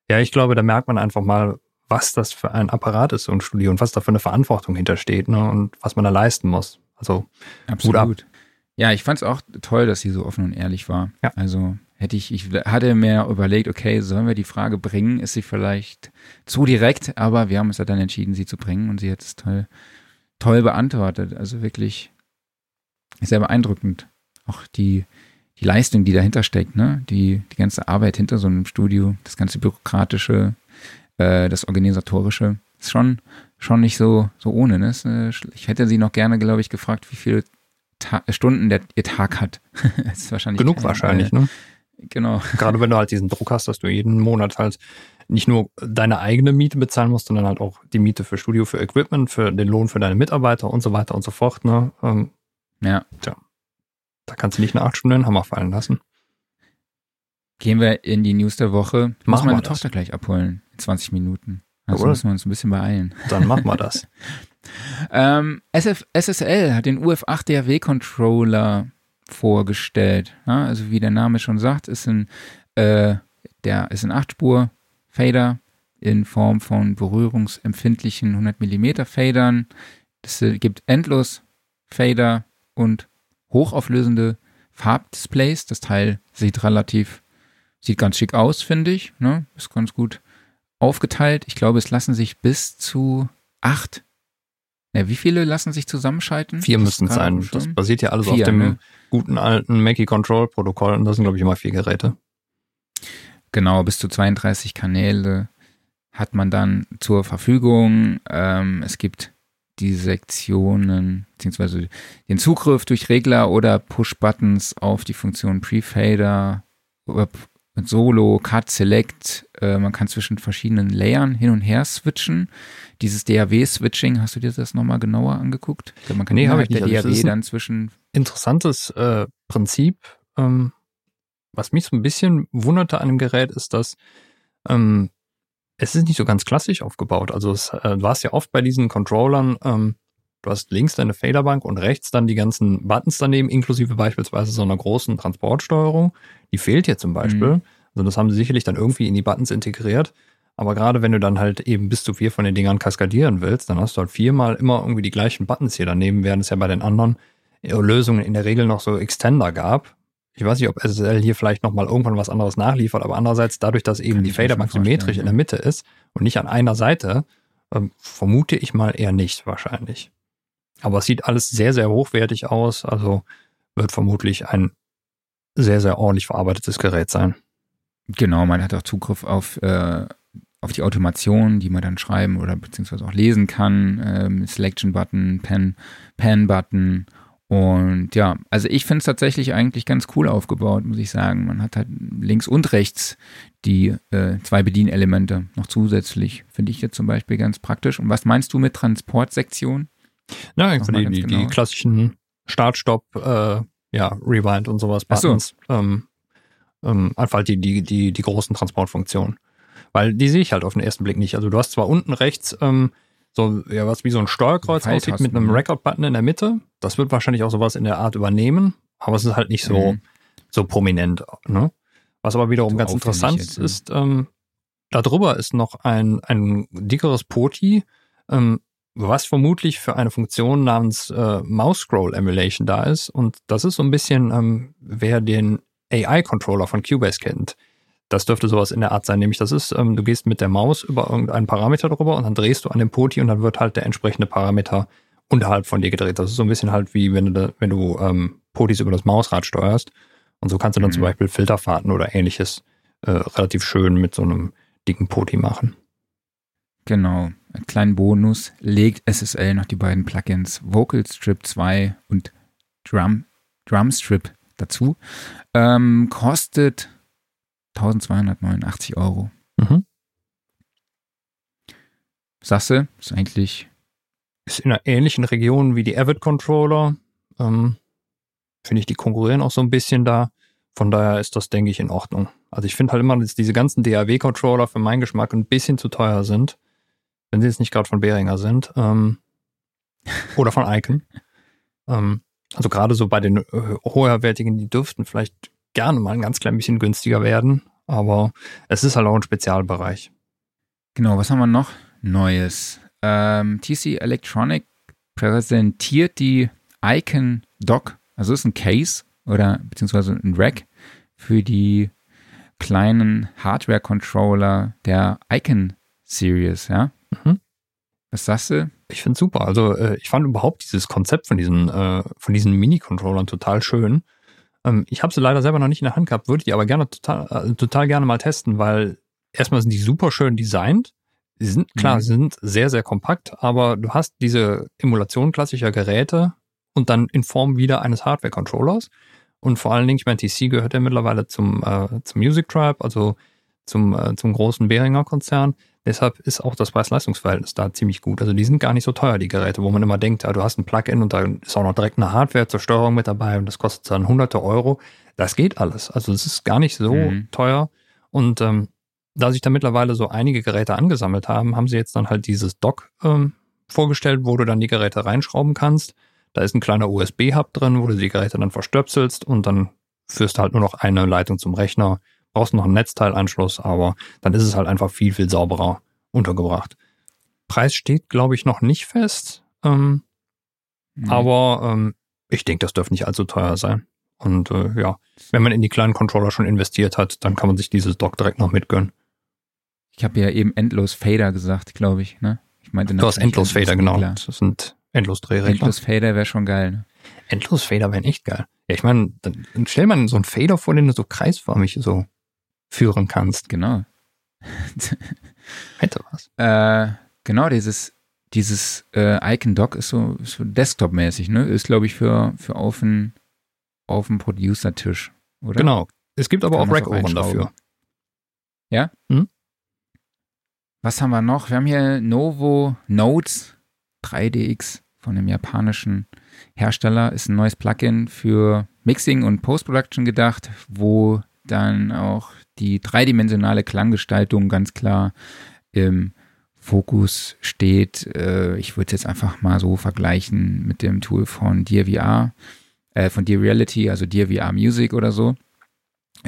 ja, ich glaube, da merkt man einfach mal, was das für ein Apparat ist, so ein Studio und was da für eine Verantwortung hintersteht ne, und was man da leisten muss. Also absolut. Ja, ich fand es auch toll, dass sie so offen und ehrlich war. Ja. Also hätte ich, ich hatte mir überlegt, okay, sollen wir die Frage bringen? Ist sie vielleicht zu direkt? Aber wir haben uns ja dann entschieden, sie zu bringen und sie hat es toll toll beantwortet. Also wirklich sehr beeindruckend. Auch die, die Leistung, die dahinter steckt, ne? Die, die ganze Arbeit hinter so einem Studio, das ganze Bürokratische, äh, das Organisatorische, ist schon, schon nicht so, so ohne. Ne? Äh, ich hätte sie noch gerne, glaube ich, gefragt, wie viele Ta Stunden der, ihr Tag hat. ist wahrscheinlich Genug wahrscheinlich, ne? Genau. Gerade wenn du halt diesen Druck hast, dass du jeden Monat halt nicht nur deine eigene Miete bezahlen musst, sondern halt auch die Miete für Studio, für Equipment, für den Lohn für deine Mitarbeiter und so weiter und so fort. Ne? Ähm, ja. Tja, da kannst du nicht eine acht Stunden den Hammer fallen lassen. Gehen wir in die News der Woche. Ich muss meine Tochter gleich abholen. In 20 Minuten. Also müssen wir uns ein bisschen beeilen. Dann machen wir das. ähm, SF, SSL hat den UF8 DAW-Controller vorgestellt. Ja, also wie der Name schon sagt, ist ein, äh, der ist ein 8-Spur Fader in Form von berührungsempfindlichen 100 mm Fadern. Es gibt endlos Fader und hochauflösende Farbdisplays. Das Teil sieht relativ, sieht ganz schick aus, finde ich. Ne? Ist ganz gut aufgeteilt. Ich glaube, es lassen sich bis zu acht. Ja, wie viele lassen sich zusammenschalten? Vier müssen es sein. Das basiert ja alles vier, auf dem ne? guten alten Mackie Control Protokoll und das sind, glaube ich, immer vier Geräte. Genau, bis zu 32 Kanäle hat man dann zur Verfügung. Ähm, es gibt die Sektionen, beziehungsweise den Zugriff durch Regler oder Push-Buttons auf die Funktion Prefader, Solo, Cut, Select. Äh, man kann zwischen verschiedenen Layern hin und her switchen. Dieses DAW-Switching, hast du dir das nochmal genauer angeguckt? Ich glaub, man kann nee, habe ich nicht. Der DAW dann zwischen. Interessantes äh, Prinzip. Ähm, was mich so ein bisschen wunderte an dem Gerät ist, dass ähm, es ist nicht so ganz klassisch aufgebaut. Also es, äh, du hast ja oft bei diesen Controllern, ähm, du hast links deine Faderbank und rechts dann die ganzen Buttons daneben, inklusive beispielsweise so einer großen Transportsteuerung. Die fehlt hier zum Beispiel. Mhm. Also das haben sie sicherlich dann irgendwie in die Buttons integriert. Aber gerade wenn du dann halt eben bis zu vier von den Dingern kaskadieren willst, dann hast du halt viermal immer irgendwie die gleichen Buttons hier daneben, während es ja bei den anderen Lösungen in der Regel noch so Extender gab. Ich weiß nicht, ob SSL hier vielleicht nochmal irgendwann was anderes nachliefert, aber andererseits dadurch, dass eben die Faderbank symmetrisch ja. in der Mitte ist und nicht an einer Seite, ähm, vermute ich mal eher nicht wahrscheinlich. Aber es sieht alles sehr, sehr hochwertig aus, also wird vermutlich ein sehr, sehr ordentlich verarbeitetes Gerät sein. Genau, man hat auch Zugriff auf, äh, auf die Automation, die man dann schreiben oder beziehungsweise auch lesen kann. Ähm, Selection-Button, Pen-Button und ja, also ich finde es tatsächlich eigentlich ganz cool aufgebaut, muss ich sagen. Man hat halt links und rechts die äh, zwei Bedienelemente noch zusätzlich. Finde ich jetzt zum Beispiel ganz praktisch. Und was meinst du mit Transportsektion? Na, einfach die, die, genau. die, klassischen Start, Stopp, äh, ja, Rewind und sowas Buttons. So. Ähm, ähm, einfach die, die, die, die großen Transportfunktionen. Weil die sehe ich halt auf den ersten Blick nicht. Also du hast zwar unten rechts ähm, so, ja, was wie so ein Steuerkreuz aussieht mit einem ne? Record-Button in der Mitte. Das wird wahrscheinlich auch sowas in der Art übernehmen, aber es ist halt nicht so, mhm. so prominent. Ne? Was aber wiederum so ganz interessant jetzt, ist, ähm, darüber ist noch ein, ein dickeres Poti, ähm, was vermutlich für eine Funktion namens äh, Mouse Scroll Emulation da ist. Und das ist so ein bisschen, ähm, wer den AI-Controller von Cubase kennt. Das dürfte sowas in der Art sein, nämlich das ist, ähm, du gehst mit der Maus über irgendeinen Parameter drüber und dann drehst du an dem Poti und dann wird halt der entsprechende Parameter unterhalb von dir gedreht. Das ist so ein bisschen halt wie wenn du, da, wenn du ähm, Potis über das Mausrad steuerst. Und so kannst du dann mhm. zum Beispiel Filterfahrten oder ähnliches äh, relativ schön mit so einem dicken Poti machen. Genau. Ein kleinen Bonus legt SSL noch die beiden Plugins Vocal Strip 2 und Drum, Drum Strip dazu. Ähm, kostet 1289 Euro. Mhm. Sasse ist eigentlich. Ist in einer ähnlichen Region wie die Avid Controller. Ähm, finde ich, die konkurrieren auch so ein bisschen da. Von daher ist das, denke ich, in Ordnung. Also ich finde halt immer, dass diese ganzen DAW-Controller für meinen Geschmack ein bisschen zu teuer sind. Wenn sie jetzt nicht gerade von Behringer sind. Ähm, oder von Icon. ähm, also gerade so bei den äh, hoherwertigen, die dürften vielleicht gerne mal ein ganz klein bisschen günstiger werden. Aber es ist halt auch ein Spezialbereich. Genau, was haben wir noch Neues? Ähm, TC Electronic präsentiert die Icon Dock, also ist ein Case oder beziehungsweise ein Rack für die kleinen Hardware-Controller der Icon Series, ja? Mhm. Was sagst du? Ich finde super. Also äh, ich fand überhaupt dieses Konzept von diesen, äh, von diesen Mini-Controllern total schön. Ähm, ich habe sie leider selber noch nicht in der Hand gehabt, würde die aber gerne total, äh, total gerne mal testen, weil erstmal sind die super schön designt. Sie sind, klar, mhm. sie sind sehr, sehr kompakt, aber du hast diese Emulation klassischer Geräte und dann in Form wieder eines Hardware-Controllers. Und vor allen Dingen, ich meine, TC gehört ja mittlerweile zum, äh, zum Music Tribe, also zum, äh, zum großen Behringer Konzern. Deshalb ist auch das Preis-Leistungs-Verhältnis da ziemlich gut. Also die sind gar nicht so teuer, die Geräte, wo man immer denkt, ja, du hast ein Plugin und da ist auch noch direkt eine Hardware zur Steuerung mit dabei und das kostet dann hunderte Euro. Das geht alles. Also es ist gar nicht so mhm. teuer. Und ähm, da sich da mittlerweile so einige Geräte angesammelt haben, haben sie jetzt dann halt dieses Dock ähm, vorgestellt, wo du dann die Geräte reinschrauben kannst. Da ist ein kleiner USB-Hub drin, wo du die Geräte dann verstöpselst und dann führst du halt nur noch eine Leitung zum Rechner brauchst noch einen Netzteilanschluss, aber dann ist es halt einfach viel, viel sauberer untergebracht. Preis steht, glaube ich, noch nicht fest. Ähm, mhm. Aber ähm, ich denke, das dürfte nicht allzu teuer sein. Und äh, ja, wenn man in die kleinen Controller schon investiert hat, dann kann man sich dieses Dock direkt noch mitgönnen. Ich habe ja eben endlos Fader gesagt, glaube ich. Ne? Ich meinte du hast endlos Fader, genau. Das sind endlos Drehregler. Endlos Fader wäre schon geil. Ne? Endlos Fader wären echt geil. Ja, ich meine, dann stell mal so einen Fader vor, den du so kreisförmig so führen kannst. Genau. Hätte was. Äh, genau, dieses, dieses äh, Icon-Dock ist so, so Desktop-mäßig, ne? Ist, glaube ich, für, für auf den auf dem Producer-Tisch, oder? Genau. Es gibt aber Kann auch Rack-Ohren dafür. Ja? Hm? Was haben wir noch? Wir haben hier Novo Notes 3DX von einem japanischen Hersteller. Ist ein neues Plugin für Mixing und Post-Production gedacht, wo dann auch die dreidimensionale Klanggestaltung ganz klar im Fokus steht. Äh, ich würde es jetzt einfach mal so vergleichen mit dem Tool von DVR, äh, von Dear Reality, also DVR Music oder so.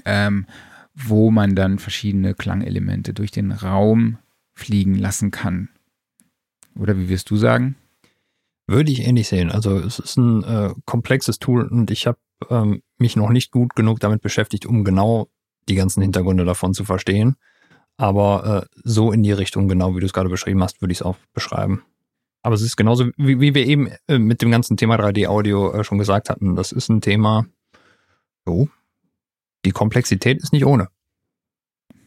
Ähm, wo man dann verschiedene Klangelemente durch den Raum fliegen lassen kann. Oder wie wirst du sagen? Würde ich ähnlich sehen. Also es ist ein äh, komplexes Tool und ich habe ähm, mich noch nicht gut genug damit beschäftigt, um genau die ganzen Hintergründe davon zu verstehen. Aber äh, so in die Richtung, genau wie du es gerade beschrieben hast, würde ich es auch beschreiben. Aber es ist genauso, wie, wie wir eben äh, mit dem ganzen Thema 3D-Audio äh, schon gesagt hatten. Das ist ein Thema, so, die Komplexität ist nicht ohne.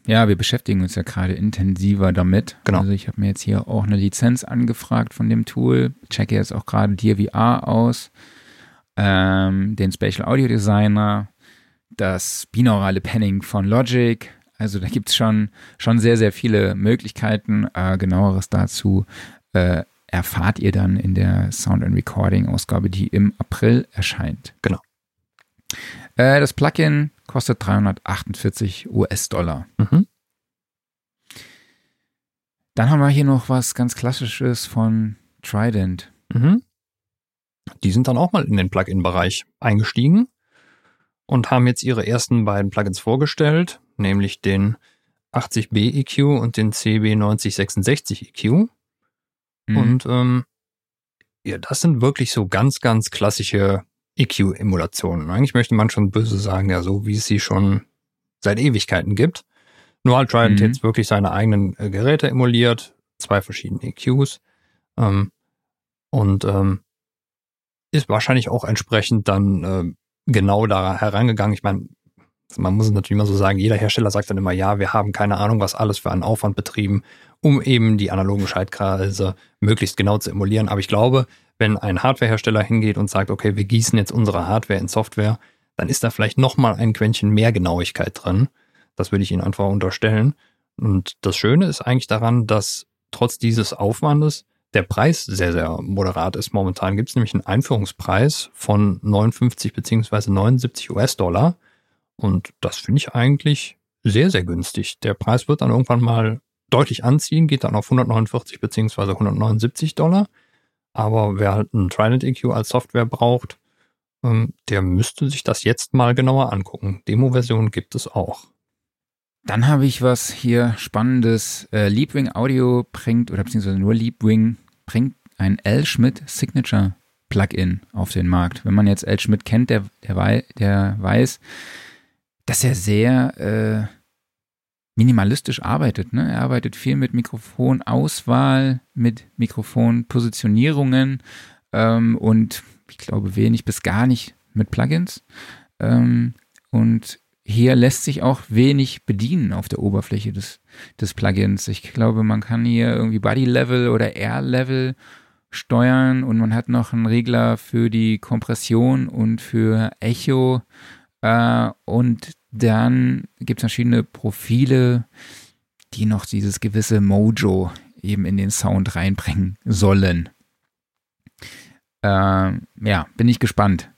Ja, wir beschäftigen uns ja gerade intensiver damit. Genau. Also ich habe mir jetzt hier auch eine Lizenz angefragt von dem Tool. Checke jetzt auch gerade DVR aus, ähm, den Spatial Audio Designer, das binaurale Panning von Logic. Also da gibt es schon, schon sehr, sehr viele Möglichkeiten. Äh, genaueres dazu äh, erfahrt ihr dann in der Sound and Recording Ausgabe, die im April erscheint. Genau. Äh, das Plugin kostet 348 US-Dollar. Mhm. Dann haben wir hier noch was ganz Klassisches von Trident. Mhm. Die sind dann auch mal in den Plugin-Bereich eingestiegen und haben jetzt ihre ersten beiden Plugins vorgestellt, nämlich den 80B EQ und den CB 9066 EQ. Mhm. Und ähm, ja, das sind wirklich so ganz, ganz klassische EQ-Emulationen. Eigentlich möchte man schon böse sagen, ja, so wie es sie schon seit Ewigkeiten gibt. Nur halt Trident mhm. jetzt wirklich seine eigenen äh, Geräte emuliert, zwei verschiedene EQs. Ähm, und ähm, ist wahrscheinlich auch entsprechend dann äh, genau da herangegangen. Ich meine, man muss es natürlich mal so sagen, jeder Hersteller sagt dann immer, ja, wir haben keine Ahnung, was alles für einen Aufwand betrieben, um eben die analogen Schaltkreise möglichst genau zu emulieren. Aber ich glaube, wenn ein Hardwarehersteller hingeht und sagt, okay, wir gießen jetzt unsere Hardware in Software, dann ist da vielleicht nochmal ein Quäntchen mehr Genauigkeit drin. Das würde ich Ihnen einfach unterstellen. Und das Schöne ist eigentlich daran, dass trotz dieses Aufwandes der Preis sehr, sehr moderat ist. Momentan gibt es nämlich einen Einführungspreis von 59 beziehungsweise 79 US-Dollar. Und das finde ich eigentlich sehr, sehr günstig. Der Preis wird dann irgendwann mal deutlich anziehen, geht dann auf 149 beziehungsweise 179 Dollar. Aber wer halt einen Trident EQ als Software braucht, ähm, der müsste sich das jetzt mal genauer angucken. Demo-Version gibt es auch. Dann habe ich was hier Spannendes. Äh, Leapwing Audio bringt, oder beziehungsweise nur Leapwing, bringt ein L. Schmidt Signature Plugin auf den Markt. Wenn man jetzt L. Schmidt kennt, der, der, wei der weiß, dass er sehr äh, minimalistisch arbeitet. Ne? Er arbeitet viel mit Mikrofonauswahl, mit Mikrofonpositionierungen ähm, und ich glaube wenig bis gar nicht mit Plugins. Ähm, und hier lässt sich auch wenig bedienen auf der Oberfläche des, des Plugins. Ich glaube, man kann hier irgendwie Body Level oder Air Level steuern und man hat noch einen Regler für die Kompression und für Echo äh, und dann gibt es verschiedene Profile, die noch dieses gewisse Mojo eben in den Sound reinbringen sollen. Äh, ja, bin ich gespannt,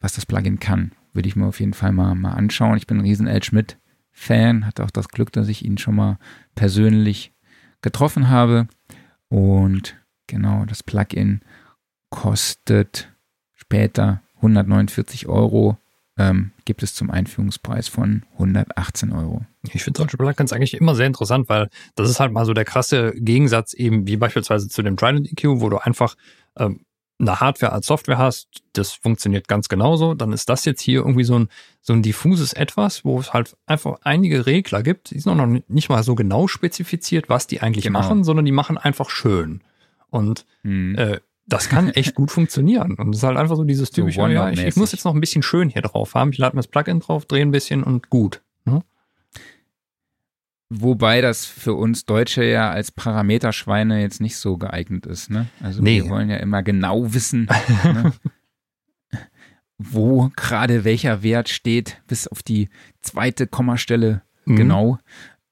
was das Plugin kann. Würde ich mir auf jeden Fall mal, mal anschauen. Ich bin ein riesen L. Schmidt-Fan, hatte auch das Glück, dass ich ihn schon mal persönlich getroffen habe. Und genau, das Plugin kostet später 149 Euro ähm, gibt es zum Einführungspreis von 118 Euro. Ich finde solche Plugins eigentlich immer sehr interessant, weil das ist halt mal so der krasse Gegensatz eben wie beispielsweise zu dem Trident EQ, wo du einfach ähm, eine Hardware als Software hast, das funktioniert ganz genauso. Dann ist das jetzt hier irgendwie so ein, so ein diffuses Etwas, wo es halt einfach einige Regler gibt. Die sind auch noch nicht mal so genau spezifiziert, was die eigentlich genau. machen, sondern die machen einfach schön. Und hm. äh, das kann echt gut funktionieren. Und es ist halt einfach so dieses typische, so ja, ich, ich, muss jetzt noch ein bisschen schön hier drauf haben. Ich lade mir das Plugin drauf, drehe ein bisschen und gut. Ne? Wobei das für uns Deutsche ja als Parameterschweine jetzt nicht so geeignet ist. Ne? Also nee. wir wollen ja immer genau wissen, ne? wo gerade welcher Wert steht, bis auf die zweite Kommastelle mhm. genau.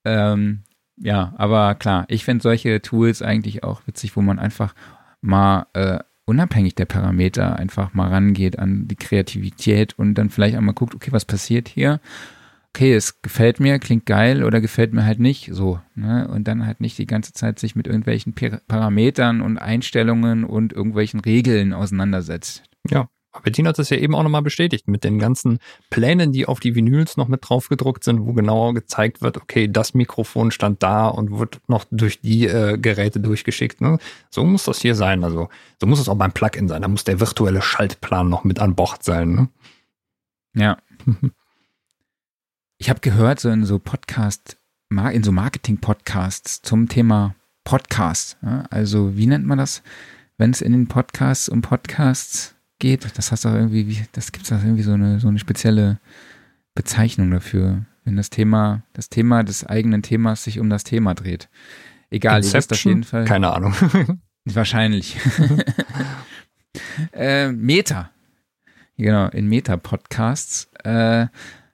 Ähm, ja, aber klar, ich finde solche Tools eigentlich auch witzig, wo man einfach mal äh, unabhängig der Parameter einfach mal rangeht an die Kreativität und dann vielleicht einmal guckt, okay, was passiert hier? Okay, es gefällt mir, klingt geil oder gefällt mir halt nicht so. Ne? Und dann halt nicht die ganze Zeit sich mit irgendwelchen Parametern und Einstellungen und irgendwelchen Regeln auseinandersetzt. Ja, Bettina hat das ja eben auch nochmal bestätigt mit den ganzen Plänen, die auf die Vinyls noch mit drauf gedruckt sind, wo genauer gezeigt wird, okay, das Mikrofon stand da und wird noch durch die äh, Geräte durchgeschickt. Ne? So muss das hier sein. Also so muss es auch beim Plugin sein. Da muss der virtuelle Schaltplan noch mit an Bord sein. Ne? Ja. ich habe gehört, so in so Podcast, in so Marketing-Podcasts zum Thema Podcast. Ja? Also wie nennt man das, wenn es in den Podcasts um Podcasts geht. Das hast du irgendwie, das gibt es irgendwie so eine, so eine spezielle Bezeichnung dafür, wenn das Thema, das Thema des eigenen Themas sich um das Thema dreht. Egal, ihr wisst auf jeden Fall. Keine Ahnung. Wahrscheinlich. äh, Meta. Genau, in Meta-Podcasts äh,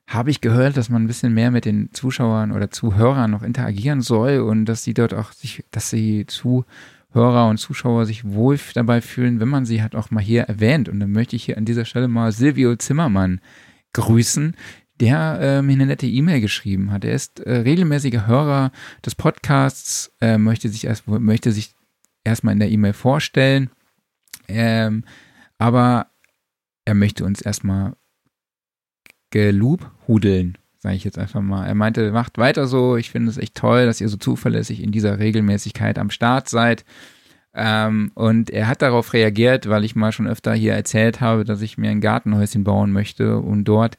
habe ich gehört, dass man ein bisschen mehr mit den Zuschauern oder Zuhörern noch interagieren soll und dass sie dort auch sich, dass sie zu Hörer und Zuschauer sich wohl dabei fühlen, wenn man sie halt auch mal hier erwähnt. Und dann möchte ich hier an dieser Stelle mal Silvio Zimmermann grüßen, der äh, mir eine nette E-Mail geschrieben hat. Er ist äh, regelmäßiger Hörer des Podcasts, äh, möchte sich erst möchte sich erstmal in der E-Mail vorstellen, ähm, aber er möchte uns erstmal gelobhudeln sage ich jetzt einfach mal. Er meinte, macht weiter so. Ich finde es echt toll, dass ihr so zuverlässig in dieser Regelmäßigkeit am Start seid. Ähm, und er hat darauf reagiert, weil ich mal schon öfter hier erzählt habe, dass ich mir ein Gartenhäuschen bauen möchte und dort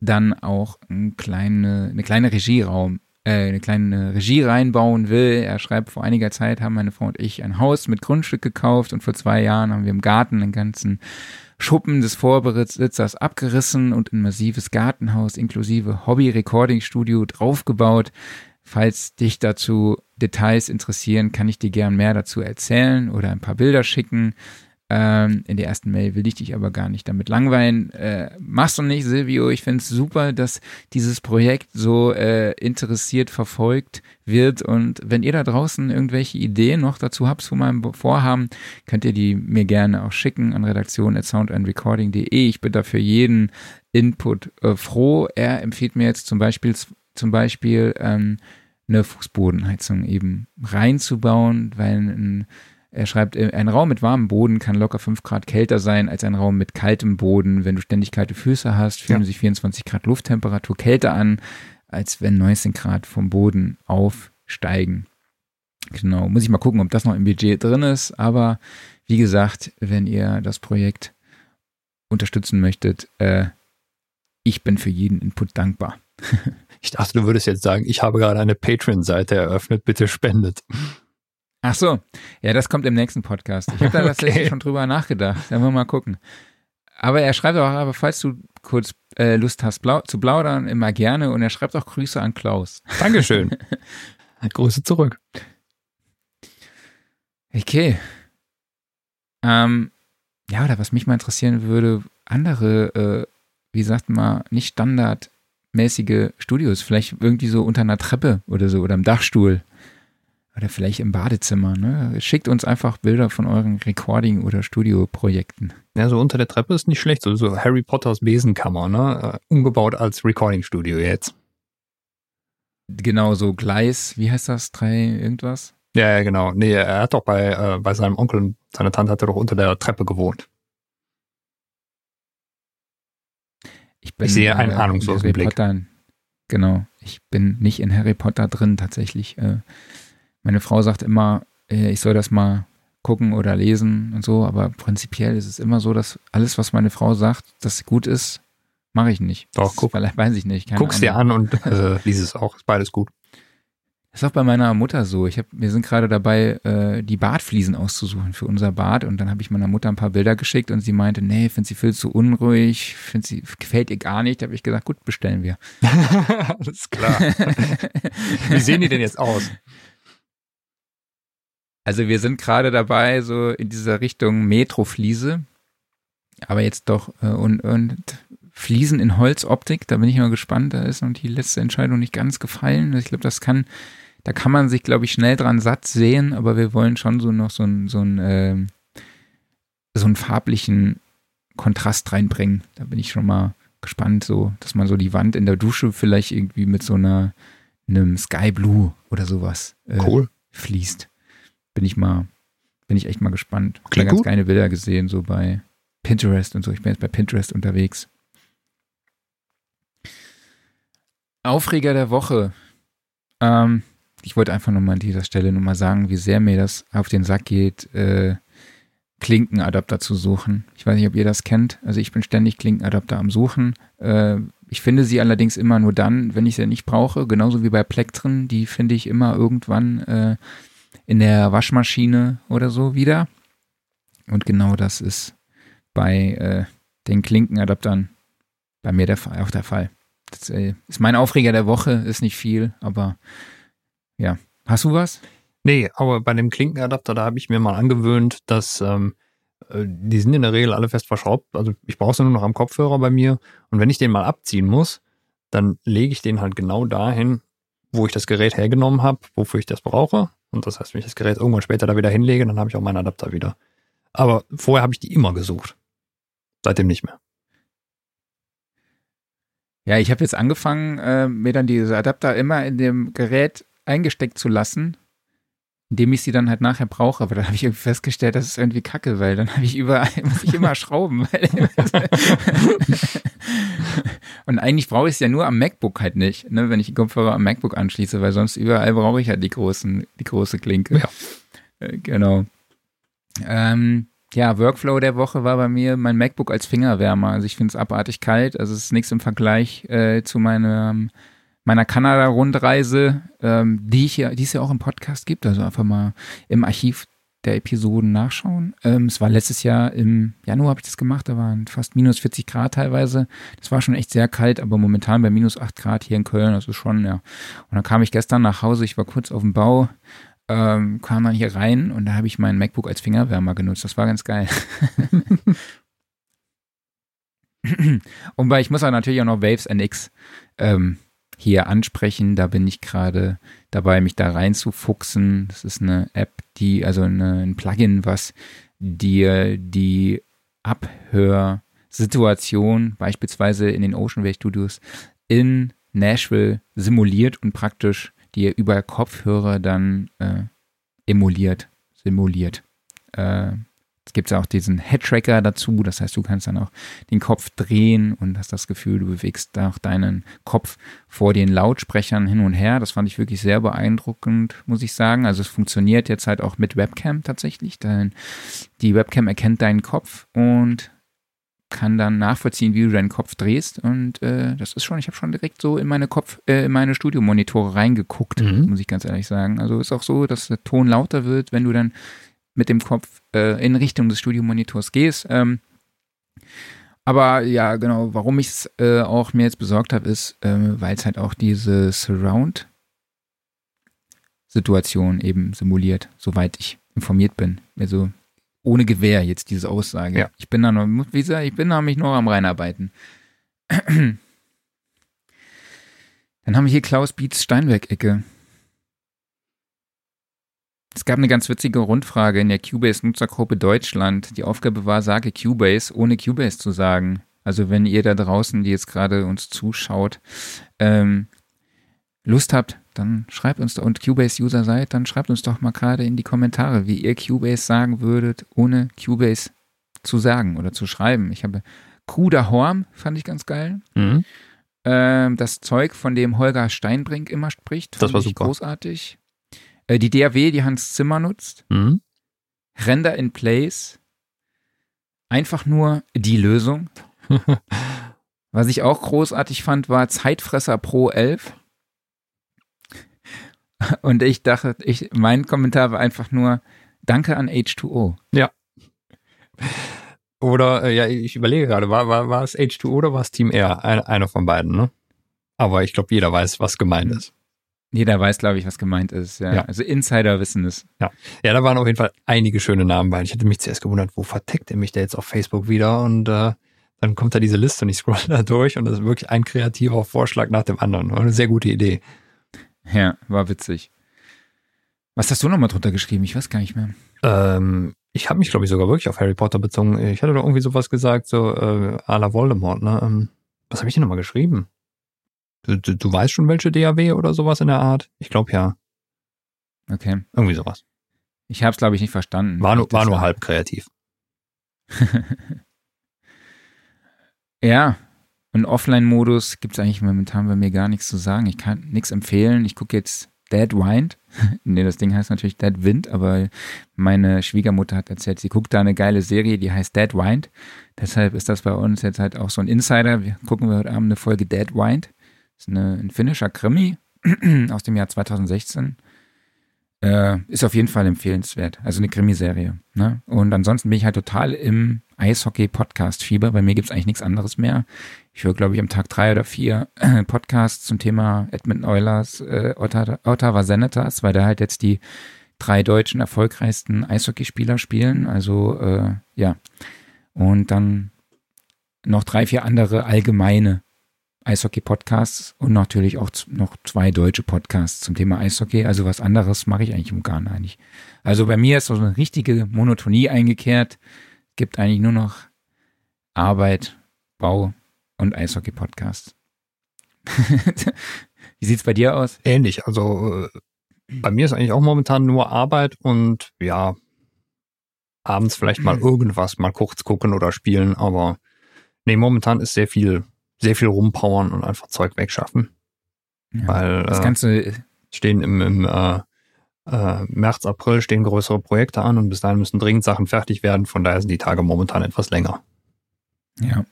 dann auch ein kleine, eine kleine Regieraum, äh, eine kleine Regie reinbauen will. Er schreibt, vor einiger Zeit haben meine Frau und ich ein Haus mit Grundstück gekauft und vor zwei Jahren haben wir im Garten einen ganzen Schuppen des Vorbesitzers abgerissen und ein massives Gartenhaus inklusive Hobby-Recording-Studio draufgebaut. Falls dich dazu Details interessieren, kann ich dir gern mehr dazu erzählen oder ein paar Bilder schicken. Ähm, in der ersten Mail will ich dich aber gar nicht damit langweilen. Äh, machst du nicht, Silvio. Ich finde es super, dass dieses Projekt so äh, interessiert verfolgt wird. Und wenn ihr da draußen irgendwelche Ideen noch dazu habt zu meinem Vorhaben, könnt ihr die mir gerne auch schicken an redaktion.soundandrecording.de. Ich bin da für jeden Input äh, froh. Er empfiehlt mir jetzt zum Beispiel, zum Beispiel ähm, eine Fußbodenheizung eben reinzubauen, weil ein er schreibt, äh, ein Raum mit warmem Boden kann locker 5 Grad kälter sein als ein Raum mit kaltem Boden. Wenn du ständig kalte Füße hast, fühlen ja. sich 24 Grad Lufttemperatur kälter an, als wenn 19 Grad vom Boden aufsteigen. Genau, muss ich mal gucken, ob das noch im Budget drin ist. Aber wie gesagt, wenn ihr das Projekt unterstützen möchtet, äh, ich bin für jeden Input dankbar. ich dachte, du würdest jetzt sagen, ich habe gerade eine Patreon-Seite eröffnet, bitte spendet. Ach so, ja, das kommt im nächsten Podcast. Ich habe da tatsächlich okay. schon drüber nachgedacht. Da wollen wir mal gucken. Aber er schreibt auch, aber falls du kurz äh, Lust hast blau zu plaudern, immer gerne. Und er schreibt auch Grüße an Klaus. Dankeschön. Grüße zurück. Okay. Ähm, ja, oder was mich mal interessieren würde, andere, äh, wie sagt man, nicht standardmäßige Studios, vielleicht irgendwie so unter einer Treppe oder so oder im Dachstuhl oder vielleicht im Badezimmer. Ne? Schickt uns einfach Bilder von euren Recording- oder Studioprojekten. Ja, so unter der Treppe ist nicht schlecht. So, so Harry Potters Besenkammer, ne? Umgebaut als Recording-Studio jetzt. Genau, so Gleis, wie heißt das? Drei irgendwas? Ja, ja, genau. Nee, er hat doch bei, äh, bei seinem Onkel und seiner Tante hat er doch unter der Treppe gewohnt. Ich, bin, ich sehe einen äh, ahnungslosen Blick. Potter, genau, ich bin nicht in Harry Potter drin tatsächlich. Äh, meine Frau sagt immer, äh, ich soll das mal gucken oder lesen und so, aber prinzipiell ist es immer so, dass alles, was meine Frau sagt, das gut ist, mache ich nicht. Doch, guck. Vielleicht weiß ich nicht. Guck's dir an und äh, lies es auch. Ist beides gut. Das ist auch bei meiner Mutter so. Ich hab, wir sind gerade dabei, äh, die Badfliesen auszusuchen für unser Bad. Und dann habe ich meiner Mutter ein paar Bilder geschickt und sie meinte, nee, finde sie viel zu unruhig, find sie, gefällt ihr gar nicht. Da habe ich gesagt, gut, bestellen wir. Alles klar. Wie sehen die denn jetzt aus? Also wir sind gerade dabei, so in dieser Richtung Metrofliese, aber jetzt doch äh, und, und Fliesen in Holzoptik, da bin ich mal gespannt, da ist noch die letzte Entscheidung nicht ganz gefallen. Ich glaube, das kann, da kann man sich, glaube ich, schnell dran satt sehen, aber wir wollen schon so noch so ein, so ein, äh, so einen farblichen Kontrast reinbringen. Da bin ich schon mal gespannt, so, dass man so die Wand in der Dusche vielleicht irgendwie mit so einer, einem Sky Blue oder sowas äh, cool. fließt bin ich mal, bin ich echt mal gespannt. Ich habe ganz gut. geile Bilder gesehen, so bei Pinterest und so. Ich bin jetzt bei Pinterest unterwegs. Aufreger der Woche. Ähm, ich wollte einfach nochmal an dieser Stelle nochmal sagen, wie sehr mir das auf den Sack geht, äh, Klinkenadapter zu suchen. Ich weiß nicht, ob ihr das kennt. Also ich bin ständig Klinkenadapter am Suchen. Äh, ich finde sie allerdings immer nur dann, wenn ich sie nicht brauche. Genauso wie bei Plektren. Die finde ich immer irgendwann äh, in der Waschmaschine oder so wieder. Und genau das ist bei äh, den Klinkenadaptern bei mir der, auch der Fall. Das äh, ist mein Aufreger der Woche, ist nicht viel, aber ja. Hast du was? Nee, aber bei dem Klinkenadapter, da habe ich mir mal angewöhnt, dass ähm, äh, die sind in der Regel alle fest verschraubt. Also ich brauche sie nur noch am Kopfhörer bei mir. Und wenn ich den mal abziehen muss, dann lege ich den halt genau dahin, wo ich das Gerät hergenommen habe, wofür ich das brauche. Und das heißt, wenn ich das Gerät irgendwann später da wieder hinlege, dann habe ich auch meinen Adapter wieder. Aber vorher habe ich die immer gesucht. Seitdem nicht mehr. Ja, ich habe jetzt angefangen, äh, mir dann diese Adapter immer in dem Gerät eingesteckt zu lassen, indem ich sie dann halt nachher brauche. Aber dann habe ich irgendwie festgestellt, das ist irgendwie kacke, weil dann habe ich überall, muss ich immer schrauben. Und eigentlich brauche ich es ja nur am MacBook halt nicht, ne, wenn ich die Kopfhörer am MacBook anschließe, weil sonst überall brauche ich halt die großen, die große Klinke. Ja. Äh, genau. Ähm, ja, Workflow der Woche war bei mir mein MacBook als Fingerwärmer. Also ich finde es abartig kalt. Also es ist nichts im Vergleich äh, zu meinem, meiner Kanada-Rundreise, ähm, die, ja, die es ja auch im Podcast gibt. Also einfach mal im Archiv der Episoden nachschauen. Ähm, es war letztes Jahr im Januar habe ich das gemacht, da waren fast minus 40 Grad teilweise. Das war schon echt sehr kalt, aber momentan bei minus 8 Grad hier in Köln, also schon, ja. Und dann kam ich gestern nach Hause, ich war kurz auf dem Bau, ähm, kam dann hier rein und da habe ich mein MacBook als Fingerwärmer genutzt. Das war ganz geil. und weil ich muss auch natürlich auch noch Waves NX ähm, hier ansprechen. Da bin ich gerade dabei, mich da reinzufuchsen. Das ist eine App, die, also eine, ein Plugin, was dir die Abhörsituation beispielsweise in den Ocean Studios in Nashville simuliert und praktisch die ihr über Kopfhörer dann äh, emuliert, simuliert. Äh, es gibt auch diesen Head-Tracker dazu, das heißt, du kannst dann auch den Kopf drehen und hast das Gefühl, du bewegst auch deinen Kopf vor den Lautsprechern hin und her. Das fand ich wirklich sehr beeindruckend, muss ich sagen. Also es funktioniert jetzt halt auch mit Webcam tatsächlich. Denn die Webcam erkennt deinen Kopf und kann dann nachvollziehen, wie du deinen Kopf drehst. Und äh, das ist schon, ich habe schon direkt so in meine Kopf, äh, in meine Studiomonitore reingeguckt, mhm. muss ich ganz ehrlich sagen. Also ist auch so, dass der Ton lauter wird, wenn du dann mit dem Kopf äh, in Richtung des Studiomonitors gehst. Ähm, aber ja, genau, warum ich es äh, auch mir jetzt besorgt habe, ist, äh, weil es halt auch diese Surround Situation eben simuliert, soweit ich informiert bin. Also ohne Gewehr jetzt diese Aussage. Ja. Ich bin da noch, wie gesagt, ich bin da mich noch am reinarbeiten. Dann haben wir hier Klaus Beats Steinweg-Ecke. Es gab eine ganz witzige Rundfrage in der Cubase-Nutzergruppe Deutschland. Die Aufgabe war, sage Cubase, ohne Cubase zu sagen. Also wenn ihr da draußen, die jetzt gerade uns zuschaut, ähm, Lust habt, dann schreibt uns doch, und Cubase-User seid, dann schreibt uns doch mal gerade in die Kommentare, wie ihr Cubase sagen würdet, ohne Cubase zu sagen oder zu schreiben. Ich habe Kruder Horm, fand ich ganz geil. Mhm. Ähm, das Zeug, von dem Holger Steinbrink immer spricht, das war super. großartig. Äh, die DAW, die Hans Zimmer nutzt. Mhm. Render in Place. Einfach nur die Lösung. Was ich auch großartig fand, war Zeitfresser Pro 11. Und ich dachte, ich, mein Kommentar war einfach nur, danke an H2O. Ja. Oder, äh, ja, ich überlege gerade, war, war, war es H2O oder war es Team R? Eine, einer von beiden, ne? Aber ich glaube, jeder weiß, was gemeint ist. Jeder weiß, glaube ich, was gemeint ist. Ja. ja. Also Insider wissen es. Ja. ja, da waren auf jeden Fall einige schöne Namen bei. Ich hätte mich zuerst gewundert, wo verteckt er mich da jetzt auf Facebook wieder? Und äh, dann kommt da diese Liste und ich scroll da durch und das ist wirklich ein kreativer Vorschlag nach dem anderen. Eine sehr gute Idee. Ja, war witzig. Was hast du nochmal drunter geschrieben? Ich weiß gar nicht mehr. Ähm, ich habe mich, glaube ich, sogar wirklich auf Harry Potter bezogen. Ich hatte doch irgendwie sowas gesagt, so äh, à la Voldemort, ne? Ähm, was habe ich denn nochmal geschrieben? Du, du, du weißt schon, welche DAW oder sowas in der Art? Ich glaube ja. Okay. Irgendwie sowas. Ich habe es, glaube ich, nicht verstanden. War nur, war nur halb kreativ. Ja, und Offline-Modus gibt es eigentlich momentan bei mir gar nichts zu sagen. Ich kann nichts empfehlen. Ich gucke jetzt Dead Wind. nee, das Ding heißt natürlich Dead Wind, aber meine Schwiegermutter hat erzählt, sie guckt da eine geile Serie, die heißt Dead Wind. Deshalb ist das bei uns jetzt halt auch so ein Insider. Wir gucken wir heute Abend eine Folge Dead Wind. Ist eine, ein finnischer Krimi aus dem Jahr 2016. Äh, ist auf jeden Fall empfehlenswert. Also eine Krimiserie. Ne? Und ansonsten bin ich halt total im Eishockey-Podcast-Fieber. Bei mir gibt es eigentlich nichts anderes mehr. Ich höre, glaube ich, am Tag drei oder vier Podcasts zum Thema Edmonton Oilers, äh, Ottawa Senators, weil da halt jetzt die drei deutschen erfolgreichsten Eishockeyspieler spielen. Also äh, ja. Und dann noch drei, vier andere allgemeine Eishockey-Podcasts und natürlich auch noch zwei deutsche Podcasts zum Thema Eishockey. Also was anderes mache ich eigentlich im Garten nicht. Also bei mir ist so eine richtige Monotonie eingekehrt. Gibt eigentlich nur noch Arbeit, Bau und Eishockey-Podcasts. Wie sieht's bei dir aus? Ähnlich. Also äh, bei mir ist eigentlich auch momentan nur Arbeit und ja, abends vielleicht mal irgendwas mal kurz gucken oder spielen, aber nee, momentan ist sehr viel sehr viel rumpowern und einfach Zeug wegschaffen. Ja, Weil das Ganze äh, stehen im, im äh, äh, März, April stehen größere Projekte an und bis dahin müssen dringend Sachen fertig werden. Von daher sind die Tage momentan etwas länger. Ja.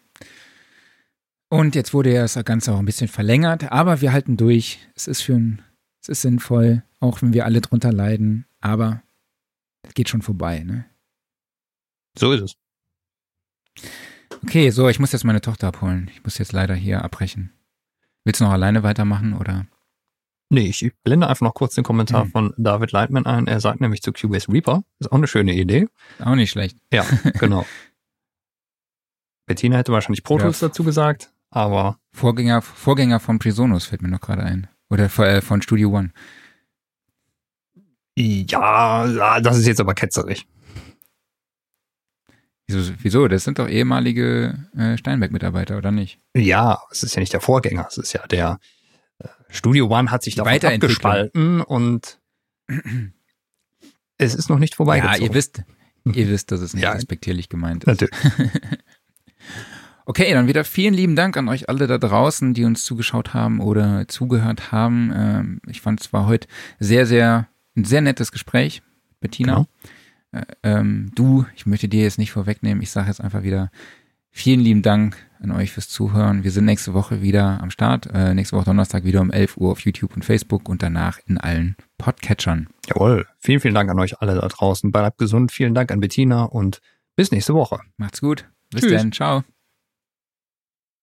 Und jetzt wurde ja das Ganze auch ein bisschen verlängert, aber wir halten durch. Es ist für ein, es ist sinnvoll, auch wenn wir alle drunter leiden, aber es geht schon vorbei, ne? So ist es. Okay, so, ich muss jetzt meine Tochter abholen. Ich muss jetzt leider hier abbrechen. Willst du noch alleine weitermachen oder? Nee, ich blende einfach noch kurz den Kommentar mhm. von David Leitman ein. Er sagt nämlich zu Cubase Reaper. Ist auch eine schöne Idee. Auch nicht schlecht. Ja, genau. Bettina hätte wahrscheinlich Pro Tools ja. dazu gesagt, aber. Vorgänger, Vorgänger von Presonus fällt mir noch gerade ein. Oder äh, von Studio One. Ja, das ist jetzt aber ketzerig. Wieso, wieso? Das sind doch ehemalige äh, Steinberg-Mitarbeiter, oder nicht? Ja, es ist ja nicht der Vorgänger. Es ist ja der äh, Studio One hat sich davon abgespalten und es ist noch nicht vorbei. Ja, ihr wisst, ihr wisst, dass es nicht ja, respektierlich gemeint ist. Natürlich. okay, dann wieder vielen lieben Dank an euch alle da draußen, die uns zugeschaut haben oder zugehört haben. Ähm, ich fand es war heute sehr, sehr, ein sehr nettes Gespräch, Bettina. Genau. Äh, ähm, du, ich möchte dir jetzt nicht vorwegnehmen, ich sage jetzt einfach wieder vielen lieben Dank an euch fürs Zuhören. Wir sind nächste Woche wieder am Start. Äh, nächste Woche Donnerstag wieder um 11 Uhr auf YouTube und Facebook und danach in allen Podcatchern. Jawohl. Vielen, vielen Dank an euch alle da draußen. Bleibt gesund. Vielen Dank an Bettina und bis nächste Woche. Macht's gut. Bis Tschüss. dann. Ciao.